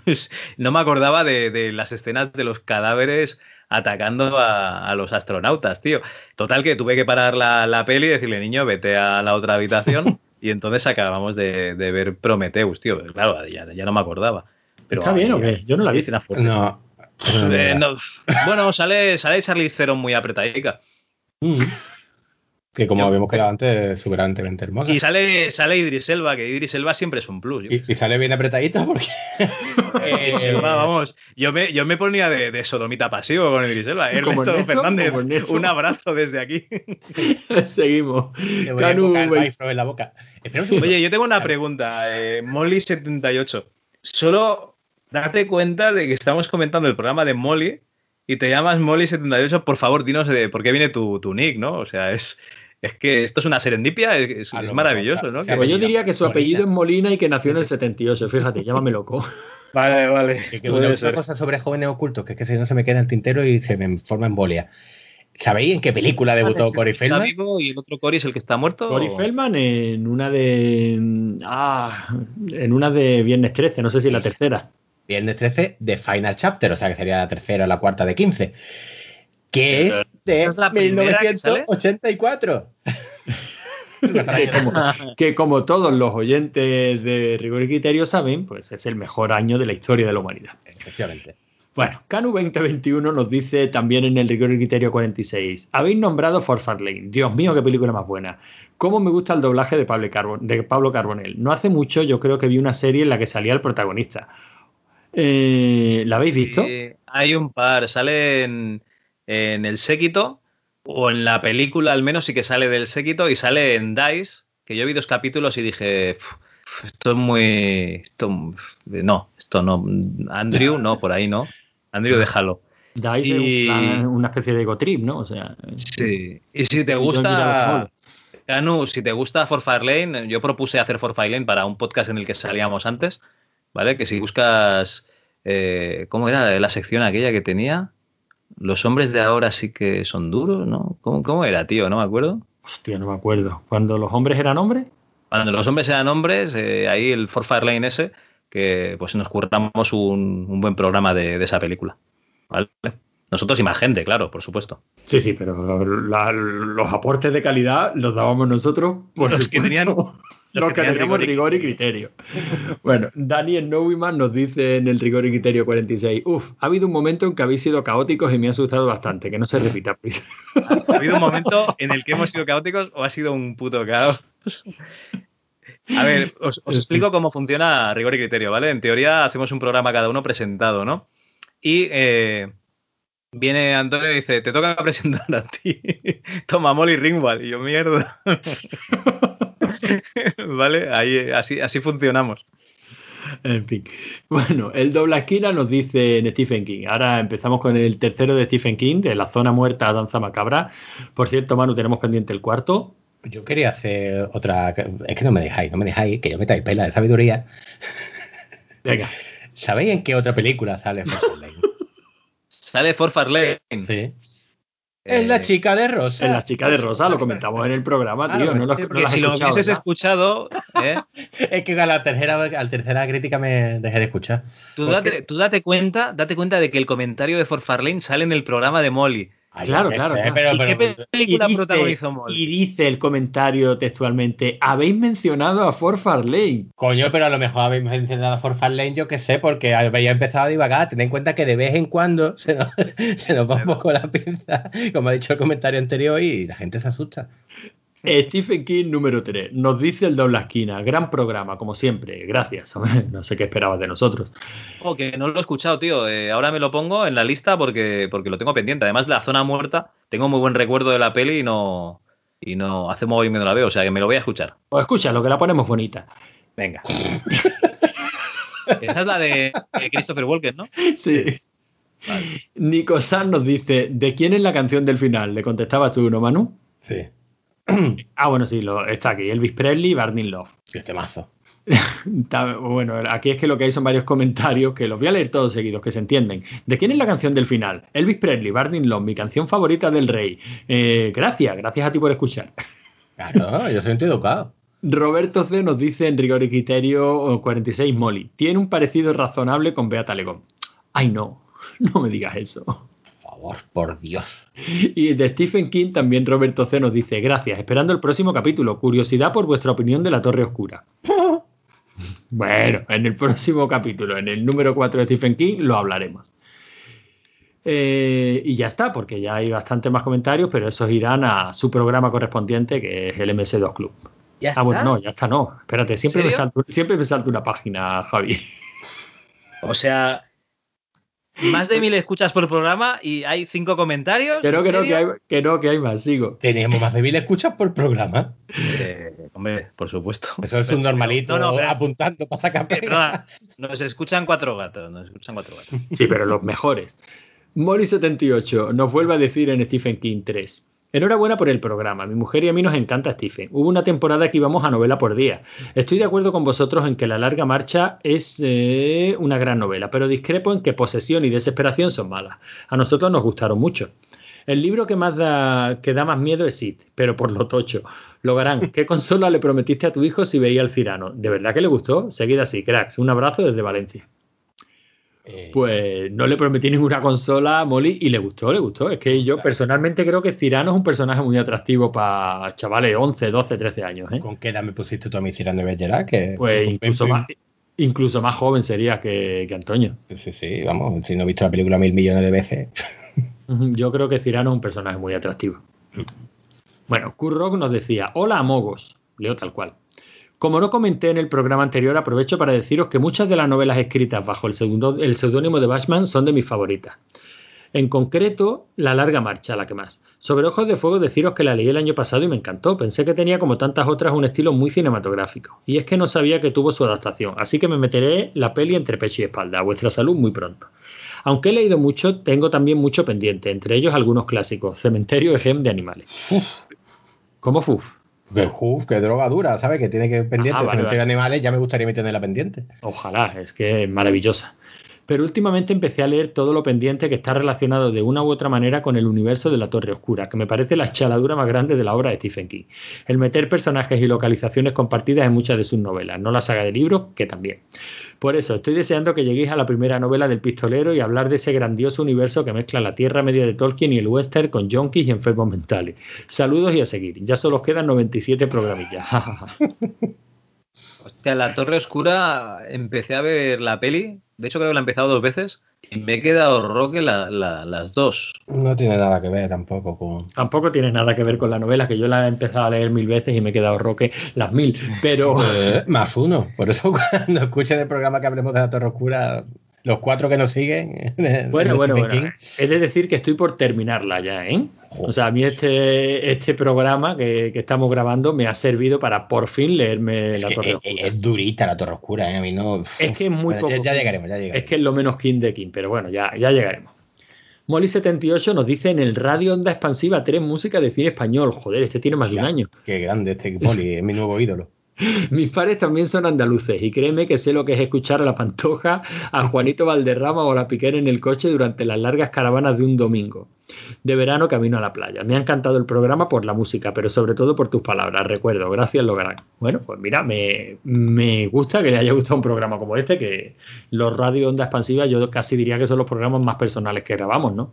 S2: no me acordaba de, de las escenas de los cadáveres atacando a, a los astronautas, tío. Total que tuve que parar la, la peli y decirle, niño, vete a la otra habitación. y entonces acabamos de, de ver Prometheus, tío. Claro, ya, ya no me acordaba. Pero
S1: ¿Está bien o qué? Yo no la vi.
S2: fuertes.
S3: No. no,
S2: Eh,
S3: no,
S2: no. Bueno, sale, sale Charlize Theron muy apretadica.
S3: Mm. Que como
S2: Yo-
S3: habíamos quedado antes, superantemente hermosa.
S2: Y sale, sale Idris Elba, que Idris Elba siempre es un plus.
S3: Y, y sale bien apretadito porque.
S2: Idris Elba, vamos, yo me, yo me ponía de, de sodomita pasivo con Idris Elba. Ernesto
S1: Nelson,
S2: Fernández, un abrazo desde aquí.
S1: Seguimos.
S3: Le voy a
S1: Canu,
S3: en la boca.
S2: Oye, yo tengo una pregunta. Eh, Molly78. Solo date cuenta de que estamos comentando el programa de Molly y te llamas Molly78. Por favor, dinos de por qué viene tu, tu nick, ¿no? O sea, es, es que esto es una serendipia, es, es-
S3: A lo
S2: es
S3: mejor,
S2: maravilloso, ¿no?
S1: Pues yo diría que su
S3: Molina.
S1: apellido es Molina y que nació en el 78, fíjate, llámame loco.
S7: Vale, vale.
S3: Y que una
S7: ser.
S3: cosa sobre jóvenes ocultos, que es que si no se me queda el tintero y se me forma embolia. ¿Sabéis en qué película debutó Corey
S2: ¿Está
S3: Feldman?
S2: vivo y el otro Cory es el que está muerto?
S1: Cory
S2: o-
S1: Feldman en una de. Ah, en una de Viernes 13, no sé si la tercera.
S3: Viernes 13 de Final Chapter, o sea que sería la tercera o la cuarta de 15. Que es de
S2: ¿esa es la primera que sale?
S3: 1984. El mejor
S1: Que como, que como todos los oyentes de Rigor y Criterio saben, pues es el mejor año de la historia de la humanidad.
S3: Efectivamente.
S1: Bueno, Canu 2021 nos dice también en el Rigor y Criterio 46. Habéis nombrado For Lane. Dios mío, qué película más buena. Cómo me gusta el doblaje de Pablo, Carbon- de Pablo Carbonell. No hace mucho yo creo que vi una serie en la que salía el protagonista. Eh, ¿La habéis visto?
S2: Sí, hay un par. Sale en, el séquito, o en la película al menos sí que sale del séquito, y sale en Dice, que yo vi dos capítulos y dije, "Uf, uf, esto es muy... Esto, no, esto no. Andrew, no, por ahí no. Andrew, déjalo.
S1: Dice
S2: y-
S1: es una, una especie de egotrip, ¿no? O sea,
S2: Sí. Y si te gusta... Canu, si te gusta For Fire Lane, yo propuse hacer For Fire Lane para un podcast en el que salíamos antes, ¿vale? Que si buscas, eh, ¿cómo era la sección aquella que tenía? Los hombres de ahora sí que son duros, ¿no? ¿Cómo, cómo era, tío? No me acuerdo.
S1: hostia, no me acuerdo. Cuando los hombres eran hombres,
S2: Cuando los hombres eran hombres, eh, ahí el For Fire Lane ese, que pues nos curramos un, un buen programa de, de esa película, ¿vale? Nosotros y más gente, claro, por supuesto.
S1: Sí, sí, pero la- los aportes de calidad los dábamos nosotros. Por
S2: Los que tenían-
S1: Los que
S2: tenían
S1: teníamos rigor y criterio. Bueno, Daniel Neumann nos dice en el rigor y criterio 46, uf, ha habido un momento en que habéis sido caóticos y me ha asustado bastante, que no se repita, please".
S2: ¿Ha habido un momento en el que hemos sido caóticos o ha sido un puto caos? A ver, os, os explico cómo funciona rigor y criterio, ¿vale? En teoría hacemos un programa cada uno presentado, ¿no? Y eh, viene Antonio y dice, te toca presentar a ti. Toma, Molly Ringwald. Y yo, mierda. ¿Vale? Ahí, así, así funcionamos.
S1: En fin. Bueno, el dobla esquina nos dice en Stephen King. Ahora empezamos con el tercero de Stephen King, de la zona muerta danza macabra. Por cierto, Manu, tenemos pendiente el cuarto.
S3: Yo quería hacer otra. Es que no me dejáis, no me dejáis, que yo me traigo pela de sabiduría.
S1: Venga.
S3: ¿Sabéis en qué otra película sale Fort Lane?
S2: Sale For Farlane.
S3: Sí. Es la
S2: Eh,
S3: chica de Rosa.
S1: En la chica de Rosa lo comentamos en el programa,
S3: Claro,
S1: tío. No lo,
S3: sí,
S1: no
S2: Si lo hubieses escuchado, ¿eh?
S3: Es que a la tercera, a la tercera crítica me dejé de escuchar.
S2: Tú date, tú date cuenta, date cuenta de que el comentario de For Farlane sale en el programa de Molly.
S3: Ay,
S1: Claro, claro,
S3: sé,
S1: claro.
S3: pero-
S2: ¿Y qué película
S1: Y dice-
S2: protagonizó Molly?
S1: Y dice el comentario textualmente: Habéis mencionado a Ford Farlane.
S3: Coño, pero a lo mejor habéis mencionado a For Far Lane, yo qué sé, porque habéis empezado a divagar. Tened en cuenta que de vez en cuando se nos, se nos va un poco la pinza, como ha dicho el comentario anterior, y la gente se asusta.
S1: Stephen King número 3. Nos dice el doble esquina. Gran programa, como siempre. Gracias. No sé qué esperabas de nosotros.
S2: Oh, que no lo he escuchado, tío. Eh, ahora me lo pongo en la lista porque, porque lo tengo pendiente. Además, la zona muerta, tengo muy buen recuerdo de la peli y no, y no hace muy bien que no la veo. O sea que me lo voy a escuchar.
S1: Pues escucha, lo que la ponemos bonita.
S2: Venga. Esa es la de, Christopher Walken, ¿no?
S1: Sí.
S2: Vale.
S1: Nico San nos dice: ¿De quién es la canción del final? Le contestabas tú, ¿no, Manu?
S3: Sí.
S1: Ah, bueno, sí, lo, está aquí. Elvis Presley y Barney Love.
S3: Qué temazo.
S1: Bueno, aquí es que lo que hay son varios comentarios que los voy a leer todos seguidos, que se entienden. ¿De quién es la canción del final? Elvis Presley, Barney Love, mi canción favorita del rey. Eh, gracias, gracias a ti por escuchar.
S3: Claro, yo soy un tío educado.
S1: Roberto C. nos dice en rigor y criterio 46 Molly. Tiene un parecido razonable con Beata Legón. Ay, no, no me digas eso.
S3: Por favor, por Dios.
S1: Y de Stephen King también Roberto C. nos dice, gracias, esperando el próximo capítulo. Curiosidad por vuestra opinión de la Torre Oscura. Bueno, en el próximo capítulo, en el número 4 de Stephen King, lo hablaremos. Eh, y ya está, porque ya hay bastantes más comentarios, pero esos irán a su programa correspondiente, que es el MS2 Club.
S2: ¿Ya
S1: Ah, bueno, no, ya está, no. Espérate, siempre me, salto, siempre me salto una página, Javi.
S2: O sea, más de mil escuchas por programa y hay cinco comentarios.
S1: Que no,
S2: ¿En
S1: que no, que hay, que no, que hay más, sigo.
S3: Teníamos más de mil escuchas por programa.
S2: Eh, hombre, por supuesto.
S3: Eso es un normalito
S2: No, no, pero-
S3: apuntando para sacar
S2: Eh, perdona, nos escuchan cuatro gatos, nos escuchan cuatro gatos.
S1: Sí, pero los mejores. Mori78 nos vuelve a decir en Stephen King 3. Enhorabuena por el programa. Mi mujer y a mí nos encanta Stephen. Hubo una temporada que íbamos a novela por día. Estoy de acuerdo con vosotros en que La larga marcha es eh, una gran novela, pero discrepo en que posesión y desesperación son malas. A nosotros nos gustaron mucho. El libro que más da, que da más miedo es It, pero por lo tocho. Logarán, ¿qué consola le prometiste a tu hijo si veía al Cirano? ¿De verdad que le gustó? Seguid así, cracks. Un abrazo desde Valencia.
S3: Eh,
S1: Pues no le prometí ninguna consola a Molly y le gustó, le gustó. Es que yo personalmente creo que Cirano es un personaje muy atractivo para chavales 11, 12, 13 años. ¿eh?
S3: ¿Con qué edad me pusiste tú a mi Cirano de Bergerac? Que
S1: Pues incluso más, incluso más joven sería que, que Antonio.
S3: Sí, sí, vamos, si no he visto la película mil millones de veces.
S1: Yo creo que Cirano es un personaje muy atractivo. Bueno, Kurrock nos decía, hola amogos, leo tal cual. Como no comenté en el programa anterior, aprovecho para deciros que muchas de las novelas escritas bajo el seudónimo de Bashman son de mis favoritas. En concreto, La larga marcha, la que más. Sobre Ojos de Fuego, deciros que la leí el año pasado y me encantó. Pensé que tenía, como tantas otras, un estilo muy cinematográfico. Y es que no sabía que tuvo su adaptación, así que me meteré la peli entre pecho y espalda. A vuestra salud muy pronto. Aunque he leído mucho, tengo también mucho pendiente, entre ellos algunos clásicos. Cementerio Gem de Animales. ¿Cómo fuf?
S3: Que, uf, que droga dura, ¿sabes? Que tiene que pendiente.
S1: Ah, vale, vale.
S3: animales, ya me gustaría meterme la pendiente.
S1: Ojalá, es que es maravillosa. Pero últimamente empecé a leer todo lo pendiente que está relacionado de una u otra manera con el universo de la Torre Oscura, que me parece la chaladura más grande de la obra de Stephen King. El meter personajes y localizaciones compartidas en muchas de sus novelas, no la saga de libros, que también. Por eso, estoy deseando que lleguéis a la primera novela del pistolero y hablar de ese grandioso universo que mezcla la Tierra Media de Tolkien y el western con junkies y enfermos mentales. Saludos y a seguir. Ya solo os quedan 97 programillas.
S2: Hostia, la Torre Oscura empecé a ver la peli. De hecho, creo que la he empezado dos veces. Y me he quedado roque la- la- las dos.
S3: No tiene nada que ver tampoco con.
S1: Tampoco tiene nada que ver con la novela, que yo la he empezado a leer mil veces y me he quedado roque las mil. Pero
S3: Eh, más uno. Por eso cuando escuchen el programa que hablemos de la Torre Oscura, los cuatro que nos siguen.
S1: bueno,
S3: de
S1: bueno,
S3: Stephen
S1: bueno. He de decir que estoy por terminarla ya, ¿eh? O sea, a mí este, este programa que, que estamos grabando me ha servido para por fin leerme
S3: Es
S1: La Torre
S3: es,
S1: Oscura.
S3: es durita la Torre Oscura, ¿eh? A mí no.
S1: Es que es muy
S3: Bueno,
S1: poco.
S3: ya, ya llegaremos, ya llegaremos.
S1: Es que es lo menos King de King, pero bueno, ya, ya llegaremos. Molly78 nos dice en el Radio Onda Expansiva 3 música de cine español. Joder, este tiene más de un año.
S3: Qué grande este Poli, es mi nuevo ídolo.
S1: Mis padres también son andaluces y créeme que sé lo que es escuchar a la Pantoja, a Juanito Valderrama o a la Piquer en el coche durante las largas caravanas de un domingo de verano camino a la playa. Me ha encantado el programa por la música, pero sobre todo por tus palabras. Recuerdo, gracias Logran. Bueno, pues mira, me, me gusta que le haya gustado un programa como este, que los Radio Onda Expansiva yo casi diría que son los programas más personales que grabamos, ¿no?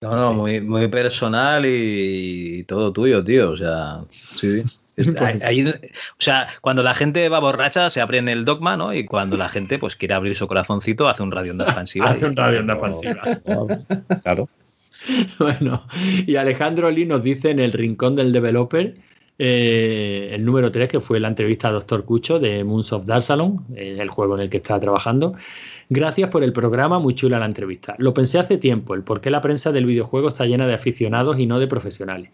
S2: No, no, muy, muy personal y, todo tuyo, tío. O sea, sí,
S1: Pues-
S2: ahí- o sea, cuando la gente va borracha se abre en el dogma, ¿no? Y cuando la gente pues quiere abrir su corazoncito hace un radio onda expansiva.
S1: Hace
S2: y-
S1: un Radio Onda Expansiva.
S2: Claro.
S1: Bueno, y Alejandro Lee nos dice en el rincón del developer, eh, el número 3, que fue la entrevista a Doctor Cucho de Moons of Darsalon, es el juego en el que está trabajando. Gracias por el programa, muy chula la entrevista. Lo pensé hace tiempo, el por qué la prensa del videojuego está llena de aficionados y no de profesionales.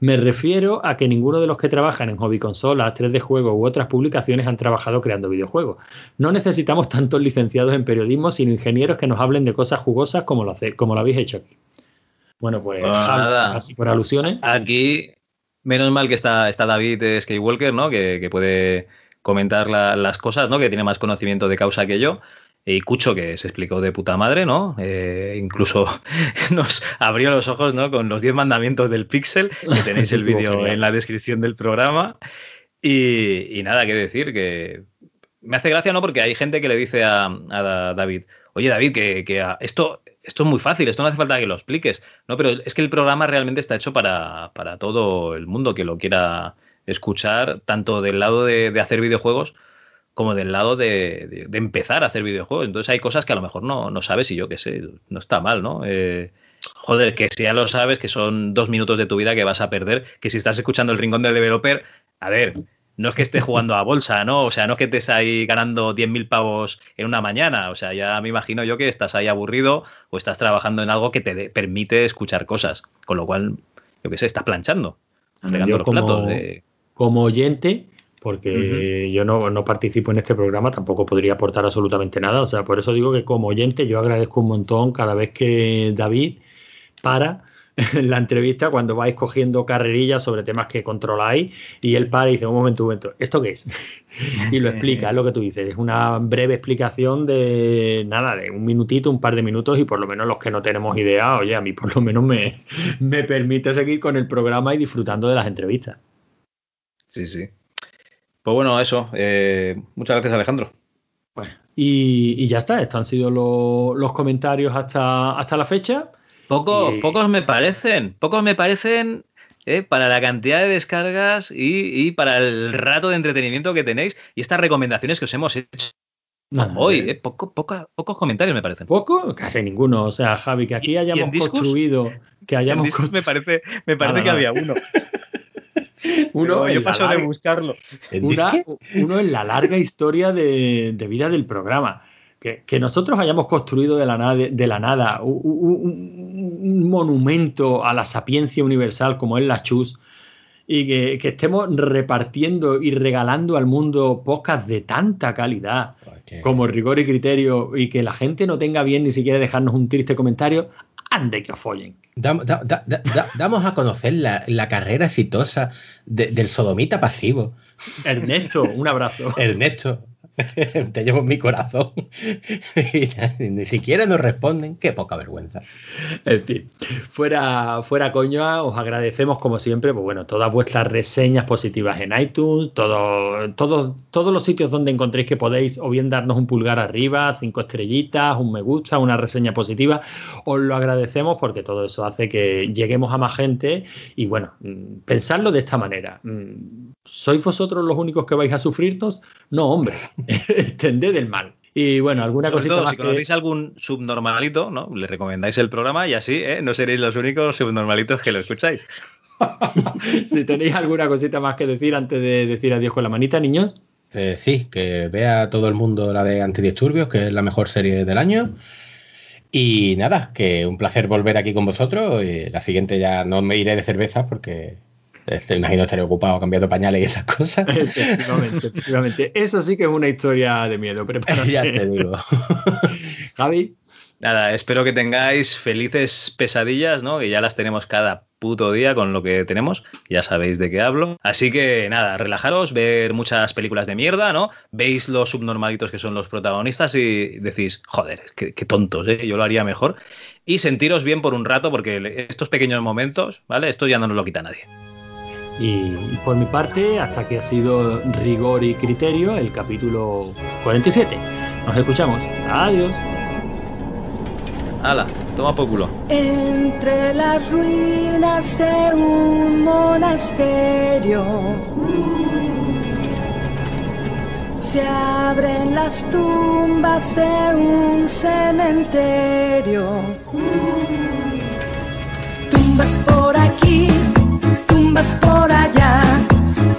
S1: Me refiero a que ninguno de los que trabajan en hobby consolas, 3D juegos u otras publicaciones han trabajado creando videojuegos. No necesitamos tantos licenciados en periodismo, sino ingenieros que nos hablen de cosas jugosas como lo, hace- como lo habéis hecho aquí. Bueno, pues Javi,
S2: nada.
S1: así por alusiones.
S2: Aquí, menos mal que está, está David Skywalker, ¿no? Que, que puede comentar la- las cosas, ¿no? Que tiene más conocimiento de causa que yo. Y Cucho, que se explicó de puta madre, ¿no? Eh, incluso nos abrió los ojos, ¿no? Con los 10 mandamientos del Pixel, que tenéis el vídeo en la descripción del programa. Y, y nada, que decir que me hace gracia, ¿no? Porque hay gente que le dice a, a David, oye David, que, que a- esto, esto es muy fácil, esto no hace falta que lo expliques, ¿no? Pero es que el programa realmente está hecho para, para todo el mundo que lo quiera escuchar, tanto del lado de, de hacer videojuegos como del lado de, de- de empezar a hacer videojuegos. Entonces hay cosas que a lo mejor no, no sabes y yo qué sé, no está mal, ¿no? Eh, joder, que si ya lo sabes, que son dos minutos de tu vida que vas a perder, que si estás escuchando el rincón del developer, a ver, no es que estés jugando a bolsa, ¿no? O sea, no es que estés ahí ganando 10.000 pavos en una mañana. O sea, ya me imagino yo que estás ahí aburrido o estás trabajando en algo que te de- permite escuchar cosas. Con lo cual, yo qué sé, estás planchando, fregando los
S1: como-
S2: platos.
S1: Como oyente, porque yo no, no participo en este programa, tampoco podría aportar absolutamente nada. O sea, por eso digo que como oyente yo agradezco un montón cada vez que David para la entrevista cuando vais cogiendo carrerillas sobre temas que controláis y él para y dice, un momento, un momento, ¿esto qué es? y lo explica, es lo que tú dices, es una breve explicación de nada, de un minutito, un par de minutos y por lo menos los que no tenemos idea, oye, a mí por lo menos me, me permite seguir con el programa y disfrutando de las entrevistas.
S2: Sí, sí. Pues bueno, eso. eh, muchas gracias, Alejandro.
S1: Bueno, y, y ya está, estos han sido lo- los comentarios hasta, hasta la fecha.
S2: Pocos,
S1: Y-
S2: pocos me parecen, pocos me parecen eh, para la cantidad de descargas y, y para el rato de entretenimiento que tenéis y estas recomendaciones que os hemos hecho
S1: Nada,
S2: hoy.
S1: eh,
S2: poco, poca- pocos comentarios me parecen.
S1: ¿Poco? Casi ninguno. O sea, Javi, que aquí
S2: ¿Y- y
S1: hayamos construido, que
S2: En
S1: hayamos
S2: me
S1: constru-
S2: parece, me parece
S1: Nada,
S2: que
S1: nada.
S2: había uno.
S1: uno,
S2: yo
S1: la
S2: paso de
S1: larga-
S2: buscarlo.
S1: Uno en la larga historia de, de vida del programa. Que, que nosotros hayamos construido de la nada, de la nada un, un- un monumento a la sapiencia universal como es la Chus y que, que estemos repartiendo y regalando al mundo podcast de tanta calidad como rigor y criterio y que la gente no tenga bien ni siquiera dejarnos un triste comentario, ande que os follen.
S3: Dam- da- da- da- da- damos a conocer la, la carrera exitosa de- del sodomita pasivo,
S1: Ernesto, un abrazo.
S3: Ernesto. Te llevo en mi corazón. y ni siquiera nos responden. Qué poca vergüenza.
S1: En fin, fuera, fuera coña, os agradecemos como siempre, pues bueno, todas vuestras reseñas positivas en iTunes, todo, todo- todos los sitios donde encontréis que podéis o bien darnos un pulgar arriba, cinco estrellitas, un me gusta, una reseña positiva, os lo agradecemos porque todo eso hace que lleguemos a más gente y bueno, mm, pensadlo de esta manera. Mm, ¿Sois vosotros los únicos que vais a sufrirnos? No, hombre, extended el mal. Y bueno, alguna
S2: Sobre
S1: cosita
S2: todo,
S1: más
S2: si
S1: que-
S2: conocéis algún subnormalito, ¿no? Le recomendáis el programa y así, ¿eh? No seréis los únicos subnormalitos que lo escucháis.
S1: si tenéis alguna cosita más que decir antes de decir adiós con la manita, niños.
S3: Eh, sí, que vea todo el mundo la de Antidisturbios, que es la mejor serie del año. Y nada, que un placer volver aquí con vosotros. Y la siguiente ya no me iré de cervezas porque estoy, imagino estaré ocupado cambiando pañales y esas cosas.
S1: Efectivamente, efectivamente. Eso sí que es una historia de miedo. Prepárate.
S3: ya te digo.
S1: Javi,
S2: Nada, espero que tengáis felices pesadillas, ¿no? Que ya las tenemos cada puto día con lo que tenemos, ya sabéis de qué hablo. Así que nada, relajaros, ver muchas películas de mierda, ¿no? Veis los subnormalitos que son los protagonistas y decís, joder, qué, qué tontos, ¿eh? Yo lo haría mejor. Y sentiros bien por un rato porque estos pequeños momentos, ¿vale? Esto ya no nos lo quita nadie.
S1: Y por mi parte, hasta que ha sido rigor y criterio el capítulo 47. Nos escuchamos. Adiós.
S2: ¡Hala! Toma por culo.
S8: Entre las ruinas de un monasterio se abren las tumbas de un cementerio. Tumbas por aquí, tumbas por allá,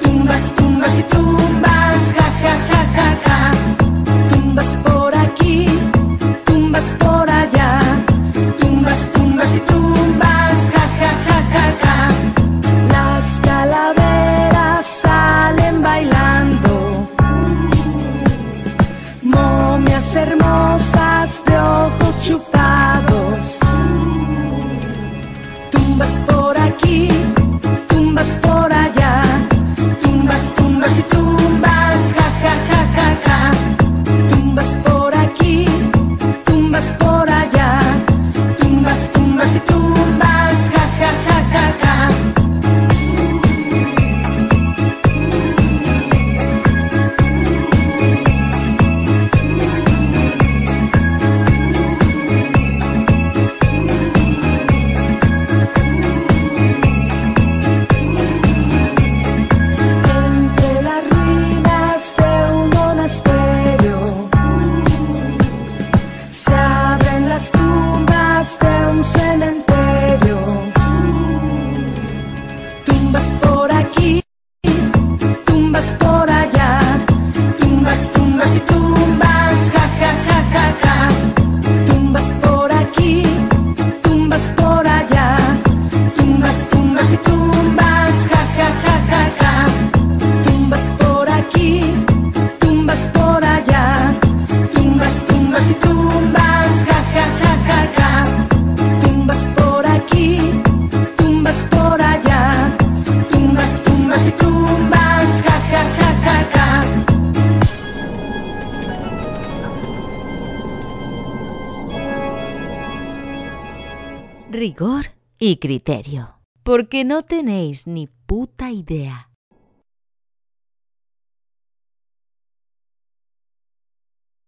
S8: tumbas, tumbas y tumbas, ja, ja, ja, ja, ja. Tumbas por aquí, tumbas por allá, tumbas, tumbas y tumbas,
S9: criterio. Porque no tenéis ni puta idea.